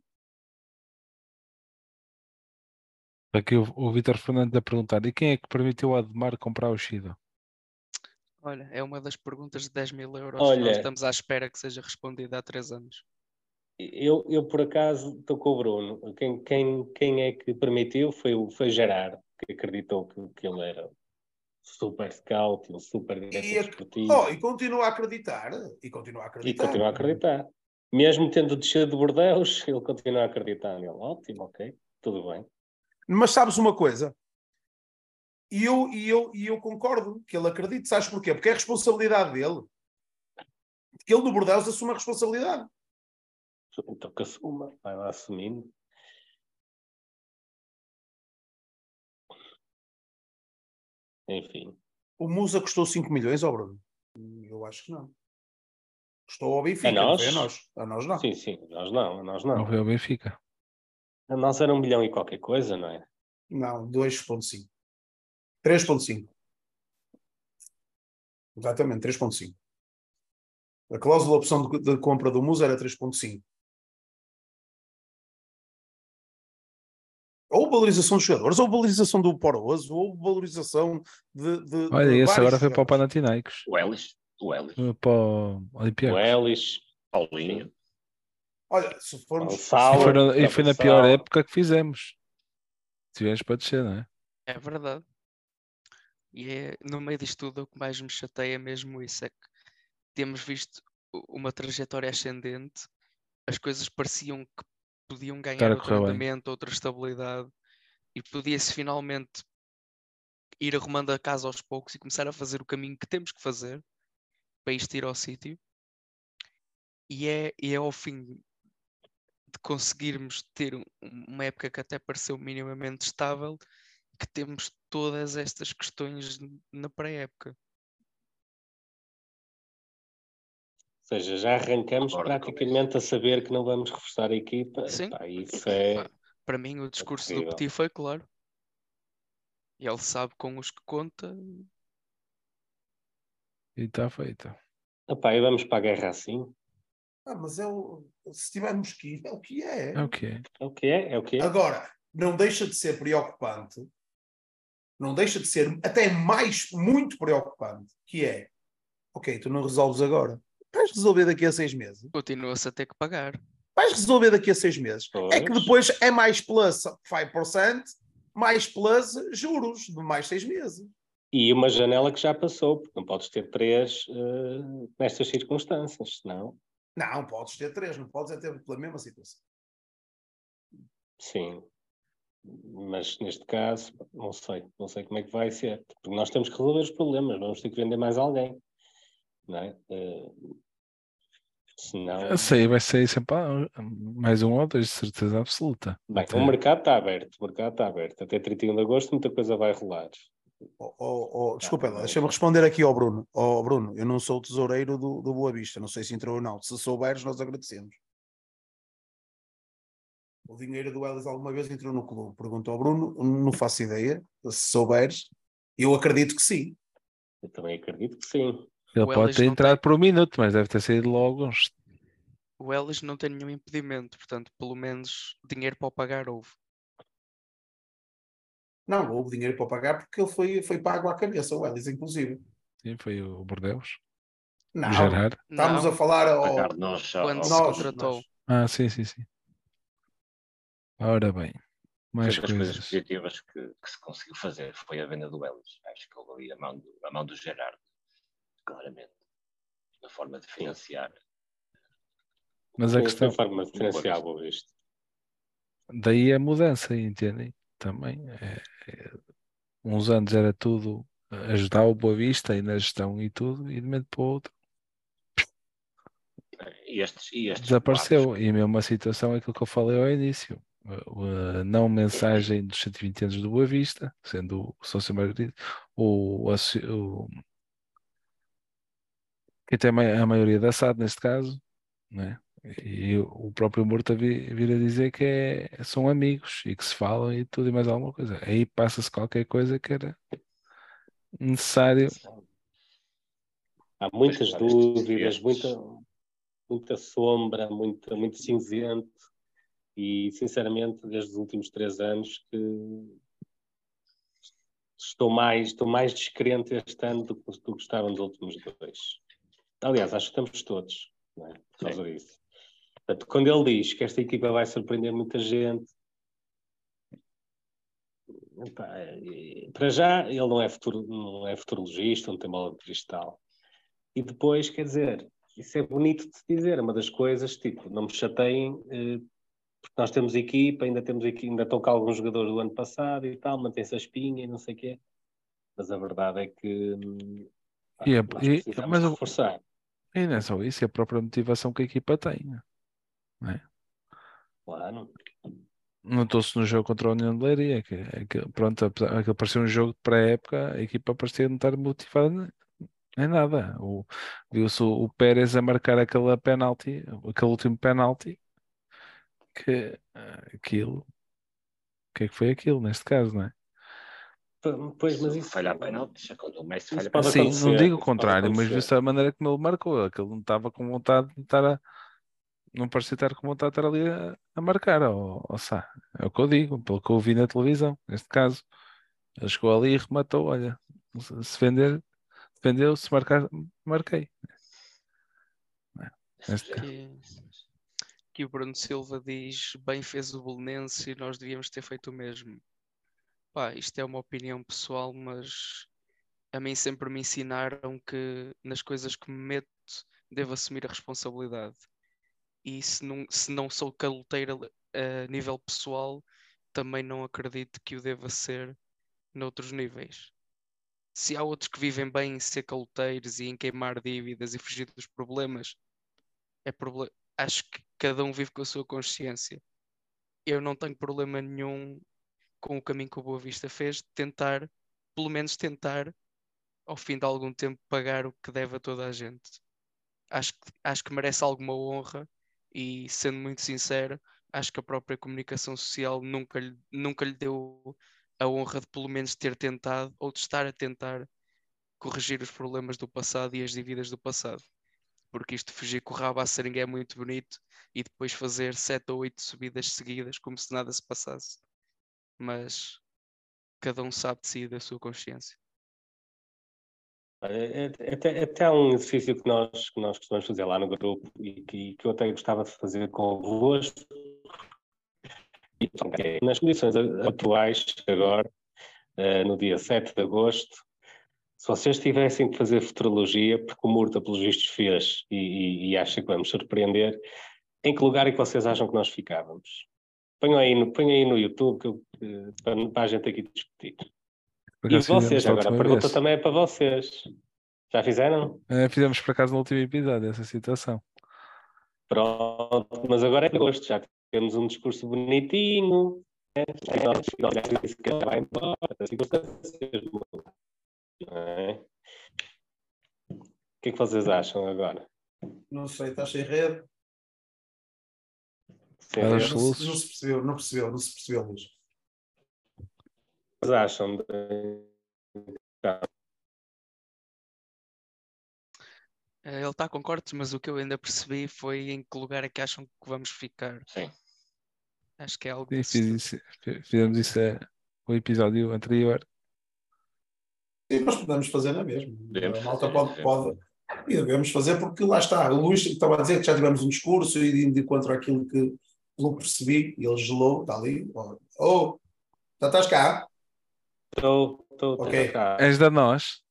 Aqui o, o Vitor Fernandes a perguntar: e quem é que permitiu a Ademar comprar o Shida? Olha, é uma das perguntas de 10 mil euros Olha, que nós estamos à espera que seja respondida há 3 anos. Eu, eu por acaso estou com o Bruno. Quem, quem, quem é que permitiu foi o foi Gerardo, que acreditou que, que ele era super scout, um super diretor desportivo. Oh, e continua a acreditar. E continua a acreditar. E continua a acreditar. Mesmo tendo descido de Bordeus, ele continua a acreditar nele. Ótimo, ok, tudo bem. Mas sabes uma coisa? E eu, e eu, e eu concordo que ele acredite. Sabes porquê? Porque é a responsabilidade dele. Que ele no Bordeaux assume a responsabilidade. Então que assuma, vai lá assumindo. Enfim. O Musa custou 5 milhões, ó Bruno? Eu acho que não. Custou ao Benfica, a nós? a nós. A nós não. Sim, sim, a nós não, a nós não. Não foi ao Benfica. A nós era um milhão e qualquer coisa, não é? Não, 2.5. 3.5. Exatamente, 3.5. A cláusula de opção de, de compra do Musa era 3.5. Ou valorização dos jogadores, ou valorização do Poroso, ou valorização de. de Olha, de esse agora foi para o Panathinaikos. O Ellis. O Ellis. Para o Olympiacos. O Ellis. Paulinho. Olha, se formos. Sala, e foi, na, e foi na pior época que fizemos. Tivemos para descer, não é? É verdade. E é, no meio disto tudo, o que mais me chateia é mesmo isso: é que temos visto uma trajetória ascendente, as coisas pareciam que podiam ganhar outro rendimento, outra estabilidade, e podia-se finalmente ir arrumando a casa aos poucos e começar a fazer o caminho que temos que fazer para isto ir ao sítio. E é, e é ao fim de conseguirmos ter uma época que até pareceu minimamente estável, que temos todas estas questões na pré-época. Ou seja, já arrancamos Agora, praticamente a saber que não vamos reforçar a equipa. Sim. Epá, isso é... Para mim, o discurso do Petit foi claro. E ele sabe com os que conta. E está feito. Epá, e vamos para a guerra assim? Ah, mas é o, se tivermos que ir, é o que é. É o que é. É o que é, é o que é. Agora, não deixa de ser preocupante, não deixa de ser até mais, muito preocupante, que é, ok, tu não resolves agora. Vais resolver daqui a seis meses. Continua-se a ter que pagar. Vais resolver daqui a seis meses. Pois. É que depois é mais plus 5%, mais plus juros de mais seis meses. E uma janela que já passou, porque não podes ter três uh, nestas circunstâncias, senão. Não, podes ter três, não podes é ter pela mesma situação. Sim, mas neste caso, não sei, não sei como é que vai ser, porque nós temos que resolver os problemas, vamos ter que vender mais alguém, não é? Uh, senão... Eu sei, vai ser sempre mais um ou dois, de certeza absoluta. Bem, Até... o mercado está aberto, o mercado está aberto, até 31 de agosto muita coisa vai rolar. Oh, oh, oh, desculpa lá, deixa-me responder aqui ao Bruno. Oh, Bruno, eu não sou o tesoureiro do, do Boa Vista, não sei se entrou ou não. Se souberes, nós agradecemos. O dinheiro do Ellis alguma vez entrou no clube? Perguntou ao Bruno, não faço ideia, se souberes, eu acredito que sim. Eu também acredito que sim. Ele O pode ter entrado tem- por um minuto, mas deve ter saído logo uns. O Ellis não tem nenhum impedimento, portanto, pelo menos dinheiro para o pagar houve. Não, houve dinheiro para pagar porque ele foi, foi pago à cabeça, o Ellis, inclusive. Sim, foi o Bordeus. Não, O Gerard. estamos Não, a falar ao, Pagar nós quando ao- se nós, contratou. nós. Ah, sim, sim, sim. Ora bem, mais Foi das coisas coisas. positivas que, que se conseguiu fazer foi a venda do Ellis. Acho que houve ali a mão do, a mão do Gerard, claramente, na forma de financiar. Mas a questão, forma de financiar isto. daí a mudança, entendem? Também. é- é- uns anos era tudo ajudar o Boa Vista e na gestão e tudo, e de momento para o outro E estes, e estes desapareceu. E a mesma situação é aquilo que eu falei ao início. A, não mensagem dos 120 anos do Boa Vista, sendo o sócio Margarida, o, o, quem tem a maioria da SAD neste caso, né? E o próprio Murta vi- vir a dizer que é- são amigos e que se falam e tudo e mais alguma coisa. Aí passa-se qualquer coisa que era necessário. Há muitas dúvidas, muita, muita sombra, muita, muito cinzento. E, sinceramente, desde os últimos três anos que estou mais, estou mais descrente este ano do, que- do que estava nos últimos dois. Aliás, acho que estamos todos, não é? Por causa disso. Portanto, quando ele diz que esta equipa vai surpreender muita gente, epá, para já ele não é, futuro, não é futurologista, não tem bola de cristal. E depois, quer dizer, isso é bonito de se dizer, é uma das coisas, tipo, não me chateiem, eh, porque nós temos equipa, ainda temos aqui, ainda estão cá alguns jogadores do ano passado e tal, mantém-se a espinha e não sei o quê. Mas a verdade é que pá, E é- nós e- mas o- reforçar. E não é só isso, é a própria motivação que a equipa tem. né? Claro. Notou-se no jogo contra a União de Leiria, que, é que pronto, apesar- aquele parecia um jogo de pré-época, a equipa parecia não estar motivada em nada. O- Viu-se o, o Pérez a marcar aquele penalti, aquele último penalti, que ah, aquilo, o que é que foi aquilo neste caso, não é? Pois, mas isso. falhar penaltis, é quando o Messi falha penaltis. Sim, não digo o contrário, mas viu-se a maneira como ele marcou, que ele não estava com vontade de estar a. Não parecia estar com vontade de estar ali a, a marcar, ou, ou sá, é o que eu digo, pelo que eu vi na televisão, neste caso. Ele chegou ali e rematou, olha, se se defender, defendeu, se marcar, marquei. Neste caso. Que o Bruno Silva diz bem fez o Belenense e nós devíamos ter feito o mesmo. Pá, isto é uma opinião pessoal, mas a mim sempre me ensinaram que nas coisas que me meto devo assumir a responsabilidade. E se não, se não sou caloteiro a nível pessoal, também não acredito que o deva ser noutros níveis. Se há outros que vivem bem em ser caloteiros e em queimar dívidas e fugir dos problemas, é acho que cada um vive com a sua consciência. Eu não tenho problema nenhum com o caminho que o Boa Vista fez, de tentar, pelo menos tentar, ao fim de algum tempo, pagar o que deve a toda a gente. Acho que, acho que merece alguma honra e, sendo muito sincero, acho que a própria comunicação social nunca lhe, nunca lhe deu a honra de pelo menos ter tentado ou de estar a tentar corrigir os problemas do passado e as dívidas do passado porque isto fugir com o rabo à seringa é muito bonito e depois fazer sete ou oito subidas seguidas como se nada se passasse. Mas cada um sabe de si da sua consciência. É- é- Até, até há um exercício que nós, que nós costumamos fazer lá no grupo e que, que eu até gostava de fazer convosco. É, Nas condições atuais, agora, eh, no dia 7 de agosto, se vocês tivessem que fazer futurologia, porque o Murta, pelos vistos, fez e, e, e acha que vamos surpreender, em que lugar é que vocês acham que nós ficávamos? Ponham aí no, aí no YouTube que eu, eh, para, para a gente aqui discutir. Por E vocês, agora a pergunta vez. também é para vocês. Já fizeram? Eh, fizemos por acaso no último episódio essa situação. Pronto, mas agora é agosto, já temos um discurso bonitinho. Né? É? O que é que vocês acham agora? Não sei, estás sem rede? Eles Os Não se, não se percebeu, não percebeu, não se percebeu, Luís. acham de... Eh, Ele está com cortes, mas o que eu ainda percebi foi em que lugar é que acham que vamos ficar. Sim. Acho que é algo Sim, fiz tipo. isso- fi- fizemos isso é, no episódio anterior. Sim, nós podemos fazer na mesma. Devemos a malta pode, pode. E devemos fazer porque lá está. O Luís estava a dizer que já tivemos um discurso e de, de encontro àquilo que, pelo que percebi, ele gelou, está ali. Oh, oh, já estás cá? Estou, estou, estou Ok. cá. És da nós.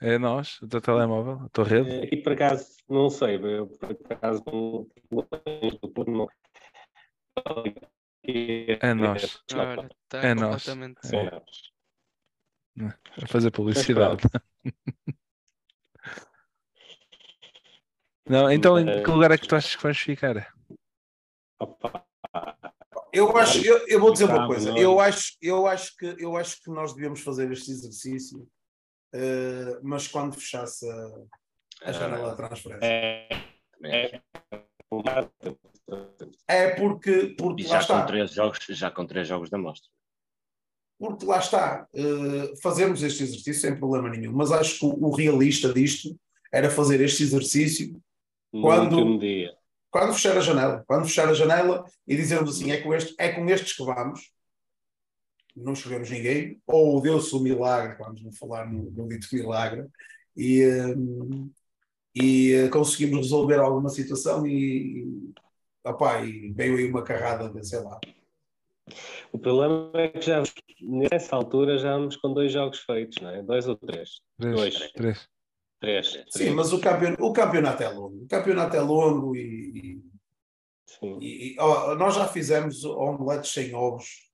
É nós, o teu telemóvel, a tua rede. Eh, E por acaso, não sei, eu por acaso não. não- É nós. Está É nós. completamente. Sim, nós. A fazer publicidade. Não, então em que lugar é que tu achas que vais ficar? Eu acho, eu, eu vou dizer uma Sabe, coisa. Eu acho, eu acho que eu acho que nós devemos fazer este exercício, eh, mas quando fechasse a, a janela de transferência. é, Também é, É porque, porque já com três jogos, já com três jogos da mostra. Porque lá está, eh, fazemos este exercício sem problema nenhum, mas acho que o, realista disto era fazer este exercício Quando- dia. quando fechar a janela, quando fechar a janela e dizermos assim, é com, este, é com estes que vamos, não escolhemos ninguém, ou deu-se o milagre, vamos não falar no, no dito milagre, e, hum, e eh, conseguimos resolver alguma situação e, opá, e veio aí uma carrada de, sei lá, O problema é que já nessa altura já vamos com dois jogos feitos, não é? Dois ou três? Três. Dois. Três. Três. Sim, três. mas o, campeon, o campeonato é longo. O campeonato é longo e, Sim. e- e, ó, nós já fizemos omeletes sem ovos.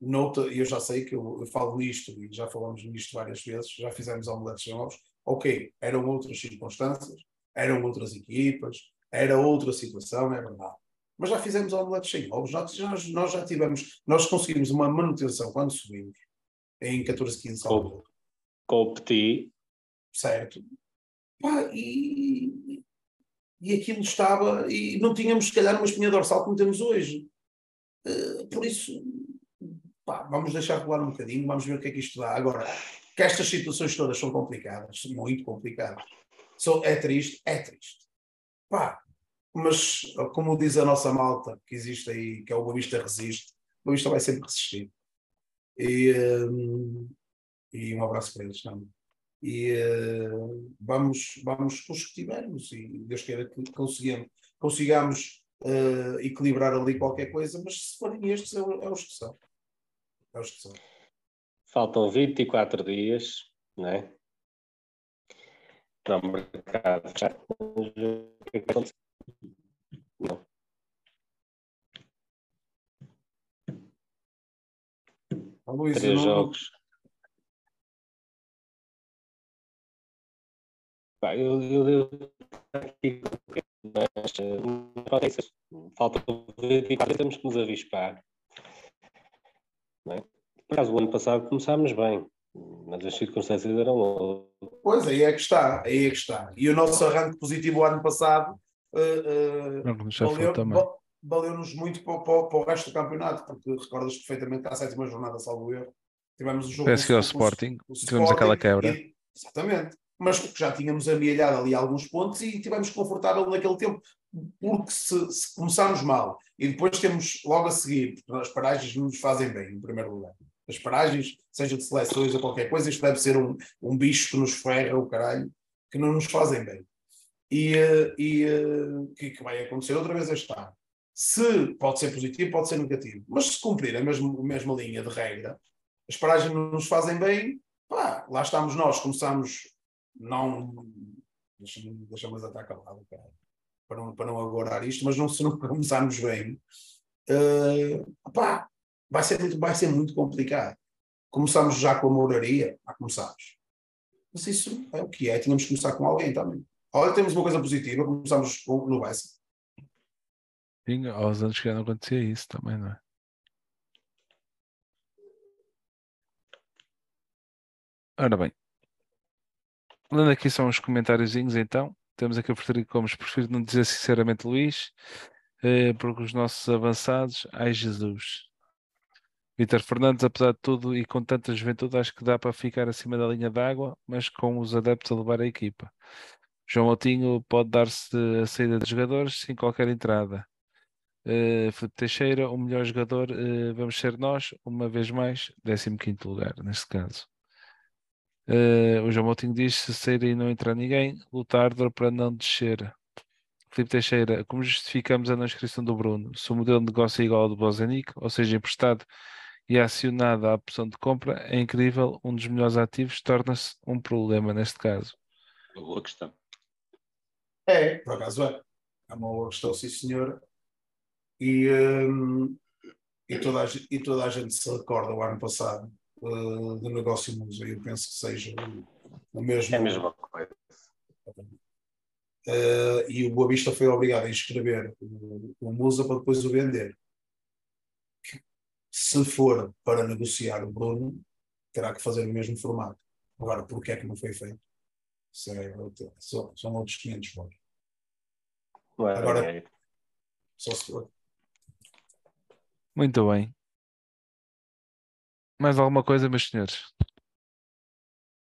Noutra, e eu já sei que eu, eu falo nisto e já falamos nisto várias vezes. Já fizemos omeletes sem ovos. Ok, eram outras circunstâncias, eram outras equipas, era outra situação, é verdade. Mas já fizemos omeletes sem ovos. Nós, nós, nós já tivemos, nós conseguimos uma manutenção quando subimos em 14, 15 salvo Com o Petit, certo? Pá, e, e aquilo estava, e não tínhamos, se calhar, uma espinha dorsal como temos hoje. Eh, por isso, pá, vamos deixar rolar um bocadinho, vamos ver o que é que isto dá. Agora, que estas situações todas são complicadas, são muito complicadas. Só, é triste, é triste. Pá, mas, como diz a nossa malta, que existe aí, que é o Boa Vista Resiste, o Boa Vista vai sempre resistir. E, hum, e um abraço para eles também e eh, vamos, vamos com os que tivermos e Deus queira que consigamos, consigamos eh, equilibrar ali qualquer coisa, mas se forem estes é, é os que são. É os que são. faltam 24 dias, não é? Mercado fechar. Ver Luís, Três não- jogos. Pá, eu, eu, eu aqui, mas falta. Faltam 24 temos que nos avispar. Não é? Por acaso, o ano passado começámos bem, mas as circunstâncias eram outras. Pois, aí é que está, aí é que está. E o nosso arranque positivo o ano passado va- valeu-nos muito para, o- para o- para o resto do campeonato, porque recordas perfeitamente que à sétima jornada, salvo erro, tivemos o jogo Penso que é o Sporting, com tivemos aquela quebra. e- exatamente. Mas porque já tínhamos amealhado ali alguns pontos e tivemos confortável naquele tempo. Porque se, se começarmos mal e depois temos logo a seguir, porque as paragens não nos fazem bem, em primeiro lugar. As paragens, seja de seleções ou qualquer coisa, isto deve ser um, um bicho que nos ferra o caralho, que não nos fazem bem. E e, eh, que, que vai acontecer outra vez este ano? Se pode ser positivo, pode ser negativo. Mas se cumprir a mesma, a mesma linha de regra, as paragens não nos fazem bem, pá, lá estamos nós, começamos, não. Deixa-me deixa estar calado, cara, para não, para não agorar isto, mas não, se não começarmos bem, eh, pá, vai ser, muito, vai ser muito complicado. Começamos já com a moraria, ah, começamos. Mas isso é o que é, tínhamos que começar com alguém também. Olha, temos uma coisa positiva, começamos com- no Bessa. Sim, aos anos que não acontecia isso também, não é? Ora bem, lendo aqui são uns comentáriozinhos então. Temos aqui o Frederico Gomes, prefiro não dizer sinceramente Luís. eh, porque os nossos avançados, ai Jesus. Vítor Fernandes, apesar de tudo e com tanta juventude, acho que dá para ficar acima da linha d'água, mas com os adeptos a levar a equipa. João Moutinho pode dar-se a saída de jogadores sem qualquer entrada. Uh, Felipe Teixeira, o melhor jogador, uh, vamos ser nós, uma vez mais, 15 lugar, neste caso. Uh, o João Moutinho diz: se sair e não entrar ninguém, lutar para não descer. Felipe Teixeira, como justificamos a não inscrição do Bruno? Se o modelo de negócio é igual ao do Bozanic, ou seja, emprestado e acionada a opção de compra, é incrível, um dos melhores ativos torna-se um problema neste caso. Boa questão. É, por acaso é. É uma boa questão, sim senhora. E, um, e, toda a, e toda a gente se recorda o ano passado uh, do negócio museu, eu penso que seja o mesmo. É a mesma coisa. Uh, e o Boa Vista foi obrigado a inscrever o, o Musa para depois o vender se for para negociar o Bruno, terá que fazer o mesmo formato. Agora, porquê é que não foi feito? É são, são outros 500 fora. Agora, só se for. Muito bem. Mais alguma coisa, meus senhores?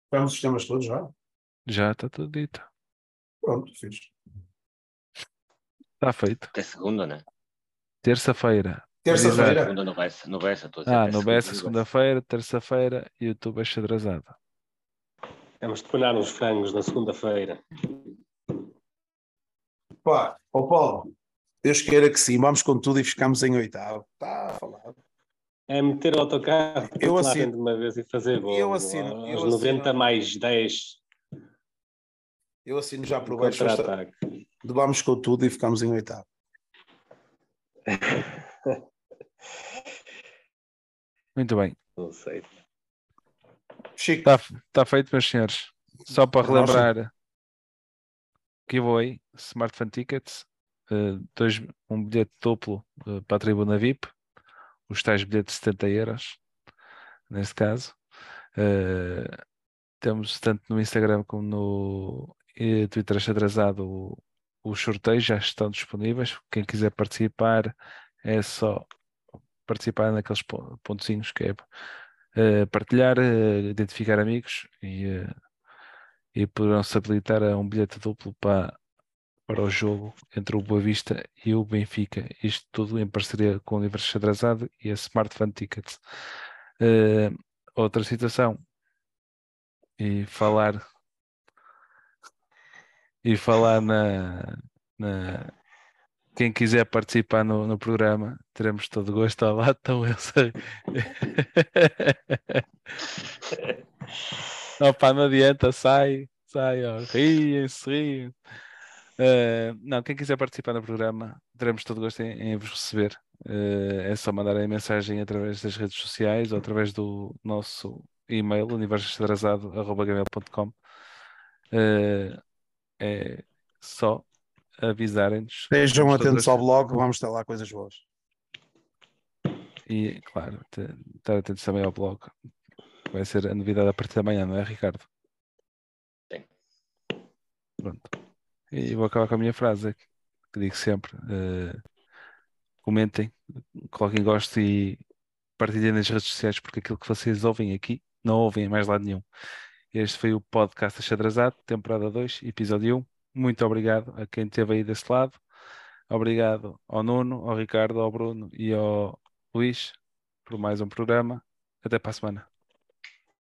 Vamos os temas todos já? Já está tudo dito. Pronto, fiz. Está feito. Até segunda, né? Terça-feira, Terça-feira. Segunda no Bessa, no Bessa, estou a dizer, Ah, até no Bessa, segunda-feira, terça-feira, YouTube é xadrezado. Temos de uns frangos na segunda-feira. Pá, ó Paulo, Deus queira que sim, vamos com tudo e ficamos em oitavo. Está falado. É meter o autocarro Eu assino. de uma vez e fazer gol. Eu assino, Aos eu assino. 90 mais 10 Eu assino já por baixo. Vamos com tudo e ficamos em oitavo. Muito bem. Não sei. Chico, Está tá feito, meus senhores. Só para relembrar, giveaway, Smartphone Tickets, eh, dois, um bilhete duplo eh, para a tribuna VIP, os tais bilhetes de 70 euros, neste caso. Eh, temos tanto no Instagram como no Twitter atrasado os sorteios já estão disponíveis. Quem quiser participar é só participar naqueles po- pontozinhos que é partilhar, eh, identificar amigos e, eh, e poderão-se habilitar a um bilhete duplo para, para o jogo entre o Boa Vista e o Benfica. Isto tudo em parceria com o Universo Atrasado e a Smartphone Tickets. Eh, outra situação e falar e falar na, na quem quiser participar no, no programa, teremos todo o gosto. Olá, lá estão eles. não, pá, não adianta, sai, sai, ó, riem-se, riem. Eh, não, quem quiser participar no programa, teremos todo o gosto em, em vos receber. Eh, é só mandarem mensagem através das redes sociais ou através do nosso e-mail, universoatrasado.com. Eh, é só avisarem-nos. estejam atentos gosto. ao blog, vamos ter lá coisas boas. E, claro, estar atentos também ao blog. Vai ser a novidade a partir da manhã, não é, Ricardo? Sim. Pronto. E vou acabar com a minha frase, que digo sempre. eh, comentem, coloquem gosto e partilhem nas redes sociais, porque aquilo que vocês ouvem aqui, não ouvem em mais lado nenhum. Este foi o podcast Achadrazado, temporada 2, episódio 1. Muito obrigado a quem esteve aí desse lado. Obrigado ao Nuno, ao Ricardo, ao Bruno e ao Luís por mais um programa. Até para a semana.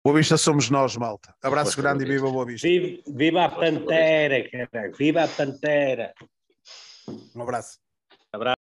Boa Vista somos nós, malta. Abraço Força, grande e viva Boa Vista. Viva, viva a Pantera, caralho. Viva a Pantera. Um abraço. Abraço.